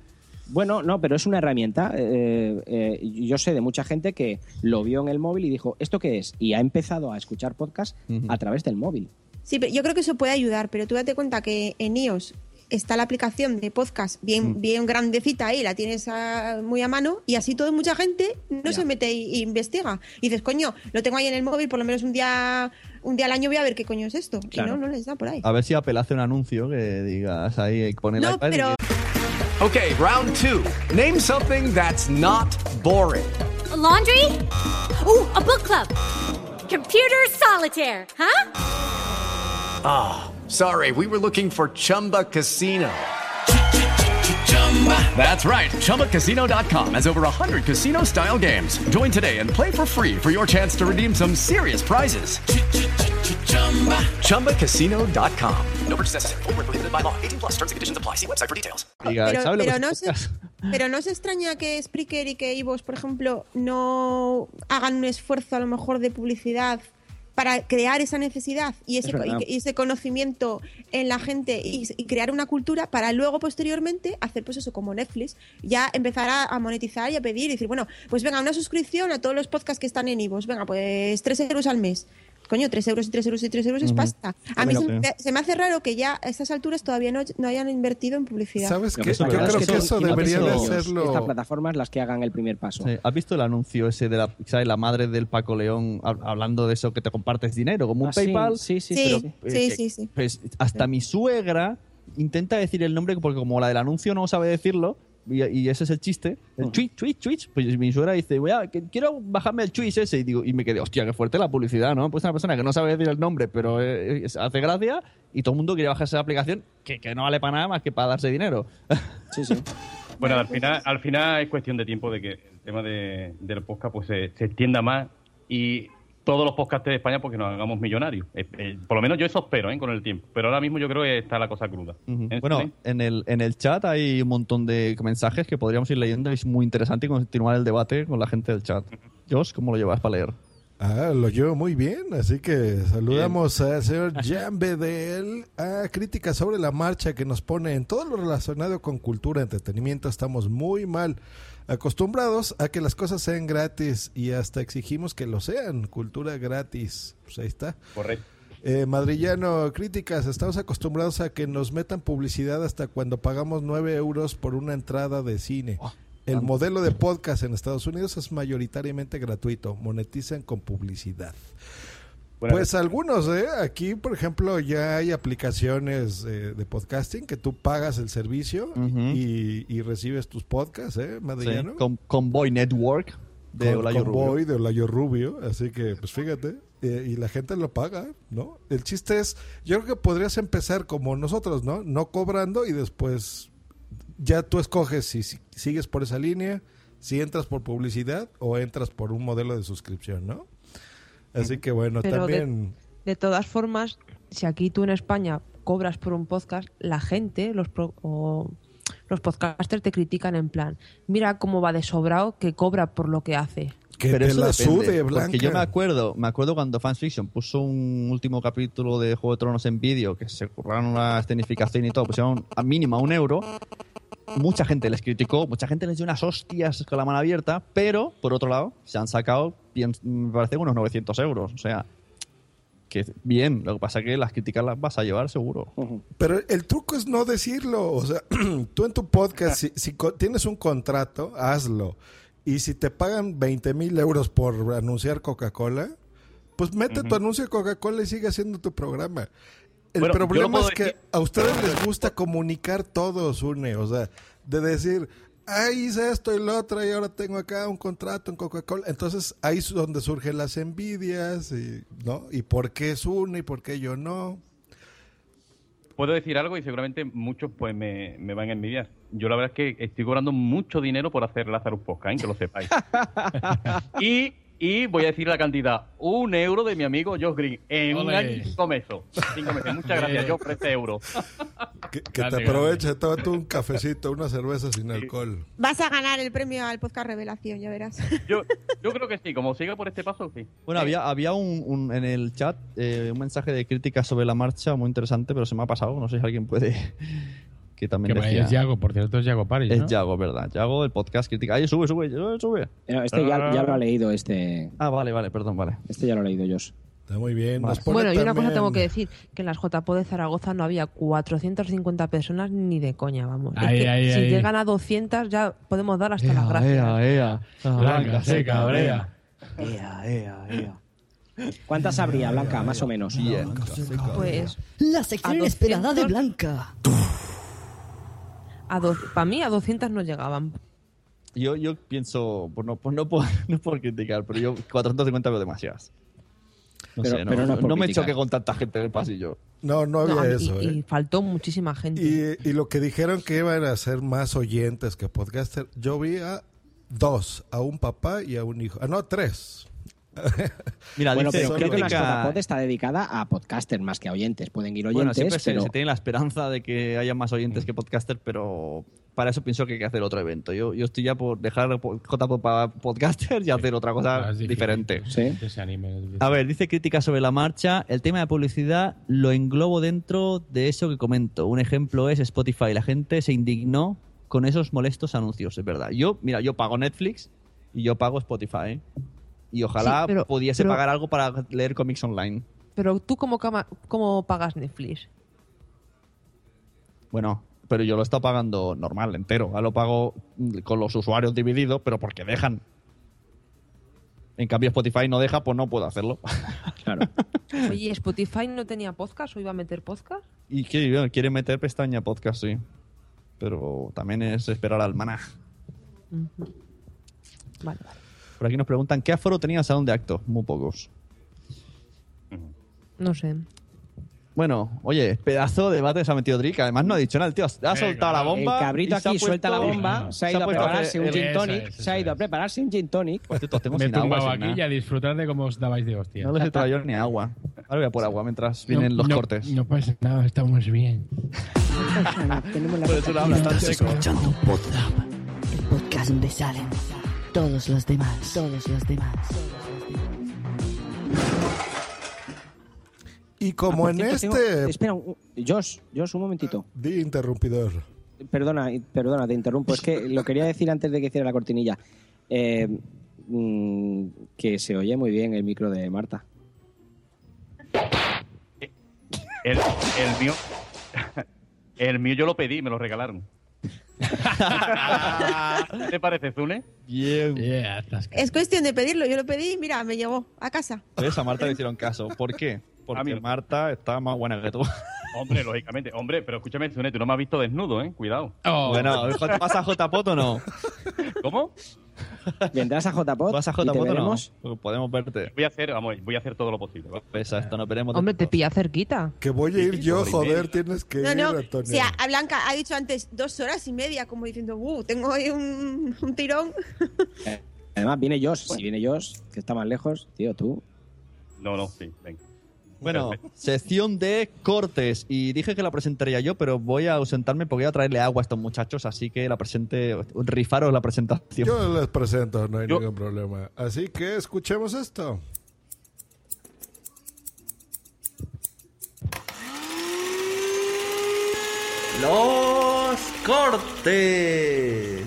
Speaker 6: Bueno, no, pero es una herramienta. eh, eh, yo sé de mucha gente que lo vio en el móvil y dijo, ¿esto qué es? Y ha empezado a escuchar podcast a través del móvil.
Speaker 8: Sí, pero yo creo que eso puede ayudar, pero tú date cuenta que en iOS está la aplicación de podcast bien,
Speaker 6: Mm.
Speaker 8: bien grandecita ahí, la tienes a- muy a mano y así todo mucha gente no
Speaker 6: Ya.
Speaker 8: se mete y, y investiga. Y dices, coño, lo tengo ahí en el móvil, por lo menos un día un día al año voy a ver qué coño es esto.
Speaker 5: Claro.
Speaker 8: Y no, no les da por ahí.
Speaker 5: A ver si Apple hace un anuncio que digas ahí, pone el
Speaker 8: No,
Speaker 5: iPad y
Speaker 8: pero-
Speaker 16: Okay, round two. Name something that's not boring.
Speaker 20: A laundry? Ooh, a book club. Computer solitaire, huh?
Speaker 16: Ah, sorry, we were looking for Chumba Casino. That's right. ChumbaCasino.com has over 100 casino style games. Join today and play for free for your chance to redeem some serious prizes. ChumbaCasino.com.
Speaker 13: No purchase necessary. Void where prohibited by law. 18 plus terms and conditions apply. See website for details.
Speaker 8: Pero,
Speaker 5: ¿sabes lo
Speaker 8: pero no se, pero no se extraña que Spreaker y que Ivos, por ejemplo, no hagan un esfuerzo a lo mejor de publicidad para crear esa necesidad y ese, y- y ese conocimiento en la gente y, y crear una cultura para luego posteriormente hacer pues eso como Netflix, ya empezar a, a monetizar y a pedir y decir, bueno, pues venga, una suscripción a todos los podcasts que están en Ivos, venga, pues 3 euros al mes. Coño, 3 euros y 3 euros y 3 euros es
Speaker 1: Ujú.
Speaker 8: pasta. A mí se me, se me hace raro que ya a estas alturas todavía no, no hayan invertido en publicidad.
Speaker 1: ¿Sabes qué? Yo creo
Speaker 6: es
Speaker 1: que eso debería de hacerlo.
Speaker 6: Estas plataformas las que hagan el primer paso.
Speaker 5: Sí. ¿Has visto el anuncio ese de la, ¿sabes? la madre del Paco León hab- hablando de eso que te compartes dinero, como un
Speaker 6: Ah, sí,
Speaker 5: PayPal?
Speaker 6: sí, sí,
Speaker 8: Sí,
Speaker 5: pero,
Speaker 8: sí,
Speaker 5: eh,
Speaker 8: sí, sí.
Speaker 5: Pues hasta mi suegra intenta decir el nombre porque como la del anuncio no sabe decirlo, y, y ese es el chiste, el tweet, tweet, tweet, pues mi suegra dice, voy a, que quiero bajarme el tweet ese, y digo, y me quedé, hostia, qué fuerte la publicidad, ¿no? Pues una persona que no sabe decir el nombre, pero eh, es- hace gracia, y todo el mundo quiere bajarse la aplicación que, que no vale para nada más que para darse dinero. (laughs)
Speaker 6: Sí, sí.
Speaker 3: Bueno, al final, al final es cuestión de tiempo de que el tema de, del podcast pues se, se extienda más y todos los podcasts de España porque nos hagamos millonarios. Eh, eh, por lo menos yo eso espero ¿eh? con el tiempo. Pero ahora mismo yo creo que está la cosa cruda.
Speaker 5: Ujú.
Speaker 3: ¿Eh,
Speaker 5: Bueno,
Speaker 3: Sune?
Speaker 5: en el, en el chat hay un montón de mensajes que podríamos ir leyendo. Es muy interesante y continuar el debate con la gente del chat. Josh, ¿cómo lo llevas para leer?
Speaker 1: Ah, lo llevo muy bien, así que saludamos al señor Jan Bedel a críticas sobre la marcha que nos pone en todo lo relacionado con cultura, entretenimiento. Estamos muy mal acostumbrados a que las cosas sean gratis y hasta exigimos que lo sean, cultura gratis. Pues ahí está.
Speaker 3: Correcto.
Speaker 1: Eh, Madrillano, críticas, estamos acostumbrados a que nos metan publicidad hasta cuando pagamos 9 euros por una entrada de cine. El modelo de podcast en Estados Unidos es mayoritariamente gratuito, monetizan con publicidad.
Speaker 3: Buenas
Speaker 1: Pues algunos, ¿eh? Aquí, por ejemplo, ya hay aplicaciones eh, de podcasting que tú pagas el servicio y, y recibes tus podcasts, ¿eh, Madrillano?
Speaker 5: Sí, con Convoy Network de
Speaker 1: Con-
Speaker 5: Olayo
Speaker 1: Convoy
Speaker 5: Rubio.
Speaker 1: de Olayo Rubio, así que pues fíjate, eh, y la gente lo paga, ¿no? El chiste es, yo creo que podrías empezar como nosotros, ¿no? No cobrando y después ya tú escoges si, si sigues por esa línea, si entras por publicidad o entras por un modelo de suscripción, ¿no? Así que bueno,
Speaker 14: Pero de-
Speaker 1: también...
Speaker 14: De todas formas, si aquí tú en España cobras por un podcast, la gente, los, pro- o los podcasters te critican en plan, mira cómo va de sobrado que cobra por lo que hace.
Speaker 1: Que
Speaker 5: Pero
Speaker 1: te
Speaker 5: eso
Speaker 1: la
Speaker 5: depende,
Speaker 1: sude,
Speaker 5: Porque
Speaker 1: Blanca.
Speaker 5: yo me acuerdo, me acuerdo cuando Fans Fiction puso un último capítulo de Juego de Tronos en vídeo, que se curraron la escenificación y todo, pusieron a mínima un euro. Mucha gente les criticó, mucha gente les dio unas hostias con la mano abierta, pero por otro lado, se han sacado, me parece, unos 900 euros. O sea, que bien, lo que pasa es que las críticas las vas a llevar seguro.
Speaker 1: Pero el truco es no decirlo. O sea, (clears throat) tú en tu podcast, si, tienes un contrato, hazlo. Y si te pagan 20 mil euros por anunciar Coca-Cola, pues mete tu anuncio de Coca-Cola y sigue haciendo tu programa. El
Speaker 3: Bueno,
Speaker 1: problema es que
Speaker 3: decir-
Speaker 1: a ustedes les gusta comunicar todo, Sune. O sea, de decir, ay, hice esto y lo otro y ahora tengo acá un contrato en Coca-Cola. Entonces ahí es donde surgen las envidias, y, ¿no? ¿Y por qué Sune y por qué yo no?
Speaker 3: Puedo decir algo y seguramente muchos pues me, me van a envidiar. Yo la verdad es que estoy cobrando mucho dinero por hacer Lazarus Podcast, ¿eh? que lo sepáis. (laughs) y, y voy a decir la cantidad, un euro de mi amigo Josh Green en un año y cinco meses. Cinco meses. Muchas gracias, Josh, por este euro.
Speaker 1: Que, que te aproveche, tómate un cafecito, una cerveza sin alcohol.
Speaker 8: Vas a ganar el premio al podcast Revelación, ya verás. (laughs)
Speaker 3: Yo, yo creo que sí, como siga por este paso, sí.
Speaker 5: Bueno, había, había un, un- en el chat eh, un mensaje de crítica sobre la marcha muy interesante, pero se me ha pasado. No sé si alguien puede. Que también
Speaker 7: Que
Speaker 5: decía.
Speaker 7: es Yago, por cierto, es Yago Paris,
Speaker 5: Es. Yago, ¿verdad? Yago, el podcast crítica. Ay, sube, sube, sube.
Speaker 6: Pero este ya, ya lo ha leído, este.
Speaker 5: Ah, vale, vale, perdón, vale.
Speaker 6: Este ya lo ha leído, Josh.
Speaker 1: Está muy bien. Pone
Speaker 14: Bueno, y una cosa tengo que decir, que en las JPO de Zaragoza no había 450 personas ni de coña, vamos. Es
Speaker 7: Ahí,
Speaker 14: que
Speaker 7: ahí,
Speaker 14: si
Speaker 7: ahí.
Speaker 14: llegan a 200 ya podemos dar hasta las
Speaker 5: Ea,
Speaker 14: gracias.
Speaker 5: ea, ea. Ah,
Speaker 7: Blanca, se cabrea.
Speaker 6: Ea, ea, ea. ¿Cuántas habría, Blanca, más o menos?
Speaker 14: Pues
Speaker 21: La sección
Speaker 14: A
Speaker 21: inesperada de
Speaker 14: 200.
Speaker 21: Blanca.
Speaker 14: A dos, para mí a 200 no llegaban.
Speaker 5: Yo, yo pienso, pues no, pues no, por, (laughs) no por criticar, pero yo 450 veo demasiadas. No
Speaker 6: Pero-
Speaker 5: sé, no,
Speaker 6: pero no
Speaker 5: no me choque con tanta gente en el pasillo.
Speaker 1: No, no había
Speaker 14: No, y-
Speaker 1: eso,
Speaker 14: y,
Speaker 1: ¿eh?
Speaker 14: faltó muchísima gente.
Speaker 1: Y, y lo que dijeron que iban a ser más oyentes que podcaster, yo vi a dos, a un papá y a un hijo. Ah, no, tres. (laughs)
Speaker 5: Mira,
Speaker 6: bueno,
Speaker 5: dice
Speaker 6: pero creo que la
Speaker 5: crítica-
Speaker 6: JPod está dedicada a podcasters más que a oyentes. Pueden ir
Speaker 5: Bueno,
Speaker 6: oyentes,
Speaker 5: siempre se,
Speaker 6: pero...
Speaker 5: se tiene la esperanza de que haya más oyentes que podcaster, pero para eso pienso que hay que hacer otro evento. Yo, yo estoy ya por dejar JPod para podcaster y hacer otra cosa
Speaker 7: Ah,
Speaker 5: diferente.
Speaker 7: Que se anime. es difícil.
Speaker 5: A ver, dice crítica sobre la marcha. El tema de publicidad lo englobo dentro de eso que comento. Un ejemplo es Spotify. La gente se indignó con esos molestos anuncios, es verdad. Yo, mira, yo pago Netflix y yo pago Spotify. Y ojalá
Speaker 14: Sí, pero-
Speaker 5: pudiese
Speaker 14: pero-
Speaker 5: pagar algo para leer cómics online.
Speaker 14: Pero tú, ¿cómo, cómo pagas Netflix?
Speaker 5: Bueno, pero yo lo he estado pagando normal, entero. Ahora lo pago mm, con los usuarios divididos, pero porque dejan. En cambio, Spotify no deja, pues no puedo hacerlo. (laughs)
Speaker 6: Claro.
Speaker 14: Oye, ¿Spotify no tenía podcast o iba a meter podcast?
Speaker 5: Y que quiere meter pestaña podcast, sí. Pero también es esperar al maná.
Speaker 14: Vale, vale.
Speaker 5: Por aquí nos preguntan, ¿qué aforo tenía el salón de actos? Muy pocos.
Speaker 14: No sé.
Speaker 5: Bueno, oye, pedazo de debate se ha metido Drick. Además no ha dicho nada, el tío ha soltado la bomba.
Speaker 6: El cabrito aquí suelta la bomba, (laughs) se ha ido a prepararse un gin tonic,
Speaker 7: es,
Speaker 6: se ha ido a prepararse un gin tonic.
Speaker 5: Pues estos tengo
Speaker 7: Me he
Speaker 5: sin agua,
Speaker 7: aquí y a disfrutar de cómo os dabais de hostia.
Speaker 5: No les he traído ni agua. Ahora voy a por agua mientras vienen los
Speaker 7: no,
Speaker 5: cortes.
Speaker 7: No pasa nada, estamos bien. (laughs)
Speaker 6: Tenemos la
Speaker 21: Estás escuchando Podzap, el podcast donde salen todos los demás, todos los demás.
Speaker 1: Y como
Speaker 6: Por
Speaker 1: en
Speaker 6: cierto, tengo-
Speaker 1: este...
Speaker 6: Espera, Josh, Josh, un momentito.
Speaker 1: Di interrumpidor.
Speaker 6: Perdona, perdona, te interrumpo. Es que lo quería decir antes de que hiciera la cortinilla. Eh, mm, que se oye muy bien el micro de Marta.
Speaker 3: El, el mío. (laughs) El mío yo lo pedí, me lo regalaron. ¿Qué (laughs) te parece, Zune?
Speaker 5: Bien.
Speaker 8: Es cuestión de pedirlo. Yo lo pedí y mira, me llevó a casa.
Speaker 5: ¿Ves? A Marta le hicieron caso. ¿Por qué? Porque
Speaker 3: no.
Speaker 5: Marta está más buena que tú. (laughs)
Speaker 3: Hombre, lógicamente. Hombre, pero escúchame, Zune, tú no me has visto desnudo, ¿eh? Cuidado.
Speaker 5: Bueno, ¿te vas a JPOT o no?
Speaker 3: ¿Cómo? (laughs)
Speaker 6: ¿Vendrás a JPOT?
Speaker 5: ¿Vas a JPOT o no? Pues Podemos verte.
Speaker 3: Voy a hacer, vamos, voy a hacer todo lo posible.
Speaker 5: Pesa esto, nos veremos.
Speaker 14: Hombre, te pilla cerquita.
Speaker 1: Que voy a ir yo, joder, tienes que
Speaker 8: No,
Speaker 1: ir,
Speaker 8: no.
Speaker 1: Antonio.
Speaker 8: Si a, a Blanca ha dicho antes dos horas y media, como diciendo, uh, tengo ahí un, un tirón.
Speaker 6: Además, viene Josh. Si viene Josh, que está más lejos, tío, tú.
Speaker 3: No, no, sí, venga.
Speaker 5: Bueno, sección de cortes. Y dije que la presentaría yo, pero voy a ausentarme porque voy a traerle agua a estos muchachos, así que la presente, rifaros la presentación.
Speaker 1: Yo les presento, no hay
Speaker 5: Yo-
Speaker 1: ningún problema. Así que escuchemos esto.
Speaker 5: Los cortes.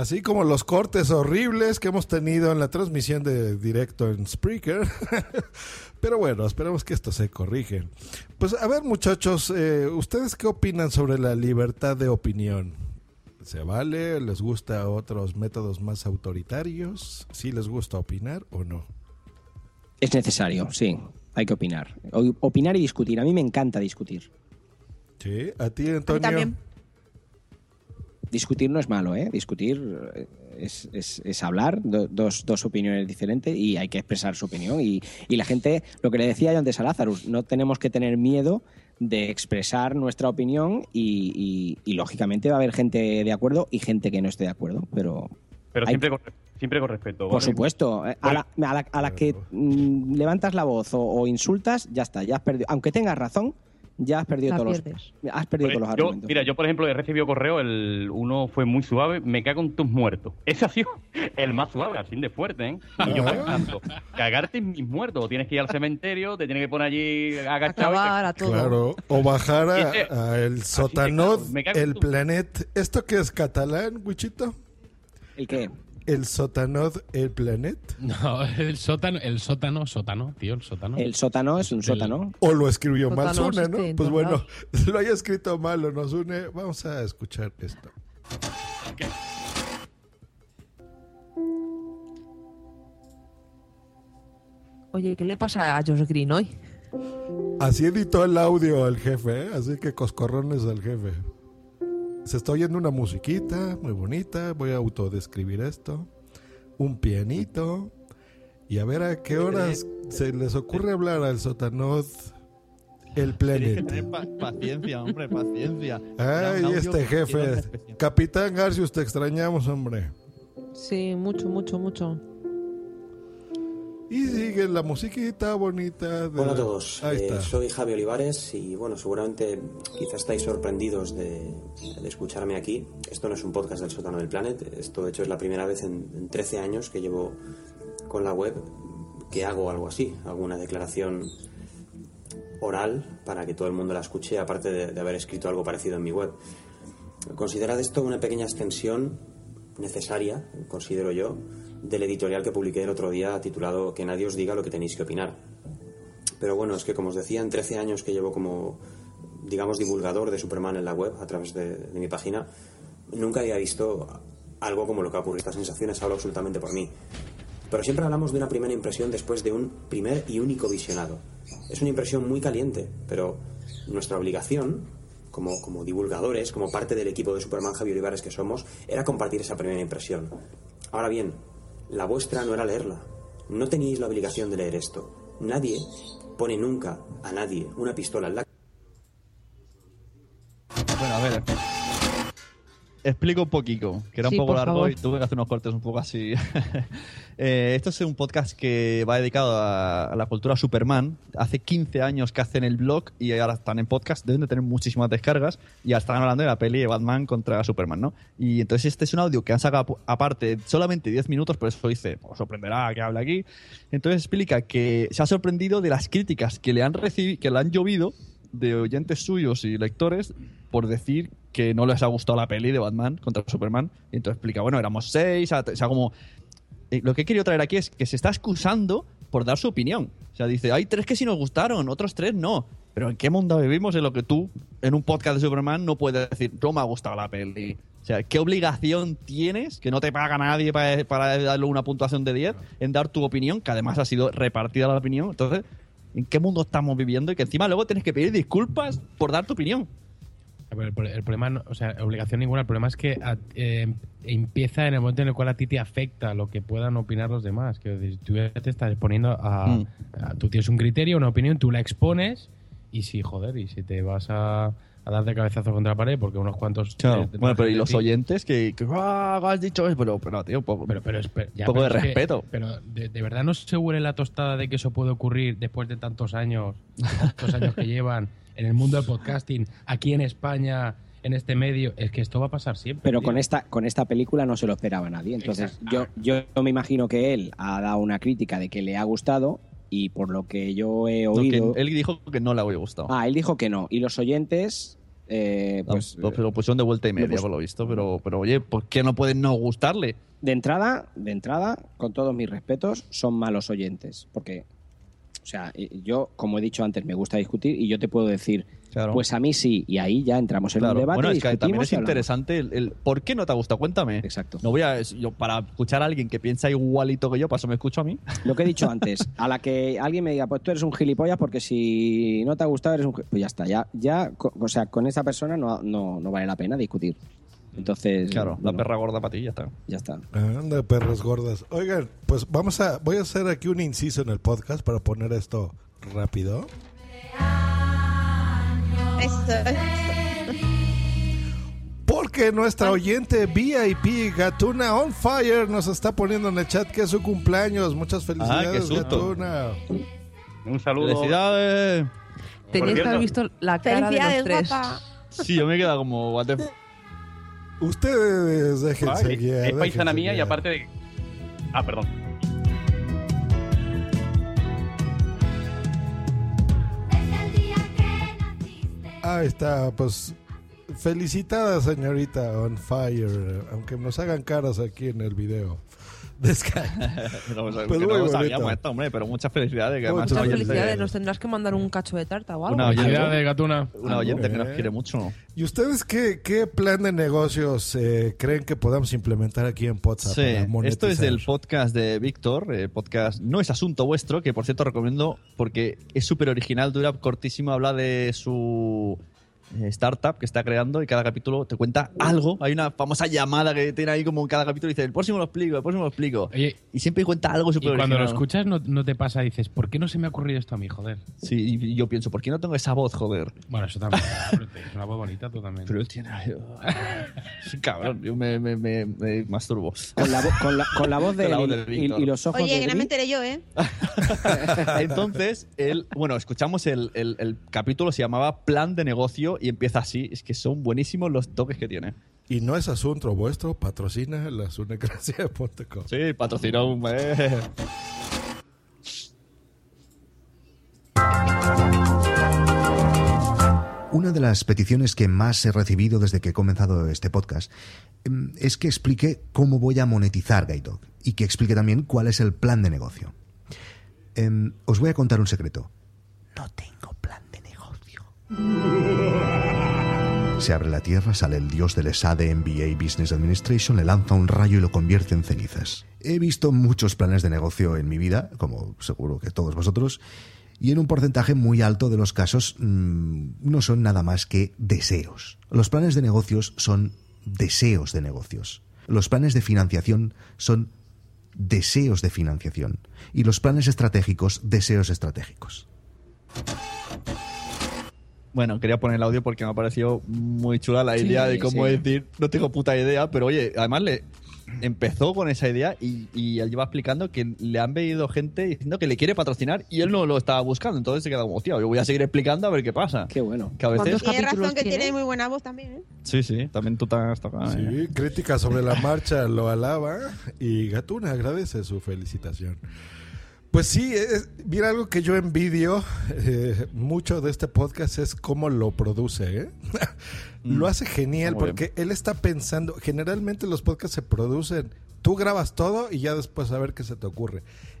Speaker 1: Así como los cortes horribles que hemos tenido en la transmisión de directo en Spreaker. (laughs) Pero bueno, esperemos que esto se corrige. Pues a ver muchachos, eh, ¿ustedes qué opinan sobre la libertad de opinión? ¿Se vale? ¿Les gusta otros métodos más autoritarios? ¿Sí les gusta opinar o no?
Speaker 6: Es necesario, sí. Hay que opinar. O- Opinar y discutir. A mí me encanta discutir.
Speaker 1: Sí, a ti Antonio.
Speaker 8: también.
Speaker 6: Discutir no es malo, ¿eh? Discutir eh, es, es- es hablar, do- dos, dos opiniones diferentes y hay que expresar su opinión. Y, y la gente, lo que le decía yo antes a Lazarus, no tenemos que tener miedo de expresar nuestra opinión y, y- y, lógicamente va a haber gente de acuerdo y gente que no esté de acuerdo, pero
Speaker 3: Pero
Speaker 6: Hay-
Speaker 3: siempre con, siempre con respeto.
Speaker 6: por supuesto, eh, a la, a la- a la que mm, levantas la voz o, o insultas, ya está, ya has perdido. Aunque tengas razón, ya has perdido
Speaker 14: La
Speaker 6: todos
Speaker 14: pierdes.
Speaker 6: los, has perdido todos los
Speaker 3: yo,
Speaker 6: argumentos.
Speaker 3: mira, yo por ejemplo he recibido correo, el uno fue muy suave, me cago en tus muertos. Ese ha sido (laughs) el más suave, así de fuerte, ¿eh? Y yo pensando, (laughs) cagarte en mis muertos, tienes que ir al cementerio, te tienes que poner allí agachado. y
Speaker 14: Acabar a todo.
Speaker 1: Claro, o bajar a,
Speaker 3: Ese-
Speaker 1: a el
Speaker 3: en
Speaker 1: el planet. ¿Esto qué es catalán, Wichito?
Speaker 6: ¿El qué?
Speaker 1: El sotanod, el planet.
Speaker 7: No, (laughs) el sótano, el sótano, sótano, tío, el sótano.
Speaker 6: El sótano es un sótano.
Speaker 1: O lo escribió mal
Speaker 14: Sótano
Speaker 1: Sune, ¿no? Pues bueno, (laughs) lo haya escrito mal o nos une. Vamos a escuchar esto.
Speaker 14: Oye, ¿qué le pasa a Josh Green hoy?
Speaker 1: Así editó el audio el jefe, ¿eh? así que coscorrones al jefe. Se está oyendo una musiquita muy bonita. Voy a autodescribir esto. Un pianito. Y a ver a qué horas se les ocurre hablar al sotanod el
Speaker 5: Tienes que
Speaker 1: planet.
Speaker 5: tener pa- paciencia, hombre, paciencia.
Speaker 1: Ay, este jefe. Capitán Garcius, te extrañamos, hombre.
Speaker 14: Sí, mucho, mucho, mucho.
Speaker 1: Y sigue la musiquita bonita. De...
Speaker 22: Hola a todos,
Speaker 1: Ahí
Speaker 22: Eh,
Speaker 1: está.
Speaker 22: soy Javi Olivares y bueno, seguramente quizás estáis sorprendidos de, de escucharme aquí. Esto no es un podcast del sótano del Planet, esto de hecho es la primera vez en, en 13 años que llevo con la web que hago algo así, alguna declaración oral para que todo el mundo la escuche, aparte de, de haber escrito algo parecido en mi web. Considerad esto una pequeña extensión necesaria, considero yo, del editorial que publiqué el otro día titulado Que nadie os diga lo que tenéis que opinar. Pero bueno, es que como os decía, en 13 años que llevo como, digamos, divulgador de Superman en la web a través de, mi página, nunca había visto algo como lo que ha ocurrido. Estas sensaciones hablo absolutamente por mí. Pero siempre hablamos de una primera impresión después de un primer y único visionado. Es una impresión muy caliente, pero nuestra obligación, como, como divulgadores, como parte del equipo de Superman Javier Olivares que somos, era compartir esa primera impresión. Ahora bien, la vuestra no era leerla. No teníais la obligación de leer esto. Nadie pone nunca a nadie una pistola en la
Speaker 5: Bueno, a ver. Explico un poquito, que era un poco largo
Speaker 14: favor.
Speaker 5: y tuve que hacer unos cortes un poco así. (laughs) Eh, esto es un podcast que va dedicado a, a la cultura Superman. Hace 15 años que hacen el blog y ahora están en podcast. Deben de tener muchísimas descargas. Y están hablando de la peli de Batman contra Superman, ¿no? Y entonces este es un audio que han sacado ap- aparte solamente 10 minutos, por eso dice, os sorprenderá que hable aquí. Entonces explica que se ha sorprendido de las críticas que le han recibido, que le han llovido de oyentes suyos y lectores por decir que no les ha gustado la peli de Batman contra Superman. Y entonces explica, bueno, éramos seis, o sea, como... eh, Lo que he querido traer aquí es que se está excusando por dar su opinión. O sea, dice, hay tres que sí nos gustaron, otros tres no. Pero ¿en qué mundo vivimos en lo que tú, en un podcast de Superman, no puedes decir, no me ha gustado la peli? O sea, ¿qué obligación tienes, que no te paga nadie para, para darle una puntuación de 10, en dar tu opinión, que además ha sido repartida la opinión? Entonces, ¿en qué mundo estamos viviendo? Y que encima luego tienes que pedir disculpas por dar tu opinión.
Speaker 7: Pero el, el problema, no- o sea, obligación ninguna. El problema es que eh, empieza en el momento en el cual a ti te afecta lo que puedan opinar los demás. Que tú ya te estás exponiendo a,
Speaker 5: Mm.
Speaker 7: a- Tú tienes un criterio, una opinión, tú la expones y si, joder, y si te vas a, a dar de cabezazo contra la pared porque unos cuantos...
Speaker 5: Claro.
Speaker 7: eh,
Speaker 5: bueno, pero y los oyentes que, que "Ah, has dicho eso, pero, pero tío, poco,
Speaker 7: Pero, pero, espe- ya,
Speaker 5: poco
Speaker 7: pero
Speaker 5: de
Speaker 7: es que-
Speaker 5: respeto.
Speaker 7: pero de, de verdad no se huele la tostada de que eso puede ocurrir después de tantos años, tantos años que (laughs) llevan en el mundo del podcasting, aquí en España, en este medio. Es que esto va a pasar siempre.
Speaker 6: Pero
Speaker 7: tío.
Speaker 6: con esta, con esta película no se lo esperaba nadie. Entonces, yo, yo me imagino que él ha dado una crítica de que le ha gustado y por lo que yo he
Speaker 5: No, que
Speaker 6: oído.
Speaker 5: él dijo que no le había gustado.
Speaker 6: Ah, él dijo que no. Y los oyentes, eh, pues.
Speaker 5: Lo, lo pusieron de vuelta y media,
Speaker 6: pus-
Speaker 5: por lo visto. Pero, pero oye, ¿por qué no pueden no gustarle?
Speaker 6: De entrada, de entrada, con todos mis respetos, son malos oyentes. Porque, o sea, eh, yo, como he dicho antes, me gusta discutir y yo te puedo decir,
Speaker 5: Claro.
Speaker 6: pues a mí sí, y ahí ya entramos en
Speaker 5: Claro.
Speaker 6: un debate.
Speaker 5: bueno, es que también es interesante el, el por qué no te ha gustado. Cuéntame.
Speaker 6: Exacto.
Speaker 5: No voy a. Yo, para escuchar a alguien que piensa igualito que yo, paso me escucho a mí.
Speaker 6: Lo que he dicho (laughs) antes, a la que alguien me diga, pues tú eres un gilipollas porque si no te ha gustado eres un... gi-". Pues ya está, ya, ya o sea, con esa persona no, no, no vale la pena discutir. Entonces...
Speaker 5: Claro, la perra gorda para ti, ya está.
Speaker 6: Ya está.
Speaker 1: Anda, perros gordas. Oigan, pues vamos a, voy a hacer aquí un inciso en el podcast para poner esto rápido. Porque nuestra oyente VIP Gatuna On Fire nos está poniendo en el chat que es su cumpleaños. Muchas felicidades,
Speaker 5: Ah, susto.
Speaker 1: Gatuna.
Speaker 3: Un saludo.
Speaker 5: ¡Felicidades!
Speaker 14: Tenías que haber visto la cara de los
Speaker 8: Felicidades,
Speaker 14: tres.
Speaker 5: Sí, yo me he quedado como. what the
Speaker 1: Ustedes déjense
Speaker 3: Ay,
Speaker 1: guiar,
Speaker 3: es paisana
Speaker 1: déjense
Speaker 3: mía y aparte de... Ah, perdón.
Speaker 1: Ahí está, pues felicitada señorita On Fire, aunque nos hagan caras aquí en el video. (laughs) de Skype. (laughs)
Speaker 5: No, pues,
Speaker 1: Pues
Speaker 5: que no
Speaker 1: bonito.
Speaker 5: sabíamos esto, hombre, pero muchas felicidades. Que
Speaker 14: Muchas felicidades. Nos tendrás que mandar un cacho de tarta o algo.
Speaker 5: Una oyente,
Speaker 7: Gatuna.
Speaker 5: una oyente que nos quiere mucho.
Speaker 1: ¿Y ustedes qué, qué plan de negocios eh, creen que podamos implementar aquí en WhatsApp?
Speaker 5: Sí, esto es del podcast de Víctor, eh, podcast No es asunto vuestro, que por cierto recomiendo porque es súper original, dura cortísimo, habla de su startup que está creando y cada capítulo te cuenta algo. Hay una famosa llamada que tiene ahí como en cada capítulo y dice, el próximo lo explico, el próximo lo explico.
Speaker 7: Oye,
Speaker 5: y siempre cuenta algo
Speaker 7: y
Speaker 5: súper
Speaker 7: cuando
Speaker 5: original.
Speaker 7: lo escuchas no, no te pasa, dices, ¿por qué no se me ha ocurrido esto a mí, joder?
Speaker 5: Sí, y yo pienso, ¿por qué no tengo esa voz, joder?
Speaker 7: Bueno, eso también. es una voz bonita, tú también.
Speaker 5: Pero él tiene... (laughs) Cabrón, yo me, me, me, me masturbo.
Speaker 6: Con la, vo- con la, con la voz de (laughs)
Speaker 5: Con la
Speaker 6: él
Speaker 5: voz
Speaker 6: y- y, y los ojos
Speaker 8: Oye,
Speaker 6: de
Speaker 8: que no me enteré yo, ¿eh? (laughs)
Speaker 5: Entonces, él, bueno, escuchamos el, el- el capítulo, se llamaba Plan de negocio y empieza así. Es que son buenísimos los toques que tiene.
Speaker 1: Y no es asunto vuestro, patrocina la sunecracia.com.
Speaker 5: Sí, patrocinó un... eh.
Speaker 23: una de las peticiones que más he recibido desde que he comenzado este podcast em, es que explique cómo voy a monetizar Guide Dog y que explique también cuál es el plan de negocio. Em, os voy a contar un secreto. No. (laughs) Se abre la tierra, sale el dios del ESADE MBA Business Administration, le lanza un rayo y lo convierte en cenizas. He visto muchos planes de negocio en mi vida, como seguro que todos vosotros, y en un porcentaje muy alto de los casos mm, no son nada más que deseos. Los planes de negocios son deseos de negocios. Los planes de financiación son deseos de financiación. Y los planes estratégicos, deseos estratégicos.
Speaker 5: Bueno, quería poner el audio porque me ha parecido muy chula la
Speaker 6: Sí,
Speaker 5: idea de cómo
Speaker 6: sí.
Speaker 5: decir, no tengo puta idea, pero oye, además le empezó con esa idea y, y él lleva explicando que le han venido gente diciendo que le quiere patrocinar y él no lo estaba buscando. Entonces se queda como, hostia, yo voy a seguir explicando a ver qué pasa.
Speaker 6: Qué bueno.
Speaker 5: Que a veces...
Speaker 8: Tiene razón que tiene muy buena voz también, ¿eh?
Speaker 5: Sí, sí, también tú te has tocado.
Speaker 1: Sí,
Speaker 5: ¿eh?
Speaker 1: crítica sobre la marcha lo alaba y Gatuna agradece su felicitación. Pues sí, es- mira algo que yo envidio eh, mucho de este podcast es cómo lo produce. ¿eh? (laughs) lo hace genial porque él está pensando, generalmente los podcasts se producen, tú grabas todo y ya después a ver qué se te ocurre.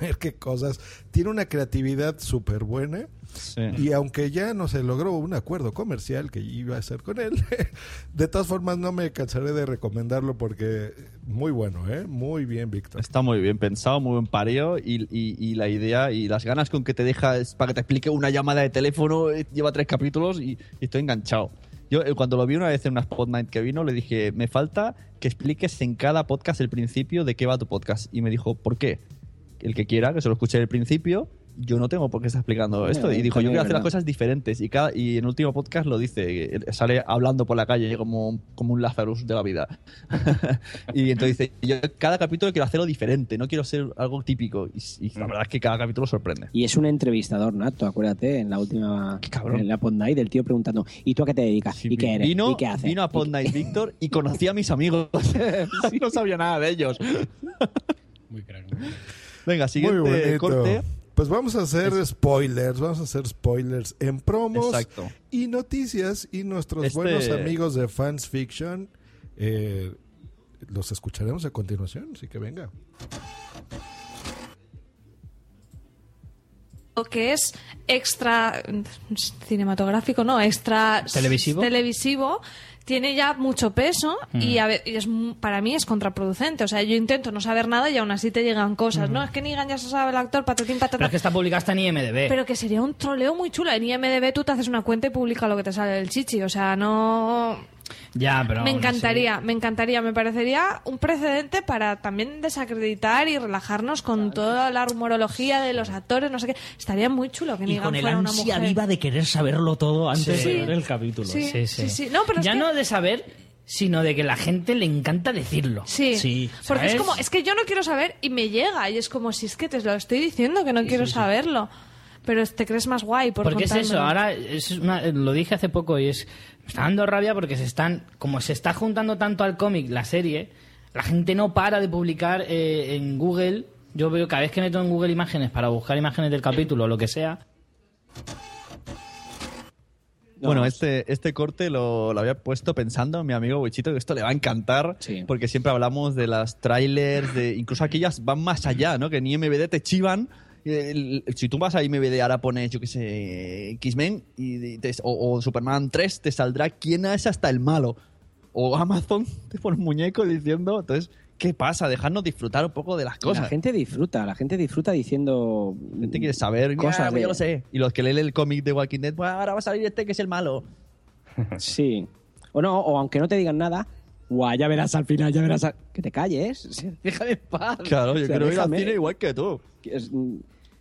Speaker 1: Ver qué cosas. Tiene una creatividad súper buena. Y aunque ya no se logró un acuerdo comercial que iba a hacer con él, (laughs) de todas formas no me cansaré de recomendarlo porque muy bueno, ¿eh? Muy bien, Víctor.
Speaker 5: Está muy bien pensado, muy buen pareo y, y- y la idea y las ganas con que te deja es para que te explique una llamada de teléfono, eh, lleva tres capítulos y, y estoy enganchado. Yo eh, cuando lo vi una vez en una Spot Night que vino, le dije, me falta que expliques en cada podcast el principio de qué va tu podcast. Y me dijo, ¿por qué? El que quiera, que se lo escuche del principio, yo no tengo por qué estar explicando esto. Y dijo, yo quiero hacer las cosas diferentes. Y, cada, y en el último podcast lo dice, eh, sale hablando por la calle como, como un Lazarus de la vida. (laughs) y entonces dice, yo cada capítulo quiero hacerlo diferente, no quiero ser algo típico. Y, y la verdad es que cada capítulo sorprende.
Speaker 6: Y es un entrevistador nato, acuérdate, en la última. En la Pod Night, el tío preguntando: ¿y tú a qué te dedicas? ¿Y qué eres?
Speaker 5: Vino,
Speaker 6: ¿Y qué haces?
Speaker 5: vino a Pod Night Víctor y conocía a mis amigos. (laughs) (laughs) no sabía nada de ellos.
Speaker 7: Muy crack.
Speaker 5: Venga, siguiente corte.
Speaker 1: Pues vamos a hacer spoilers, vamos a hacer spoilers en promos
Speaker 5: Exacto.
Speaker 1: y noticias y nuestros
Speaker 5: Este-
Speaker 1: buenos amigos de Fans Fiction eh, los escucharemos a continuación, así que venga.
Speaker 24: Lo que es extra cinematográfico, no, extra
Speaker 25: ¿Televisivo?
Speaker 24: televisivo tiene ya mucho peso y,
Speaker 25: Mm.
Speaker 24: a ve- y es para mí es contraproducente. O sea, yo intento no saber nada y aún así te llegan cosas.
Speaker 25: Mm.
Speaker 24: No, es que Nigan ya se sabe el actor, patatín, patata.
Speaker 25: Pero es que está publicada hasta en IMDB.
Speaker 24: Pero que sería un troleo muy chulo. En IMDB tú te haces una cuenta y publica lo que te sale del chichi. O sea, no...
Speaker 25: ya, pero.
Speaker 24: me
Speaker 25: así-
Speaker 24: encantaría, me encantaría. Me parecería un precedente para también desacreditar y relajarnos con toda la rumorología de los actores, no sé qué. Estaría muy chulo que
Speaker 25: Y con el
Speaker 24: fuera una
Speaker 25: ansia
Speaker 24: mujer.
Speaker 25: viva de querer saberlo todo antes
Speaker 24: Sí.
Speaker 25: de ver el capítulo.
Speaker 24: Sí,
Speaker 25: Sí, sí.
Speaker 24: sí, sí. No, pero es
Speaker 25: ya
Speaker 24: que-
Speaker 25: no de saber, sino de que la gente le encanta decirlo.
Speaker 24: Sí, porque es como, es que yo no quiero saber y me llega. Y es como, si es que te lo estoy diciendo que no quiero saberlo. Pero te crees más guay por
Speaker 25: Porque es eso, ahora es una- lo dije hace poco y es. Me está dando rabia porque se están. Como se está juntando tanto al cómic la serie, la gente no para de publicar eh, en Google. Yo veo cada vez que meto en Google imágenes para buscar imágenes del capítulo o lo que sea.
Speaker 5: Bueno, este, este corte lo, lo había puesto pensando mi amigo Wichito que esto le va a encantar porque siempre hablamos de las trailers, de incluso aquellas van más allá, ¿no? Que ni MBD te chivan El- el- si tú vas a IMDb y ahora pones, yo qué sé, X-Men o, o Superman 3, te saldrá quién es hasta el malo. O Amazon (laughs) te pone un muñeco diciendo, entonces, ¿qué pasa? Dejarnos disfrutar un poco de las cosas.
Speaker 6: La gente disfruta, la gente disfruta diciendo.
Speaker 5: La gente quiere saber,
Speaker 6: cosas. de-
Speaker 5: yo lo sé. Y los que leen el cómic de Walking Dead, pues ahora va a salir este que es el malo. (laughs)
Speaker 6: Sí. O no, o aunque no te digan nada, guau, ya verás al final, ya verás al... Que te calles, (laughs) déjame en paz.
Speaker 5: Claro, yo
Speaker 6: O sea,
Speaker 5: quiero ir al
Speaker 6: déjame.
Speaker 5: cine igual que tú.
Speaker 6: Es- mm,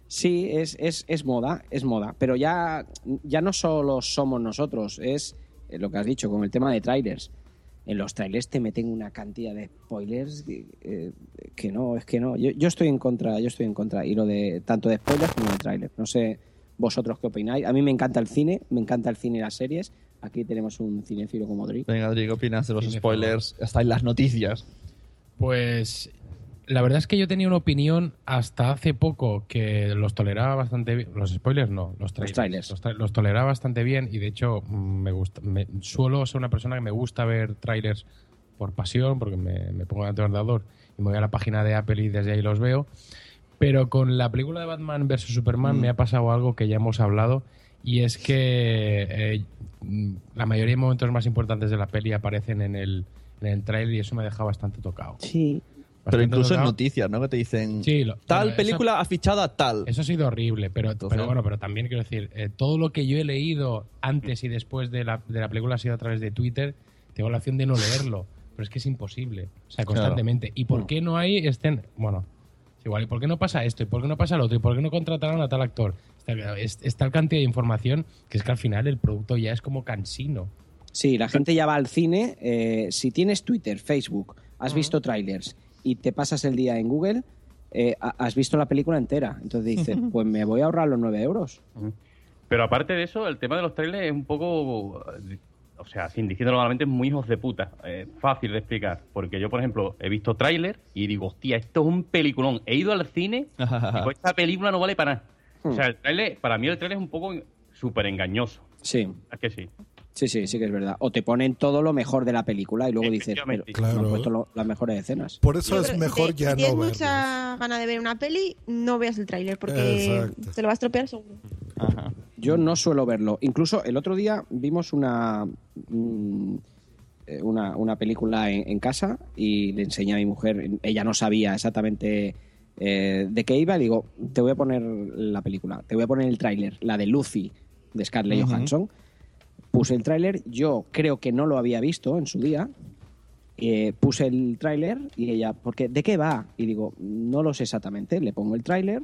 Speaker 6: sí, es, es, es moda, es moda. Pero ya, ya no solo somos nosotros, es eh, lo que has dicho con el tema de trailers. En los trailers te meten una cantidad de spoilers que, eh, que no, es que no. Yo, yo estoy en contra, yo estoy en contra. Y lo de tanto de spoilers como de trailers. No sé vosotros qué opináis. A mí me encanta el cine, me encanta el cine y las series. Aquí tenemos un cinéfilo como Dri.
Speaker 5: Venga, Adri, ¿qué opinas de los spoilers? Hasta en las noticias.
Speaker 7: Pues la verdad es que yo tenía una opinión hasta hace poco que los toleraba bastante bien. Los spoilers no, los trailers.
Speaker 6: trailers.
Speaker 7: Los, tra- los toleraba bastante bien y de hecho mm, me gusta, me, suelo ser una persona que me gusta ver trailers por pasión, porque me, me pongo delante del ordenador y me voy a la página de Apple y desde ahí los veo. Pero con la película de Batman vs Superman
Speaker 5: Mm.
Speaker 7: me ha pasado algo que ya hemos hablado y es que eh, la mayoría de momentos más importantes de la peli aparecen en el, en el trailer y eso me deja bastante tocado.
Speaker 6: Sí.
Speaker 5: Pero incluso en
Speaker 7: tocado.
Speaker 5: noticias, ¿no? Que te dicen,
Speaker 7: Sí, lo-
Speaker 5: tal
Speaker 7: eso-
Speaker 5: película ha fichado a tal.
Speaker 7: Eso ha sido horrible, pero,
Speaker 5: Entonces-
Speaker 7: pero bueno, pero también quiero decir, eh, todo lo que yo he leído antes y después de la, de la película ha sido a través de Twitter, tengo la opción de no leerlo, pero es que es imposible, o sea,
Speaker 5: Claro.
Speaker 7: constantemente. ¿Y por qué no hay estén, bueno, es igual, ¿y por qué no pasa esto? ¿Y por qué no pasa lo otro? ¿Y por qué no contrataron a tal actor? Está, es, es tal cantidad de información que es que al final el producto ya es como cansino.
Speaker 6: Sí, la gente ya va al cine. eh, si tienes Twitter, Facebook, has visto trailers y te pasas el día en Google, eh, ha- has visto la película entera. Entonces dices, (laughs) pues me voy a ahorrar los 9 euros.
Speaker 3: Pero aparte de eso, el tema de los trailers es un poco, o sea, sin diciéndolo normalmente, es muy hijos de puta. Eh, fácil de explicar. Porque yo, por ejemplo, he visto tráiler y digo, hostia, esto es un peliculón. He ido al cine y (laughs) digo, esta película no vale para nada. O sea, el tráiler, para mí el tráiler es un poco súper engañoso.
Speaker 6: Sí.
Speaker 3: ¿Es que sí?
Speaker 6: Sí, sí, sí que es verdad. O te ponen todo lo mejor de la película y luego dices, pero
Speaker 3: Efectivamente.
Speaker 6: no han
Speaker 1: Claro.
Speaker 6: puesto lo- las mejores escenas.
Speaker 1: Por eso
Speaker 8: Yo
Speaker 1: es mejor
Speaker 8: si te-
Speaker 1: ya
Speaker 8: si tienes
Speaker 1: no verlo.
Speaker 8: mucha gana de ver una peli, no veas el tráiler porque
Speaker 1: Exacto.
Speaker 8: te lo va a estropear seguro.
Speaker 6: Yo no suelo verlo. Incluso el otro día vimos una mm, eh, una, una película en, en casa y le enseñé a mi mujer. Ella no sabía exactamente eh, de qué iba. Digo, te voy a poner la película, te voy a poner el tráiler, la de Lucy de Scarlett. Johansson. Puse el tráiler, yo creo que no lo había visto en su día. Eh, puse el tráiler y ella, porque ¿de qué va? Y digo, no lo sé exactamente. Le pongo el tráiler,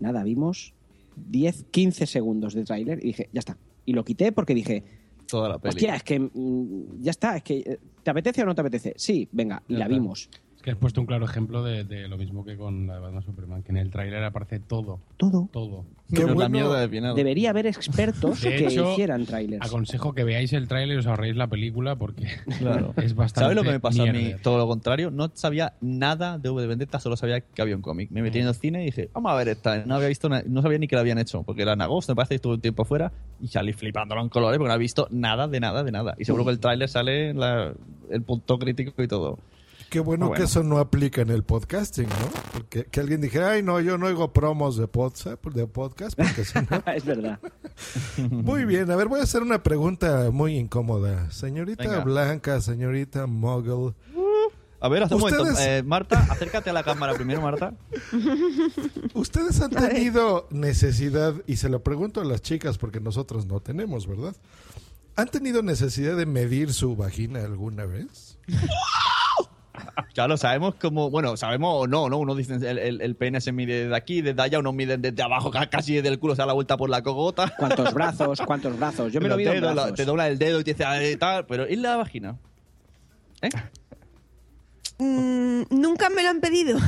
Speaker 6: nada, vimos 10, 15 segundos de tráiler y dije, ya está. Y lo quité porque dije,
Speaker 5: Toda la peli.
Speaker 6: hostia, es que mm, ya está, es que eh, ¿te apetece o no te apetece? Sí, venga, y la vimos.
Speaker 7: Que has puesto un claro ejemplo de, de lo mismo que con la de Batman Superman, que en el tráiler aparece todo.
Speaker 6: Todo.
Speaker 7: Todo.
Speaker 1: Qué
Speaker 5: Pero la
Speaker 1: bueno.
Speaker 5: mierda final.
Speaker 6: Debería haber expertos
Speaker 7: De
Speaker 6: que
Speaker 7: hecho,
Speaker 6: hicieran trailers.
Speaker 7: Aconsejo que veáis el tráiler y os ahorréis la película porque
Speaker 5: Claro. (laughs)
Speaker 7: es bastante
Speaker 5: ¿Sabes lo que me pasó a mí? Todo lo contrario. No sabía nada de V de Vendetta, solo sabía que había un cómic. Me metí en el cine y dije, vamos a ver esta. No había visto, no sabía ni que la habían hecho, porque era en agosto, me parece que estuve un tiempo fuera y salí flipándolo en colores porque no había visto nada de nada de nada. Y seguro que el tráiler sale la- el punto crítico y todo.
Speaker 1: Qué bueno,
Speaker 5: bueno.
Speaker 1: que eso no aplica en el podcasting, ¿no? Porque que alguien dijera, ay, no, yo no oigo promos de podcast, de podcast porque si no... (laughs)
Speaker 6: es verdad. (laughs)
Speaker 1: Muy bien, a ver, voy a hacer una pregunta muy incómoda. Señorita
Speaker 5: Venga.
Speaker 1: Blanca, señorita Muggle,
Speaker 5: A ver, hace un momento.
Speaker 1: Ustedes-
Speaker 5: Eh, Marta, acércate a la cámara primero, Marta. (laughs)
Speaker 1: ¿ustedes han tenido necesidad, y se lo pregunto a las chicas porque nosotros no tenemos, ¿verdad? ¿Han tenido necesidad de medir su vagina alguna vez?
Speaker 5: Claro, sabemos cómo. Bueno, sabemos o no, ¿no? Uno dice el, el, el pene se mide de aquí, desde allá, unos miden desde abajo, ca- casi desde el culo, se da la vuelta por la cogota.
Speaker 6: ¿Cuántos brazos? ¿Cuántos brazos? Yo me lo mido
Speaker 5: la-
Speaker 6: brazos.
Speaker 5: te dobla el dedo y te dice "Ah, eh, tal, pero ¿y la vagina?
Speaker 8: Mm, nunca me lo han pedido.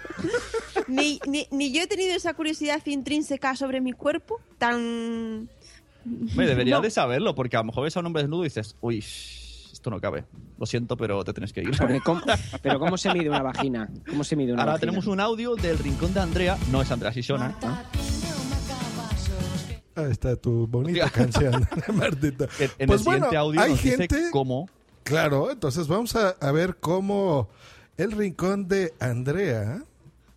Speaker 8: (laughs) ni, ni, ni yo he tenido esa curiosidad intrínseca sobre mi cuerpo tan...
Speaker 5: Me deberías (laughs)
Speaker 8: No.
Speaker 5: de saberlo, porque a lo mejor ves a un hombre desnudo y dices, uy, esto no cabe. Lo siento, pero te tienes que ir.
Speaker 6: Porque ¿cómo- (laughs) pero ¿cómo se mide una vagina? ¿Cómo se mide una
Speaker 5: Ahora
Speaker 6: vagina?
Speaker 5: tenemos un audio del rincón de Andrea. No es Andrea Sisona. ¿no?
Speaker 1: Ahí está tu bonita canción, (laughs) (laughs) Martita.
Speaker 5: En, en
Speaker 1: Pues
Speaker 5: el
Speaker 1: bueno,
Speaker 5: siguiente audio
Speaker 1: hay
Speaker 5: nos dice
Speaker 1: gente-
Speaker 5: cómo.
Speaker 1: Claro, entonces vamos a, a ver cómo el rincón de Andrea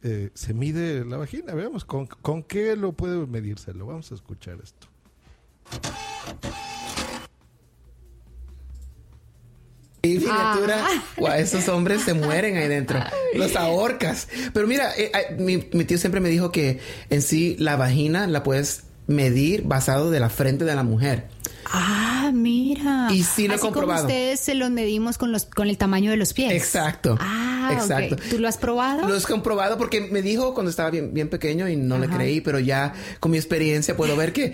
Speaker 1: eh, se mide la vagina. Veamos, ¿con, ¿con qué lo puede medírselo? Vamos a escuchar esto.
Speaker 23: Y
Speaker 26: Ah.
Speaker 23: guau, esos hombres se mueren ahí dentro. Los ahorcas. Pero mira, eh, eh, mi, mi tío siempre me dijo que en sí la vagina la puedes medir basado de la frente de la mujer.
Speaker 26: Ah, mira.
Speaker 23: Y sí lo he
Speaker 26: Así
Speaker 23: comprobado.
Speaker 26: como ustedes se los medimos con los con el tamaño de los pies.
Speaker 23: Exacto.
Speaker 26: Ah,
Speaker 23: Exacto.
Speaker 26: ok. ¿Tú lo has probado?
Speaker 23: Lo he comprobado porque me dijo cuando estaba bien, bien pequeño y no le creí, pero ya con mi experiencia puedo ver que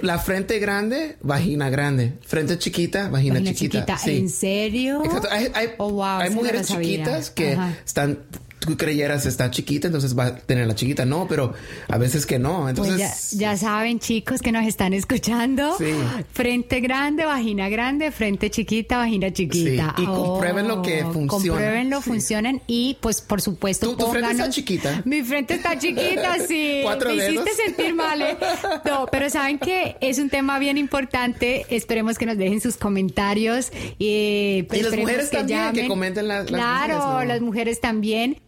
Speaker 23: la frente grande, vagina grande. Frente chiquita, vagina,
Speaker 26: Vagina
Speaker 23: chiquita.
Speaker 26: chiquita.
Speaker 23: Sí.
Speaker 26: ¿En serio?
Speaker 23: Exacto. Hay, hay-
Speaker 26: Oh, wow,
Speaker 23: hay
Speaker 26: eso no
Speaker 23: mujeres
Speaker 26: lo
Speaker 23: chiquitas que
Speaker 26: Ajá.
Speaker 23: están, tú creyeras está chiquita, entonces va a tener la chiquita. No, pero a veces que no. Entonces,
Speaker 26: Pues ya, ya saben, chicos, que nos están escuchando.
Speaker 23: Sí.
Speaker 26: Frente grande, vagina grande, frente chiquita, vagina chiquita.
Speaker 23: Sí, y compruébenlo que funciona.
Speaker 26: Compruébenlo, Y, pues, por supuesto,
Speaker 23: ¿Tu- tu frente está chiquita?
Speaker 26: Mi frente está chiquita, (laughs) sí.
Speaker 23: ¿Cuatro
Speaker 26: Me hiciste sentir mal, ¿eh? No, pero saben que es un tema bien importante. Esperemos que nos dejen sus comentarios. Y, pues,
Speaker 23: Y las mujeres también, que comenten la- las
Speaker 26: Claro,
Speaker 23: mujeres, ¿no?
Speaker 26: las mujeres también.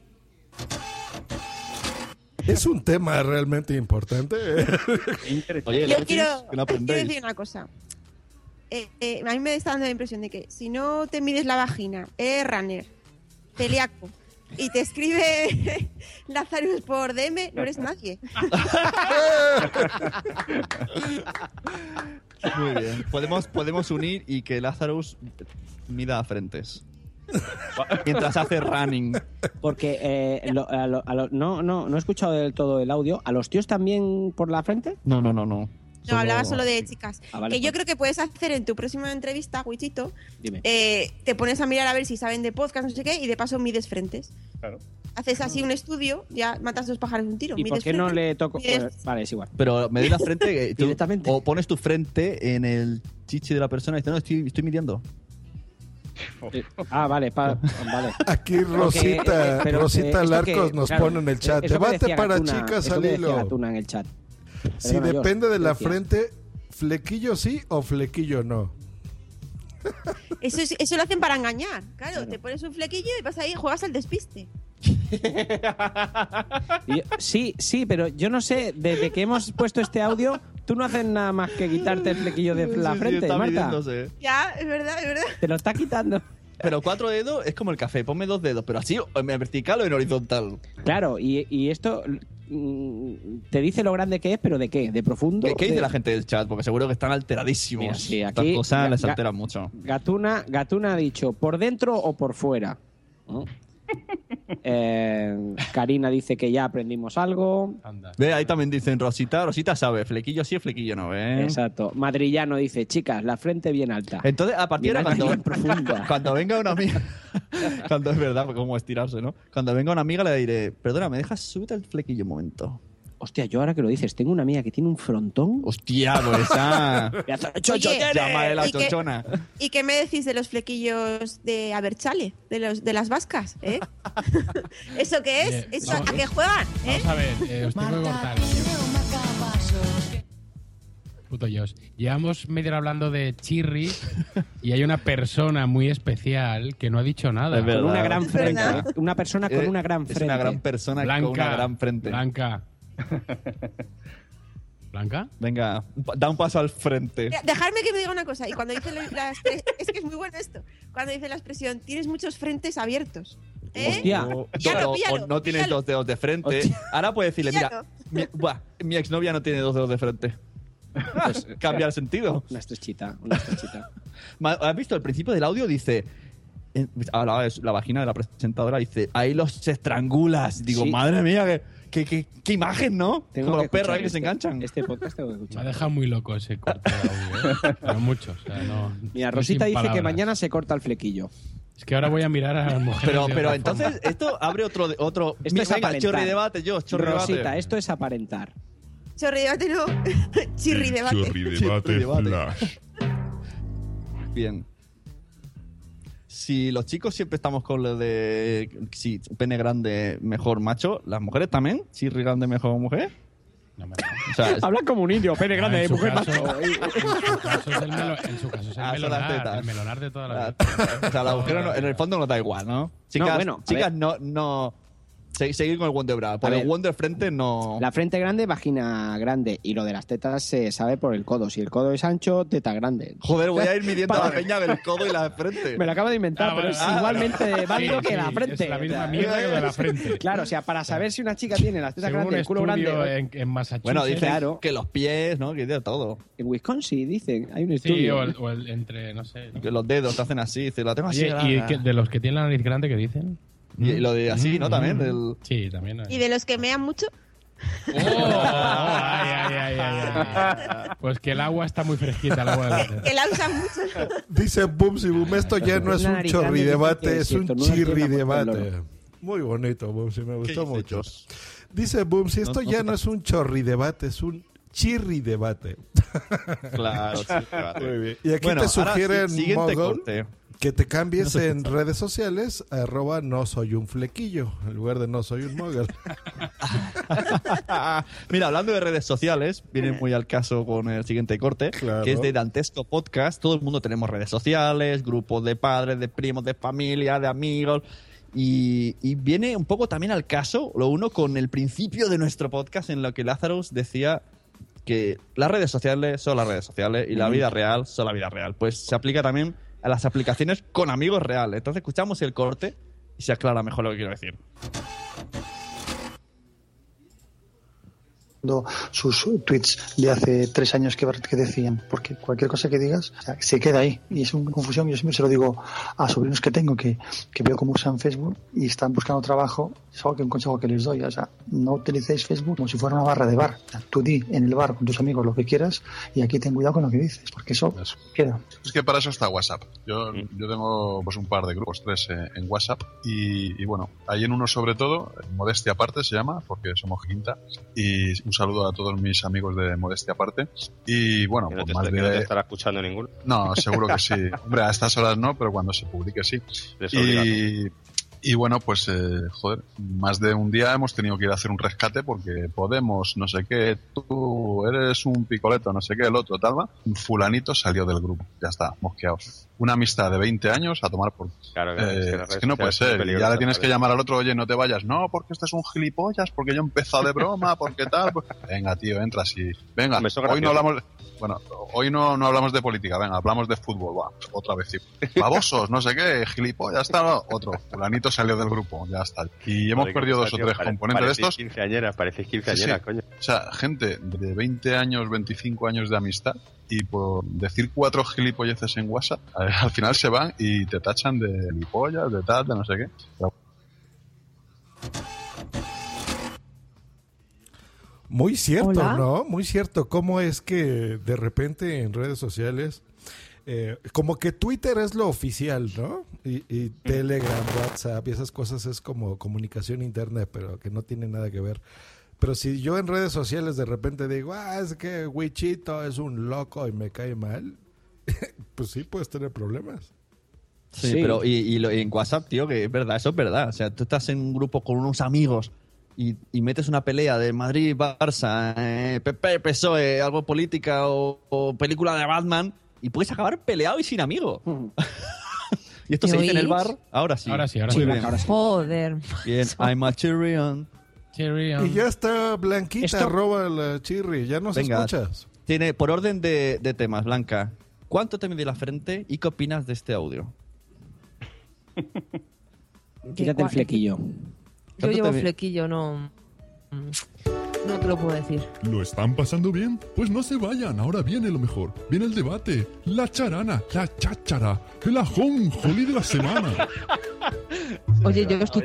Speaker 1: Es un tema realmente importante.
Speaker 5: Oye,
Speaker 8: Yo quiero, decir una cosa. Eh, eh, a mí me está dando la impresión de que si no te mides la vagina, eres runner, celíaco, y te escribe (laughs) Lazarus por DM, no eres nadie.
Speaker 5: Muy bien. Podemos, podemos unir y que Lazarus mida frentes. Mientras hace running.
Speaker 6: Porque eh, lo- a lo- a lo- no, no, no he escuchado del todo el audio. ¿A los tíos también por la frente?
Speaker 5: No, no, no, no.
Speaker 8: No, hablaba solo de chicas.
Speaker 6: Ah, vale,
Speaker 8: que yo
Speaker 6: pues.
Speaker 8: creo que puedes hacer en tu próxima entrevista, Wichito,
Speaker 6: Dime.
Speaker 8: eh, te pones a mirar a ver si saben de podcast, no sé qué, y de paso mides frentes.
Speaker 3: Claro.
Speaker 8: Haces así un estudio, ya matas dos pájaros de un tiro.
Speaker 6: ¿Y por qué no
Speaker 8: frentes,
Speaker 6: le toco?
Speaker 8: mides-
Speaker 6: Bueno, vale, es igual.
Speaker 5: Pero medir la frente eh, (laughs) tú- o pones tu frente en el chichi de la persona y dices, no, estoy, estoy midiendo.
Speaker 6: Ah, vale, pa- (laughs) vale.
Speaker 1: Aquí Rosita,
Speaker 6: eh, pero,
Speaker 1: Rosita
Speaker 6: eh,
Speaker 1: Larcos
Speaker 6: que,
Speaker 1: nos
Speaker 6: claro,
Speaker 1: pone en el chat. Debate para
Speaker 6: Gatuna,
Speaker 1: chicas al hilo.
Speaker 6: En el chat.
Speaker 1: Si depende de
Speaker 6: ¿qué
Speaker 1: la
Speaker 6: decías?
Speaker 1: frente, flequillo sí o flequillo no.
Speaker 8: Eso, es- eso lo hacen para engañar. Claro, te pones un flequillo y vas ahí y juegas al despiste. (laughs)
Speaker 6: Sí, sí, pero yo no sé, desde que hemos puesto este audio, tú no haces nada más que quitarte el flequillo de la
Speaker 5: Sí, sí,
Speaker 6: frente,
Speaker 5: está
Speaker 6: Marta.
Speaker 5: midiéndose.
Speaker 8: Ya, es verdad, es verdad.
Speaker 6: Te lo está quitando.
Speaker 5: Pero cuatro dedos es como el café, ponme dos dedos, pero así en vertical o en horizontal.
Speaker 6: Claro, y, y esto te dice lo grande que es, pero ¿de qué? ¿De profundo?
Speaker 5: ¿Qué, qué dice
Speaker 6: De-
Speaker 5: la gente del chat? Porque seguro que están alteradísimos.
Speaker 6: Mira, sí,
Speaker 5: Estas
Speaker 6: aquí
Speaker 5: cosas
Speaker 6: ga-
Speaker 5: les alteran mucho.
Speaker 6: Gatuna, Gatuna ha dicho, ¿por dentro o por fuera? ¿No? Eh, Karina dice que ya aprendimos algo.
Speaker 5: Ve, ahí también dicen Rosita. Rosita sabe, flequillo sí, flequillo no, ¿eh?
Speaker 6: Exacto. Madrillano dice, chicas, la frente bien alta.
Speaker 5: Entonces, a partir de (laughs) cuando, venga una amiga, (laughs) cuando es verdad, como estirarse, ¿no? Cuando venga una amiga le diré, perdona, ¿me dejas subir el flequillo un momento?
Speaker 6: Hostia, yo ahora que lo dices, tengo una amiga que tiene un frontón.
Speaker 5: Hostia, pues ah. (laughs)
Speaker 8: Oye,
Speaker 5: la
Speaker 8: ¿y qué-
Speaker 5: chochona.
Speaker 8: ¿Y qué me decís de los flequillos de Aberchale? De, los, de las vascas, ¿eh? (laughs) ¿Eso qué es?
Speaker 7: Oye,
Speaker 8: ¿Eso
Speaker 7: vamos-
Speaker 8: ¿A qué juegan? ¿eh?
Speaker 7: Vamos a ver, eh, os tengo que cortar. Puto Josh. Llevamos media hora hablando de Chirri y hay una persona muy especial que no ha dicho nada.
Speaker 5: Es verdad.
Speaker 6: Con una gran
Speaker 8: Es
Speaker 6: frente.
Speaker 8: verdad.
Speaker 6: ¿eh? Una persona con
Speaker 5: Eh,
Speaker 6: una gran
Speaker 5: Es
Speaker 6: frente.
Speaker 5: una gran persona
Speaker 7: Blanca.
Speaker 5: con una gran frente.
Speaker 7: Blanca. (laughs) ¿Blanca?
Speaker 5: Venga, da un paso al frente.
Speaker 8: Dejadme que me diga una cosa. Y cuando dice la, la (laughs) es que es muy bueno esto. Cuando dice la expresión, tienes muchos frentes abiertos. ¿Eh?
Speaker 6: Hostia.
Speaker 5: O, no tienes dos dedos de frente. Ahora puedes decirle, mira, mi, buah, mi exnovia no tiene dos dedos de frente.
Speaker 6: Pues, (laughs)
Speaker 5: Cambia el sentido.
Speaker 6: Una estrechita, una estrechita.
Speaker 5: ¿Has visto? Al principio del audio dice. en- hablaba de la vagina de la presentadora, dice, ahí los estrangulas. Digo,
Speaker 6: Sí.
Speaker 5: madre mía, qué, qué, qué- qué imagen, ¿no?
Speaker 6: Tengo
Speaker 5: Como
Speaker 6: que
Speaker 5: los perros
Speaker 6: escuchar
Speaker 5: ahí que se
Speaker 6: este-
Speaker 5: enganchan.
Speaker 6: Este podcast tengo que
Speaker 7: Me ha
Speaker 6: escuchar.
Speaker 7: dejado muy loco ese corte de audio. ¿eh? (laughs) Pero mucho. o sea, no-
Speaker 6: Mira, Rosita dice que
Speaker 7: palabras.
Speaker 6: mañana se corta el flequillo.
Speaker 7: Es que ahora voy a mirar a las mujeres.
Speaker 5: Pero, pero entonces, esto abre otro. otro
Speaker 6: Esto es
Speaker 5: venga,
Speaker 6: aparentar.
Speaker 5: chorri debate, yo, chorri
Speaker 6: Rosita,
Speaker 5: debate.
Speaker 6: esto es aparentar.
Speaker 8: Chorri debate no. (laughs) Chirri debate.
Speaker 27: Chorri
Speaker 5: Chorri
Speaker 27: debate
Speaker 5: debate.
Speaker 27: flash.
Speaker 5: Bien. Si los chicos siempre estamos con lo de si pene grande mejor macho, las mujeres también, si grande mejor mujer.
Speaker 7: No me
Speaker 5: O sea,
Speaker 6: Habla como un indio, pene grande,
Speaker 7: en su
Speaker 6: mujer
Speaker 7: caso-
Speaker 6: macho.
Speaker 7: en su caso es el melo- en su caso es el
Speaker 5: Ah,
Speaker 7: melonar,
Speaker 5: tetas.
Speaker 7: el melonar de toda la vida.
Speaker 5: o sea, la mujer no- en el fondo no da igual, ¿no? Chicas,
Speaker 6: bueno,
Speaker 5: chicas no, no, seguir con el Wonderbra. Por
Speaker 6: A
Speaker 5: el
Speaker 6: ver.
Speaker 5: Wonder frente no.
Speaker 6: La frente grande, vagina grande. Y lo de las tetas se sabe por el codo. Si el codo es ancho, teta grande.
Speaker 5: Joder, voy a ir (laughs) midiendo la peña del codo y la frente.
Speaker 6: Me lo acabo de inventar,
Speaker 5: Ah,
Speaker 6: pero es
Speaker 5: ah,
Speaker 6: igualmente
Speaker 5: vale.
Speaker 6: válido
Speaker 5: Sí,
Speaker 6: que la
Speaker 5: sí,
Speaker 6: frente.
Speaker 7: es la misma mierda que lo de la (laughs) frente.
Speaker 6: Claro, o sea, para saber si una chica tiene las tetas
Speaker 7: Según
Speaker 6: grandes, el culo grande.
Speaker 7: en, en Massachusetts.
Speaker 5: Bueno, dicen
Speaker 6: Claro.
Speaker 5: que los pies, ¿no? Que de todo.
Speaker 6: En Wisconsin, dicen. Hay un
Speaker 7: Sí,
Speaker 6: estudio.
Speaker 7: o el, o el entre, no sé. ¿no?
Speaker 5: Que los dedos te hacen así. Dice, la tengo así.
Speaker 7: Oye, ¿y que- de los que tienen la nariz grande qué dicen?
Speaker 5: Y lo de así, ¿no?
Speaker 7: Mm,
Speaker 5: También.
Speaker 7: mm.
Speaker 5: del-
Speaker 7: Sí, también. hay.
Speaker 8: ¿Y de los que mean mucho?
Speaker 7: Oh, ay, ay, ay, ay, ay. Pues que el agua está muy fresquita, el agua del (laughs)
Speaker 8: Que la usan mucho.
Speaker 1: Dice Bumsy Boom, esto ya no es un chorri debate, es un chirri debate. Muy bonito, Bumsy, me gustó mucho. Dice Bumsy, esto ya no es un chorri debate, es un chirri debate.
Speaker 5: Claro, sí, claro.
Speaker 1: Muy bien. Y aquí
Speaker 5: Bueno,
Speaker 1: te
Speaker 5: ahora
Speaker 1: sugieren,
Speaker 5: sí, siguiente corte.
Speaker 1: Que te cambies
Speaker 5: No
Speaker 1: en redes sociales, arroba no soy un flequillo, en lugar de no soy un mogul. (laughs)
Speaker 5: Mira, hablando de redes sociales, viene muy al caso con el siguiente corte,
Speaker 1: Claro.
Speaker 5: que es de Dantesco Podcast. Todo el mundo tenemos redes sociales, grupos de padres, de primos, de familia, de amigos. Y, y viene un poco también al caso, lo uno con el principio de nuestro podcast, en lo que Lazarus decía que las redes sociales son las redes sociales y la vida real son la vida real. Pues se aplica también a las aplicaciones con amigos reales. Entonces escuchamos el corte y se aclara mejor lo que quiero decir.
Speaker 28: Viendo sus tweets de hace tres años que, que decían, porque cualquier cosa que digas o sea, se queda ahí y es una confusión. Yo siempre se lo digo a sobrinos que tengo que, que veo cómo usan Facebook y están buscando trabajo. Es algo que un consejo que les doy. O sea, no utilicéis Facebook como si fuera una barra de bar. O sea, tú di en el bar con tus amigos lo que quieras y aquí ten cuidado con lo que dices, porque eso queda.
Speaker 26: Es que para eso está WhatsApp. Yo, yo tengo pues un par de grupos, tres eh, en WhatsApp. Y, y bueno, hay en uno sobre todo, Modestia Aparte se llama, porque somos quinta. Y saludo a todos mis amigos de Modestia Aparte. Y bueno,
Speaker 29: Que no,
Speaker 26: pues
Speaker 29: te,
Speaker 26: más
Speaker 29: que no te estará escuchando ninguno.
Speaker 26: No, seguro que sí. (laughs) Hombre, a estas horas no, pero cuando se publique sí.
Speaker 29: Es
Speaker 26: Y, y bueno, pues, eh, joder, más de un día hemos tenido que ir a hacer un rescate porque Podemos, no sé qué, tú eres un picoleto, no sé qué, el otro, tal, va. Un fulanito salió del grupo. Ya está, mosqueados. Una amistad de 20 años a tomar por...
Speaker 29: Claro, claro,
Speaker 26: Eh,
Speaker 29: es que
Speaker 26: es que no puede ser. Y ya le tienes que llamar al otro, oye, no te vayas. No, porque este es un gilipollas, porque yo he empezado de broma, porque tal. pues- Venga, tío, entras y... Venga, hoy no hablamos... Bueno, hoy no, no hablamos de política, venga, hablamos de fútbol, va, otra vez. Babosos, no sé qué, gilipollas, va. otro. Fulanito salió del grupo, ya está. Y hemos perdido dos o tres
Speaker 29: pare-
Speaker 26: componentes de estos.
Speaker 29: quinceañeras, parecéis
Speaker 26: Sí, sí.
Speaker 29: quinceañeras, coño.
Speaker 26: O sea, gente de 20 años, 25 años de amistad y por decir cuatro gilipolleces en WhatsApp, eh, al final se van y te tachan de gilipollas, de tal, de no sé qué.
Speaker 1: Muy cierto,
Speaker 26: Hola.
Speaker 1: ¿no? Muy cierto. ¿Cómo es que de repente en redes sociales, eh, como que Twitter es lo oficial, ¿no? Y, y Telegram, WhatsApp y esas cosas es como comunicación interna, pero que no tiene nada que ver. Pero si yo en redes sociales de repente digo, ah, es que Wichito es un loco y me cae mal, (laughs) pues sí puedes tener problemas.
Speaker 5: Sí,
Speaker 1: Sí.
Speaker 5: pero y, y lo- y en WhatsApp, tío, que es verdad, eso es verdad. O sea, tú estás en un grupo con unos amigos y, y metes una pelea de Madrid, Barça, eh, PP, PSOE, algo política o, o película de Batman y puedes acabar peleado y sin amigo. (laughs) y esto
Speaker 14: ¿Me
Speaker 5: se dice en el bar. Ahora sí.
Speaker 7: Ahora sí, ahora
Speaker 5: Muy
Speaker 7: sí.
Speaker 5: bien.
Speaker 14: Joder.
Speaker 5: Bien, I'm a Tyrion.
Speaker 1: Y ya está Blanquita,
Speaker 5: Esto-
Speaker 1: roba la chirri, ya nos
Speaker 5: Venga,
Speaker 1: escuchas.
Speaker 5: Tiene, por orden de, de temas, Blanca, ¿cuánto te mide la frente y qué opinas de este audio? (laughs)
Speaker 6: Quítate el flequillo.
Speaker 14: Yo
Speaker 5: ¿Cuánto
Speaker 14: llevo flequillo, no. mm, No te lo puedo decir.
Speaker 30: ¿Lo están pasando bien? Pues no se vayan, ahora viene lo mejor. Viene el debate, la charana, la cháchara, el ajonjolí de la semana.
Speaker 14: Oye, yo estoy.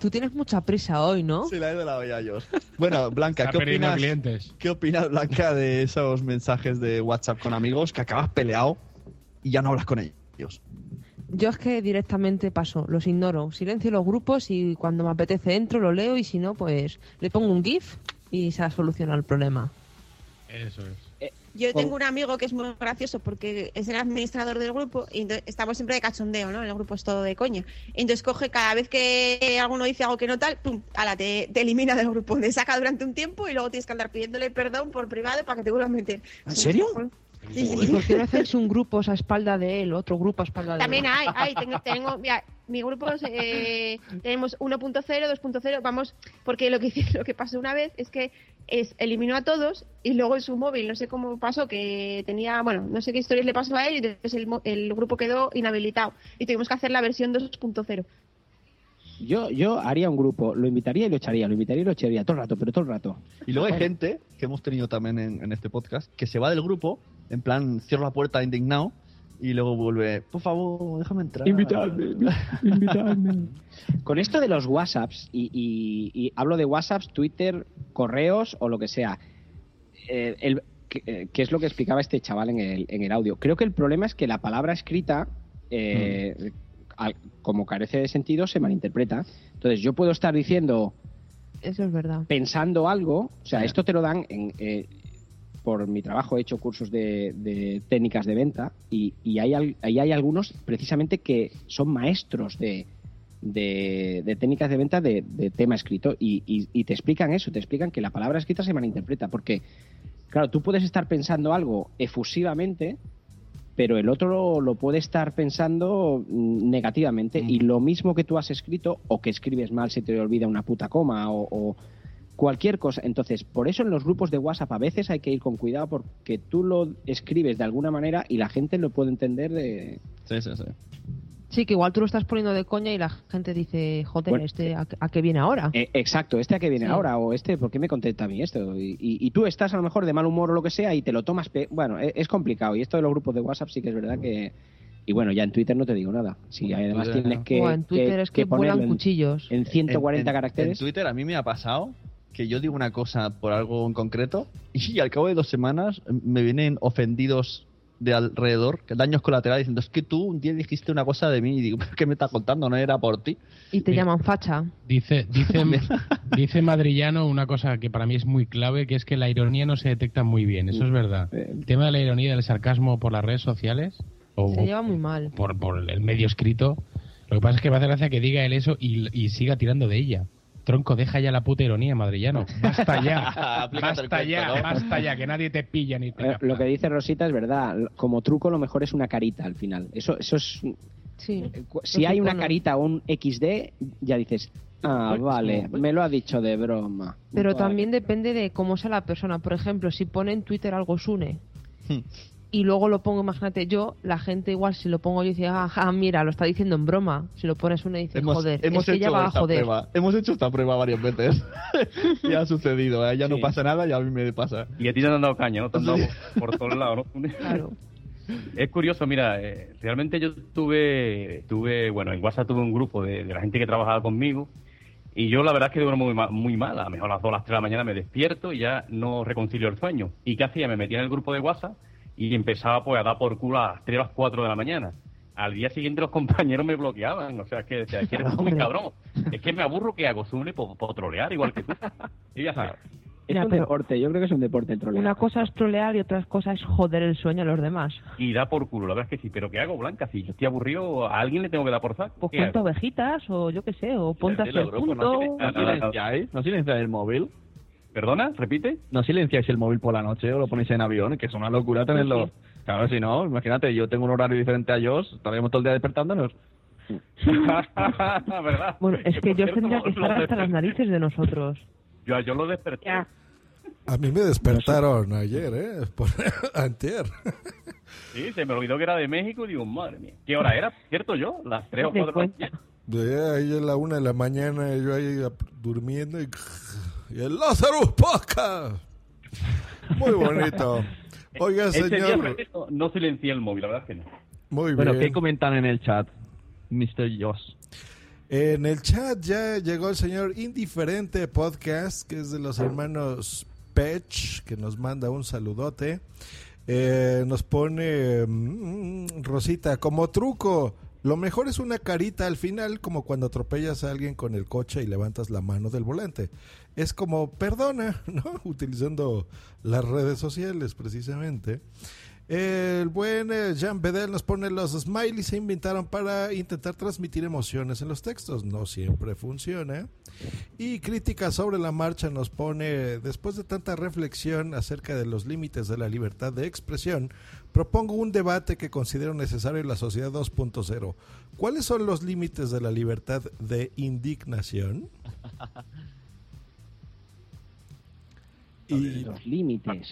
Speaker 14: Tú tienes mucha prisa hoy, ¿no?
Speaker 5: Sí, la he de la olla yo. Bueno, Blanca, ¿qué opinas,
Speaker 7: clientes.
Speaker 5: ¿qué opinas, Blanca, de esos mensajes de WhatsApp con amigos que acabas peleado y ya no hablas con ellos?
Speaker 14: Yo es que directamente paso, los ignoro, silencio los grupos y cuando me apetece entro, lo leo y si no, pues le pongo un GIF y se soluciona el problema.
Speaker 7: Eso es.
Speaker 8: Yo tengo un amigo que es muy gracioso porque es el administrador del grupo y estamos siempre de cachondeo, ¿no? El grupo es todo de coña. Entonces coge cada vez que alguno dice algo que no tal, pum, ala, te, te elimina del grupo, te saca durante un tiempo y luego tienes que andar pidiéndole perdón por privado para que te vuelva a meter.
Speaker 6: ¿En serio?
Speaker 8: Sí,
Speaker 14: ¿Y por qué no hacéis un grupo a espalda de él, otro grupo a espalda de
Speaker 8: También
Speaker 14: él?
Speaker 8: hay, hay, (laughs) tengo, tengo- mira, mi grupo es, eh, tenemos 1.0, 2.0, vamos, porque lo que hice- (laughs) lo que pasó una vez es que es, eliminó a todos y luego en su móvil, no sé cómo pasó, que tenía, bueno, no sé qué historias le pasó a él y entonces el, mo- el grupo quedó inhabilitado y tuvimos que hacer la versión 2.0.
Speaker 6: Yo, yo haría un grupo, lo invitaría y lo echaría, lo invitaría y lo echaría todo el rato, pero todo el rato.
Speaker 5: Y luego hay gente que hemos tenido también en, en este podcast que se va del grupo, en plan, cierra la puerta indignado y luego vuelve, por favor, déjame entrar.
Speaker 6: Invitadme, invitadme. (laughs) Con esto de los WhatsApps, y, y- y hablo de WhatsApps, Twitter, correos o lo que sea, eh, el- que, eh, que es lo que explicaba este chaval en el, en el audio. Creo que el problema es que la palabra escrita, eh, al- como carece de sentido, se malinterpreta. Entonces yo puedo estar diciendo,
Speaker 14: Eso es verdad.
Speaker 6: pensando algo, o sea, esto te lo dan en, eh, por mi trabajo he hecho cursos de, de técnicas de venta y, y hay, hay algunos precisamente que son maestros de, de, de técnicas de venta de, de tema escrito y, y- y te explican eso, te explican que la palabra escrita se malinterpreta porque, claro, tú puedes estar pensando algo efusivamente pero el otro lo, lo puede estar pensando mm, negativamente y lo mismo que tú has escrito o que escribes mal se te olvida una puta coma o, o cualquier cosa. Entonces, por eso en los grupos de WhatsApp a veces hay que ir con cuidado porque tú lo escribes de alguna manera y la gente lo puede entender de...
Speaker 5: Sí, sí, sí.
Speaker 14: Sí, que igual tú lo estás poniendo de coña y la gente dice, joder,
Speaker 6: Bueno,
Speaker 14: este, ¿a, a qué viene ahora?
Speaker 6: Eh, exacto, este a que viene
Speaker 14: Sí.
Speaker 6: ahora o este, ¿por qué me contesta a mí esto? Y, y- y tú estás a lo mejor de mal humor o lo que sea y te lo tomas... pe- Bueno, e- es, complicado y esto de los grupos de WhatsApp sí que es verdad que... Y bueno, ya en Twitter no te digo nada. Si además
Speaker 5: Twitter,
Speaker 6: tienes
Speaker 5: no.
Speaker 6: que...
Speaker 14: En Twitter es que
Speaker 6: ponerlo
Speaker 14: vuelan
Speaker 6: en-
Speaker 14: cuchillos.
Speaker 6: En 140
Speaker 5: En- en-
Speaker 6: caracteres.
Speaker 5: En Twitter a mí me ha pasado que yo digo una cosa por algo en concreto y (laughs) al cabo de dos semanas me vienen ofendidos de alrededor, daños colaterales, diciendo, es que tú un día dijiste una cosa de mí y digo, (laughs) ¿qué me estás contando? No era por ti.
Speaker 14: Y te llaman facha.
Speaker 7: Dice, dice, (laughs) dice Madrillano una cosa que para mí es muy clave, que es que la ironía no se detecta muy bien. Eso es verdad. El tema de la ironía y del sarcasmo por las redes sociales o
Speaker 14: Se lleva muy mal.
Speaker 7: por, por el medio escrito, lo que pasa es que me hace gracia que diga él eso y, y siga tirando de ella. Tronco, deja ya la puta ironía, madrillano. Basta ya. (laughs) Basta
Speaker 5: cuento,
Speaker 7: ya,
Speaker 5: ¿no?
Speaker 7: basta ya, que nadie te pilla ni te
Speaker 6: Eh, Lo que dice Rosita es verdad. Como truco lo mejor es una carita al final. Eso, eso es...
Speaker 14: Sí.
Speaker 6: Si
Speaker 14: Los
Speaker 6: hay una carita o un XD, ya dices, ah, vale, me lo ha dicho de broma.
Speaker 14: Pero
Speaker 6: Vale.
Speaker 14: también depende de cómo sea la persona. Por ejemplo, si pone en Twitter algo Sune
Speaker 5: Hmm.
Speaker 14: Y luego lo pongo, imagínate yo, la gente igual si lo pongo yo dice, ah, mira, lo está diciendo en broma. Si lo pones Sune dice,
Speaker 5: Hemos,
Speaker 14: joder,
Speaker 5: hemos
Speaker 14: es que ella
Speaker 5: hecho
Speaker 14: va a
Speaker 5: esta
Speaker 14: joder.
Speaker 5: prueba. Hemos hecho esta prueba varias veces. (laughs) y ha sucedido, ¿eh? ya no pasa nada y a mí me pasa.
Speaker 3: Y a ti te han dado caña, ¿no? Te han dado (laughs) por, todos lados, ¿no?
Speaker 14: Claro.
Speaker 3: Es curioso, mira, eh, realmente yo tuve, tuve, bueno, en WhatsApp tuve un grupo de, de la gente que trabajaba conmigo y yo la verdad es que duermo muy, ma- muy mal, a lo mejor a las 2 o las 3 de la mañana me despierto y ya no reconcilio el sueño. ¿Y qué hacía? Me metía en el grupo de WhatsApp y empezaba pues a dar por culo a las 3 o las 4 de la mañana. Al día siguiente los compañeros me bloqueaban, o sea, es que, decía, es que eres muy (laughs) cabrón. Es que me aburro que hago Zune por, por trolear igual que tú. Y ya está.
Speaker 6: Es
Speaker 14: Mira,
Speaker 6: un
Speaker 14: pero-
Speaker 6: deporte, yo creo que es un deporte el troleo.
Speaker 14: Una cosa es trolear y otra cosa es joder el sueño a los demás.
Speaker 3: Y da por culo, la verdad es que sí. Pero ¿qué hago, Blanca? Si yo estoy aburrido, a alguien le tengo que dar por saco.
Speaker 14: Pues
Speaker 3: ¿Qué
Speaker 14: cuenta
Speaker 3: hago?
Speaker 14: ovejitas o yo qué sé, o ponte a hacer punto.
Speaker 5: ¿No, silen- no silenciáis? ¿No silenciáis el móvil?
Speaker 3: ¿Perdona? ¿Repite?
Speaker 5: ¿No silenciáis el móvil por la noche o lo ponéis en avión? Que es una locura tenerlo. Claro, si no, imagínate, yo tengo un horario diferente a ellos, estaríamos todo el día despertándonos. (laughs)
Speaker 3: ¿Verdad?
Speaker 14: Bueno, es que yo
Speaker 3: cierto,
Speaker 14: tendría que estar hasta las narices de nosotros.
Speaker 3: Yo, yo lo desperté.
Speaker 1: A mí me despertaron ayer, ¿eh? Por (laughs) antier.
Speaker 3: Sí, se me olvidó que era de México y digo, madre mía. ¿Qué hora era? ¿Cierto yo? Las 3 o
Speaker 14: Te
Speaker 3: 4 de la mañana.
Speaker 1: De ahí a la una de la mañana, yo ahí durmiendo y, (laughs) y el Lazarus Podcast. Muy (laughs) bonito. Oiga,
Speaker 3: día
Speaker 1: señor.
Speaker 3: no, no silencié el móvil, la verdad es que no.
Speaker 1: Muy
Speaker 5: Bueno,
Speaker 1: bien.
Speaker 5: ¿qué comentan en el chat, Mr. Joss?
Speaker 1: En el chat ya llegó el señor Indiferente Podcast, que es de los hermanos Pech, que nos manda un saludote. Eh, nos pone mm, Rosita, como truco, lo mejor es una carita al final, como cuando atropellas a alguien con el coche y levantas la mano del volante. Es como perdona, (laughs) ¿no? Utilizando las redes sociales, precisamente. El buen eh, Jean Bedel nos pone los smileys se inventaron para intentar transmitir emociones en los textos. No siempre funciona. Y crítica sobre la marcha nos pone, después de tanta reflexión acerca de los límites de la libertad de expresión, propongo un debate que considero necesario en la sociedad 2.0. ¿Cuáles son los límites de la libertad de indignación? (laughs) Y
Speaker 6: Los límites.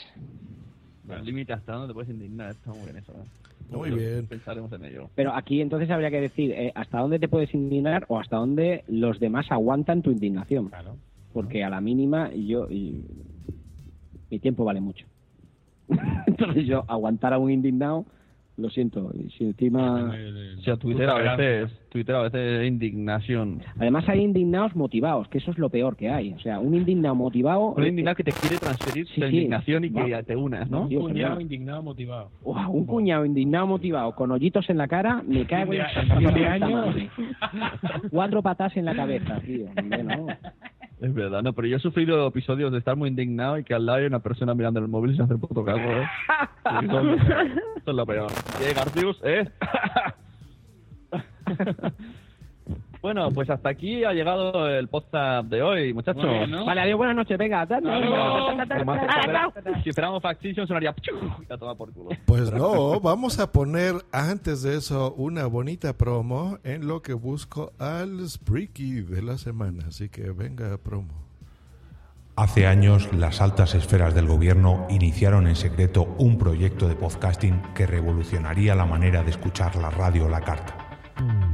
Speaker 5: El límite hasta dónde te puedes indignar, está muy bien eso. ¿eh?
Speaker 1: Muy bien.
Speaker 5: Pensaremos en ello.
Speaker 6: Pero aquí entonces habría que decir eh, hasta dónde te puedes indignar o hasta dónde los demás aguantan tu indignación. Porque a la mínima yo y- mi tiempo vale mucho. (laughs) entonces yo aguantar a un indignado, lo siento. Y si encima
Speaker 5: O sea, Twitter a veces, Twitter a veces es indignación.
Speaker 6: Además hay indignados motivados, que eso es lo peor que hay. O sea, un indignado motivado...
Speaker 5: Un indignado que te quiere transferir
Speaker 6: Sí,
Speaker 5: su
Speaker 6: sí.
Speaker 5: indignación y que
Speaker 6: Va.
Speaker 5: te unas, ¿no?
Speaker 6: Dios,
Speaker 7: Cuñado
Speaker 6: perdón.
Speaker 7: indignado motivado.
Speaker 6: Uah, un cuñado indignado motivado con hoyitos en la cara, me cae en
Speaker 7: fin de
Speaker 6: puta
Speaker 7: año.
Speaker 6: madre. Cuatro patas en la cabeza, tío. Hombre, no. (laughs)
Speaker 5: Es verdad, no, pero yo he sufrido episodios de estar muy indignado y que al lado hay una persona mirando el móvil y se hace puto caso, ¿eh? (laughs) Sí, eso, es- eso es lo peor. ¿Qué, Garcius? ¿Eh? (laughs) bueno, pues hasta aquí ha llegado el podcast de hoy, muchachos.
Speaker 6: Bueno. Vale, adiós, buenas noches, venga.
Speaker 5: si esperamos Faction sonaría por culo.
Speaker 1: Pues no, vamos a poner antes de eso una bonita promo en lo que busco al Spreaky de la semana. Así que venga, promo.
Speaker 31: Hace años, las altas esferas del gobierno iniciaron en secreto un proyecto de podcasting que revolucionaría la manera de escuchar la radio a la carta.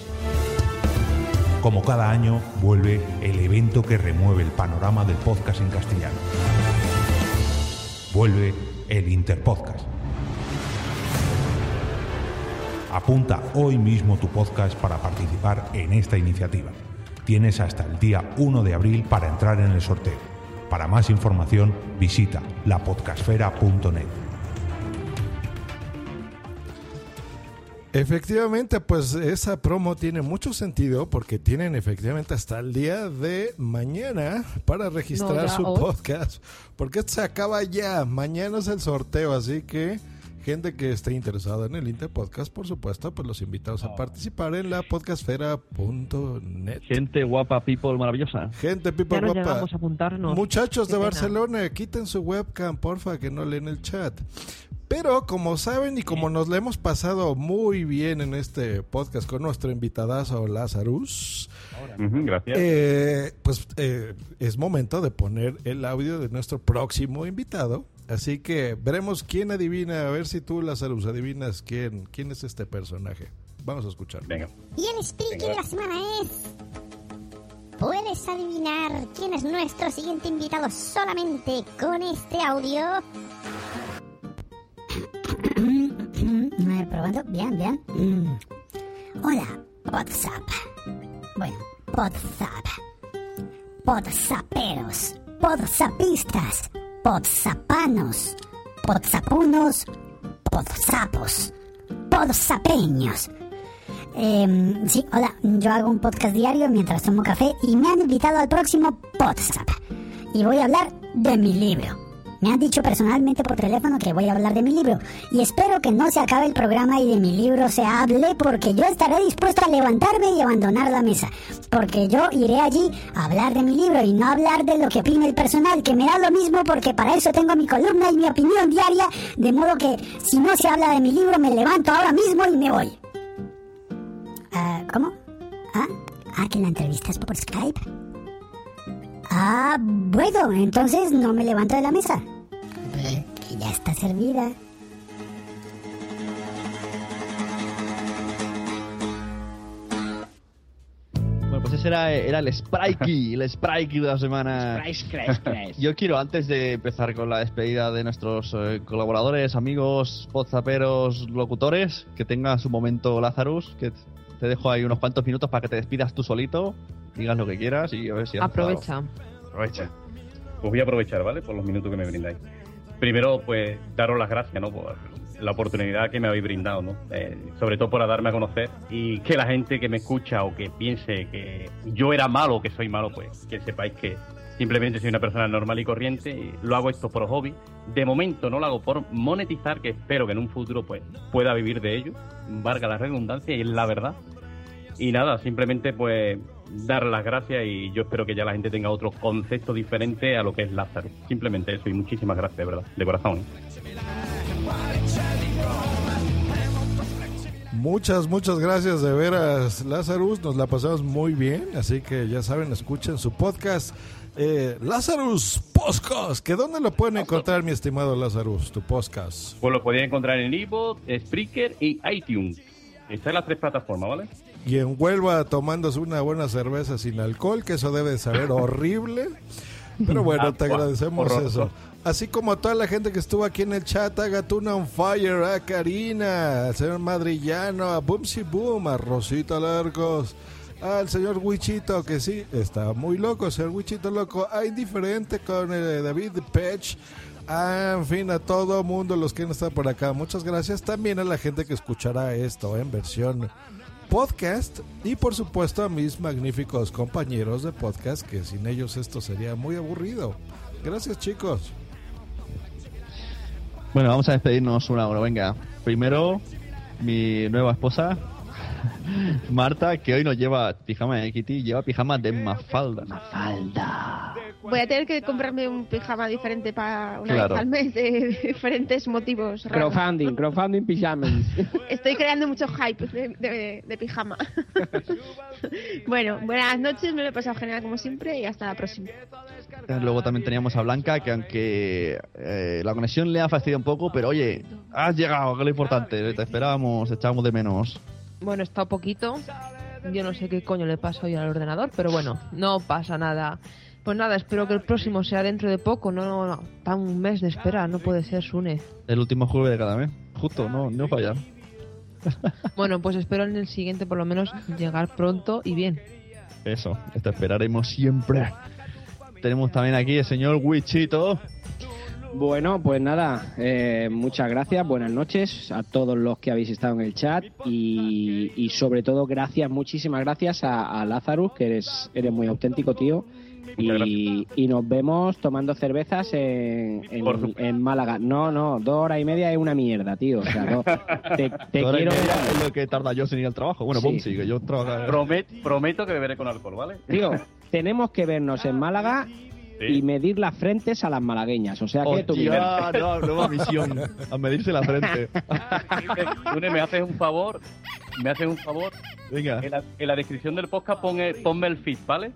Speaker 31: Como cada año, vuelve el evento que remueve el panorama del podcast en castellano. Vuelve el Interpodcast. Apunta hoy mismo tu podcast para participar en esta iniciativa. Tienes hasta el día 1 de abril para entrar en el sorteo. Para más información, visita lapodcasfera.net.
Speaker 1: Efectivamente, pues esa promo tiene mucho sentido porque tienen efectivamente hasta el día de mañana para registrar
Speaker 14: No,
Speaker 1: su
Speaker 14: hoy.
Speaker 1: podcast. Porque esto se acaba ya. Mañana es el sorteo, así que gente que esté interesada en el Interpodcast, por supuesto, pues los invitamos a participar en la podcastfera.net.
Speaker 5: Gente guapa, people maravillosa.
Speaker 1: Gente, people
Speaker 14: Ya nos
Speaker 1: guapa.
Speaker 14: llegamos a apuntarnos.
Speaker 1: Muchachos
Speaker 14: Qué
Speaker 1: de
Speaker 14: pena.
Speaker 1: Barcelona, quiten su webcam, porfa, que no leen el chat. Pero como saben y como nos le hemos pasado muy bien en este podcast con nuestro invitadazo Lazarus,
Speaker 3: gracias.
Speaker 1: eh, pues eh, es momento de poner el audio de nuestro próximo invitado. Así que veremos quién adivina, a ver si tú, Lazarus, adivinas quién, quién es este personaje. Vamos a escuchar.
Speaker 3: Venga.
Speaker 32: Y el speaker de la semana es. ¿Puedes adivinar quién es nuestro siguiente invitado solamente con este audio? Ver, probando. Bien, bien. Mm. Hola, WhatsApp. Bueno, WhatsApp. Podsaperos, podsapistas, podsapanos, podsapunos, podsapos, podsapeños. Eh, sí, hola, yo hago un podcast diario mientras tomo café y me han invitado al próximo podcast y voy a hablar de mi libro. Me han dicho personalmente por teléfono que voy a hablar de mi libro y espero que no se acabe el programa y de mi libro se hable porque yo estaré dispuesto a levantarme y abandonar la mesa. Porque yo iré allí a hablar de mi libro y no hablar de lo que opina el personal, que me da lo mismo porque para eso tengo mi columna y mi opinión diaria, de modo que si no se habla de mi libro me levanto ahora mismo y me voy. Ah, ¿Cómo? Ah, ah, que la entrevista es por Skype. Ah, bueno, entonces no me levanto de la mesa. Que ya está servida.
Speaker 5: Bueno, pues ese era, era el Sprikey, (laughs) el Sprikey de la semana. Yo quiero, antes de empezar con la despedida de nuestros eh, colaboradores, amigos, podzaperos, locutores, que tenga su momento Lazarus, que te dejo ahí unos cuantos minutos para que te despidas tú solito, digas lo que quieras y a ver si has
Speaker 14: Aprovecha.
Speaker 3: Aprovecha. Pues voy a aprovechar, ¿vale? Por los minutos que me brindáis. Primero, pues, daros las gracias, ¿no? Por la oportunidad que me habéis brindado, ¿no? Eh, sobre todo por darme a conocer y que la gente que me escucha o que piense que yo era malo o que soy malo, pues, que sepáis que simplemente soy una persona normal y corriente y lo hago esto por hobby. De momento no lo hago por monetizar, que espero que en un futuro, pues, pueda vivir de ello. Valga la redundancia y es la verdad. Y nada, simplemente pues dar las gracias y yo espero que ya la gente tenga otro concepto diferente a lo que es Lázaro. Simplemente eso y muchísimas gracias, de verdad, de corazón. ¿eh?
Speaker 1: Muchas, muchas gracias de veras, Lazarus. Nos la pasamos muy bien. Así que ya saben, escuchen su podcast. Eh, Lazarus Podcast. ¿Que dónde lo pueden encontrar, mi estimado Lazarus? Tu podcast.
Speaker 3: Pues lo podéis encontrar en Ivo, Spreaker y iTunes. Están las tres plataformas, ¿vale?
Speaker 1: Y en Huelva tomándose una buena cerveza sin alcohol, que eso debe de saber horrible. Pero bueno, te agradecemos
Speaker 3: horroroso.
Speaker 1: eso. Así como a toda la gente que estuvo aquí en el chat, a Gatuna on Fire, a Karina, al señor Madrillano, a Boomsy Boom, a Rosita Largos, al señor Wichito, que sí, está muy loco, señor Wichito loco, a Indiferente con eh, David Pech, a, en fin, a todo mundo los que han estado por acá. Muchas gracias también a la gente que escuchará esto en versión podcast y por supuesto a mis magníficos compañeros de podcast que sin ellos esto sería muy aburrido. Gracias chicos.
Speaker 5: Bueno, vamos a despedirnos una hora, venga. Primero, mi nueva esposa, (laughs) Marta, que hoy nos lleva pijama de Kitty, lleva pijama de Mafalda. Mafalda.
Speaker 8: Voy a tener que comprarme un pijama diferente para una
Speaker 5: Claro.
Speaker 8: vez al mes de diferentes motivos. raros.
Speaker 6: Crowdfunding, crowdfunding pijamas. (laughs)
Speaker 8: Estoy creando mucho hype de, de- de pijama. (laughs) bueno, buenas noches, me lo he pasado genial como siempre y hasta la próxima.
Speaker 5: Luego también teníamos a Blanca, que aunque eh, la conexión le ha fastidiado un poco, pero oye, has llegado, que es lo importante. Te esperábamos, echábamos de menos.
Speaker 14: Bueno, está poquito. Yo no sé qué coño le pasa hoy al ordenador, pero bueno, no pasa nada. Pues nada, espero que el próximo sea dentro de poco. No, no, no. Está un mes de espera, no puede ser, Sune.
Speaker 5: El último jueves de cada mes. Justo, no, no fallar.
Speaker 14: Bueno, pues espero en el siguiente por lo menos llegar pronto y bien.
Speaker 5: Eso, esto esperaremos siempre. Tenemos también aquí el señor Wichito.
Speaker 6: Bueno, pues nada, eh, muchas gracias, buenas noches a todos los que habéis estado en el chat y, y sobre todo gracias, muchísimas gracias a, a Lazarus, que eres, eres muy auténtico, tío. Y, y nos vemos tomando cervezas en, en,
Speaker 3: Por supuesto.
Speaker 6: en Málaga. No, no, dos horas y media es una mierda, tío. O sea, no, te, (laughs) quiero
Speaker 5: es lo que tarda yo sin ir al trabajo. Bueno,
Speaker 6: Sí.
Speaker 5: Que yo trabajo.
Speaker 3: Promet- prometo que beberé con alcohol, ¿vale?
Speaker 6: Tío, (laughs) tenemos que vernos en Málaga y medir las frentes a las malagueñas. O sea que tú
Speaker 5: Hostia, (laughs) no, nueva misión. A medirse la frente. (laughs)
Speaker 3: Sune, me haces un favor, me haces un favor.
Speaker 5: Venga.
Speaker 3: En la, en la descripción del podcast ponme, ponme el feed, ¿vale?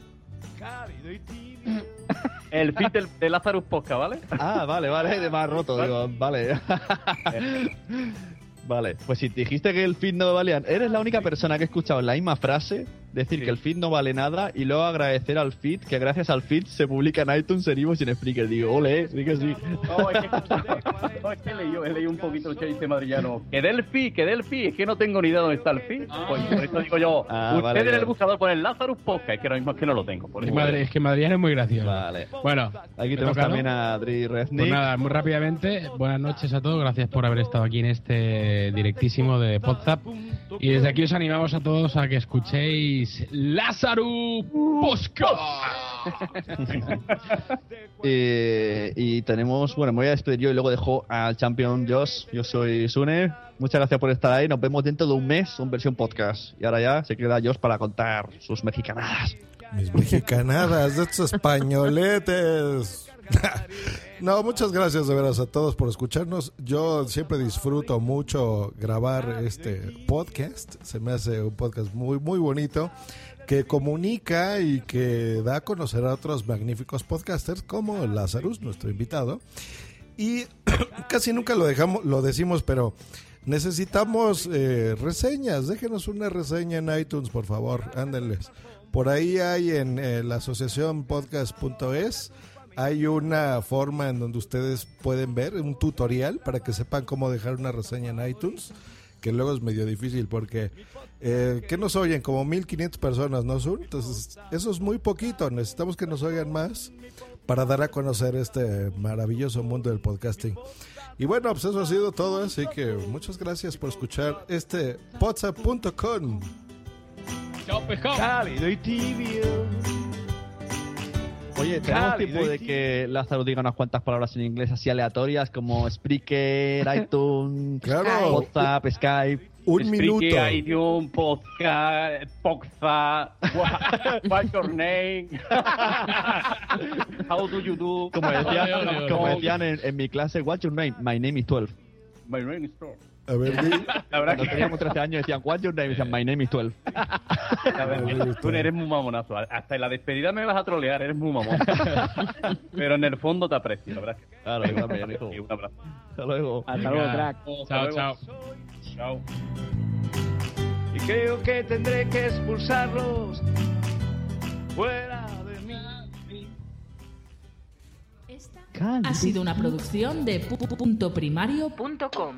Speaker 3: El feed del, de Lazarus Podcast, ¿vale?
Speaker 5: Ah, vale, vale, de más roto, digo, vale. (laughs) vale, pues si te dijiste que el feed no valía, eres la única persona que he escuchado la misma frase decir que el feed no vale nada y luego agradecer al feed que gracias al feed se publica en iTunes, en Ivox y en Spreaker. Digo, ole, sí que sí.
Speaker 3: No, es que, no, es que he, leído, he leído un poquito el chiste madrillano. Que del fi, que del fi. Es que no tengo ni idea dónde está el fi. Pues por eso digo yo,
Speaker 5: Ah,
Speaker 3: usted
Speaker 5: vale,
Speaker 3: en el buscador pone Lazarus Podcast, es que ahora mismo es que no lo tengo. Por
Speaker 7: Es,
Speaker 3: eso.
Speaker 7: Madrid, es que Madriano es muy gracioso.
Speaker 5: Vale.
Speaker 7: Bueno,
Speaker 5: Aquí
Speaker 7: ¿me
Speaker 5: tenemos
Speaker 7: toca, no?
Speaker 5: también a Adri Reznik.
Speaker 7: Pues nada, muy rápidamente, buenas noches a todos, gracias por haber estado aquí en este directísimo de WhatsApp. Y desde aquí os animamos a todos a que escuchéis Lázaro (laughs)
Speaker 5: Eh, y tenemos, bueno, me voy a despedir yo y luego dejo al champion Josh. Yo soy Sune. Muchas gracias por estar ahí. Nos vemos dentro de un mes en versión podcast. Y ahora ya se queda Josh para contar sus mexicanadas.
Speaker 1: Mis mexicanadas, de estos españoletes. No, muchas gracias de veras a todos por escucharnos. Yo siempre disfruto mucho grabar este podcast. Se me hace un podcast muy, muy bonito que comunica y que da a conocer a otros magníficos podcasters como Lazarus, nuestro invitado. Y (clears throat) casi nunca lo dejamos, lo decimos, pero necesitamos eh, reseñas. Déjenos una reseña en iTunes, por favor. Ándenles. Por ahí hay en eh, la asociación podcast.es hay una forma en donde ustedes pueden ver un tutorial para que sepan cómo dejar una reseña en iTunes, que luego es medio difícil porque eh, que nos oyen como 1500 personas, ¿no son? Entonces, eso es muy poquito, necesitamos que nos oigan más para dar a conocer este maravilloso mundo del podcasting. Y bueno, pues eso ha sido todo, así que muchas gracias por escuchar este WhatsApp.com.
Speaker 5: Cálido y tibio. Oye, tenemos tiempo de que Lázaro diga unas cuantas palabras en inglés así aleatorias como Spreaker, iTunes,
Speaker 1: Claro.
Speaker 5: WhatsApp, Skype.
Speaker 1: Un
Speaker 3: Spreaker, iTunes, podcast, Poxa, (laughs) what's your name? (laughs) How do you do?
Speaker 5: Como decían, como en, en mi clase, what's your name? My name is 12.
Speaker 3: My name is Thor.
Speaker 1: A ver, di.
Speaker 3: La verdad
Speaker 5: Cuando
Speaker 3: que
Speaker 5: teníamos 13 años decían, what's your name? Y decían, my name is 12.
Speaker 3: La verdad, tú eres muy mamonazo. Hasta en la despedida me vas a trolear, eres muy mamón. Pero en el fondo te aprecio, la verdad.
Speaker 5: Claro, hijo.
Speaker 3: Un abrazo.
Speaker 5: Hasta luego.
Speaker 6: Hasta luego, crack.
Speaker 7: Chao, chao.
Speaker 3: Chao.
Speaker 5: Y creo que tendré que expulsarlos fuera de mí.
Speaker 33: Ha sido una producción de pu.primario.com.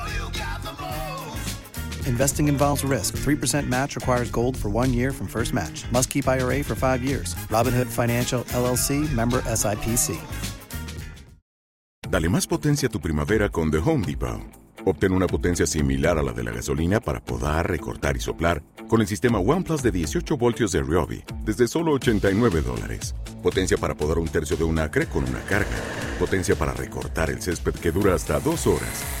Speaker 34: Investing involves risk. 3% match requires gold for one year from first match. Must keep IRA for five years. Robinhood Financial LLC member SIPC.
Speaker 35: Dale más potencia a tu primavera con The Home Depot. Obtén una potencia similar a la de la gasolina para podar, recortar y soplar con el sistema OnePlus de 18 voltios de Ryobi desde solo 89 dólares. Potencia para podar un tercio de un acre con una carga. Potencia para recortar el césped que dura hasta dos horas.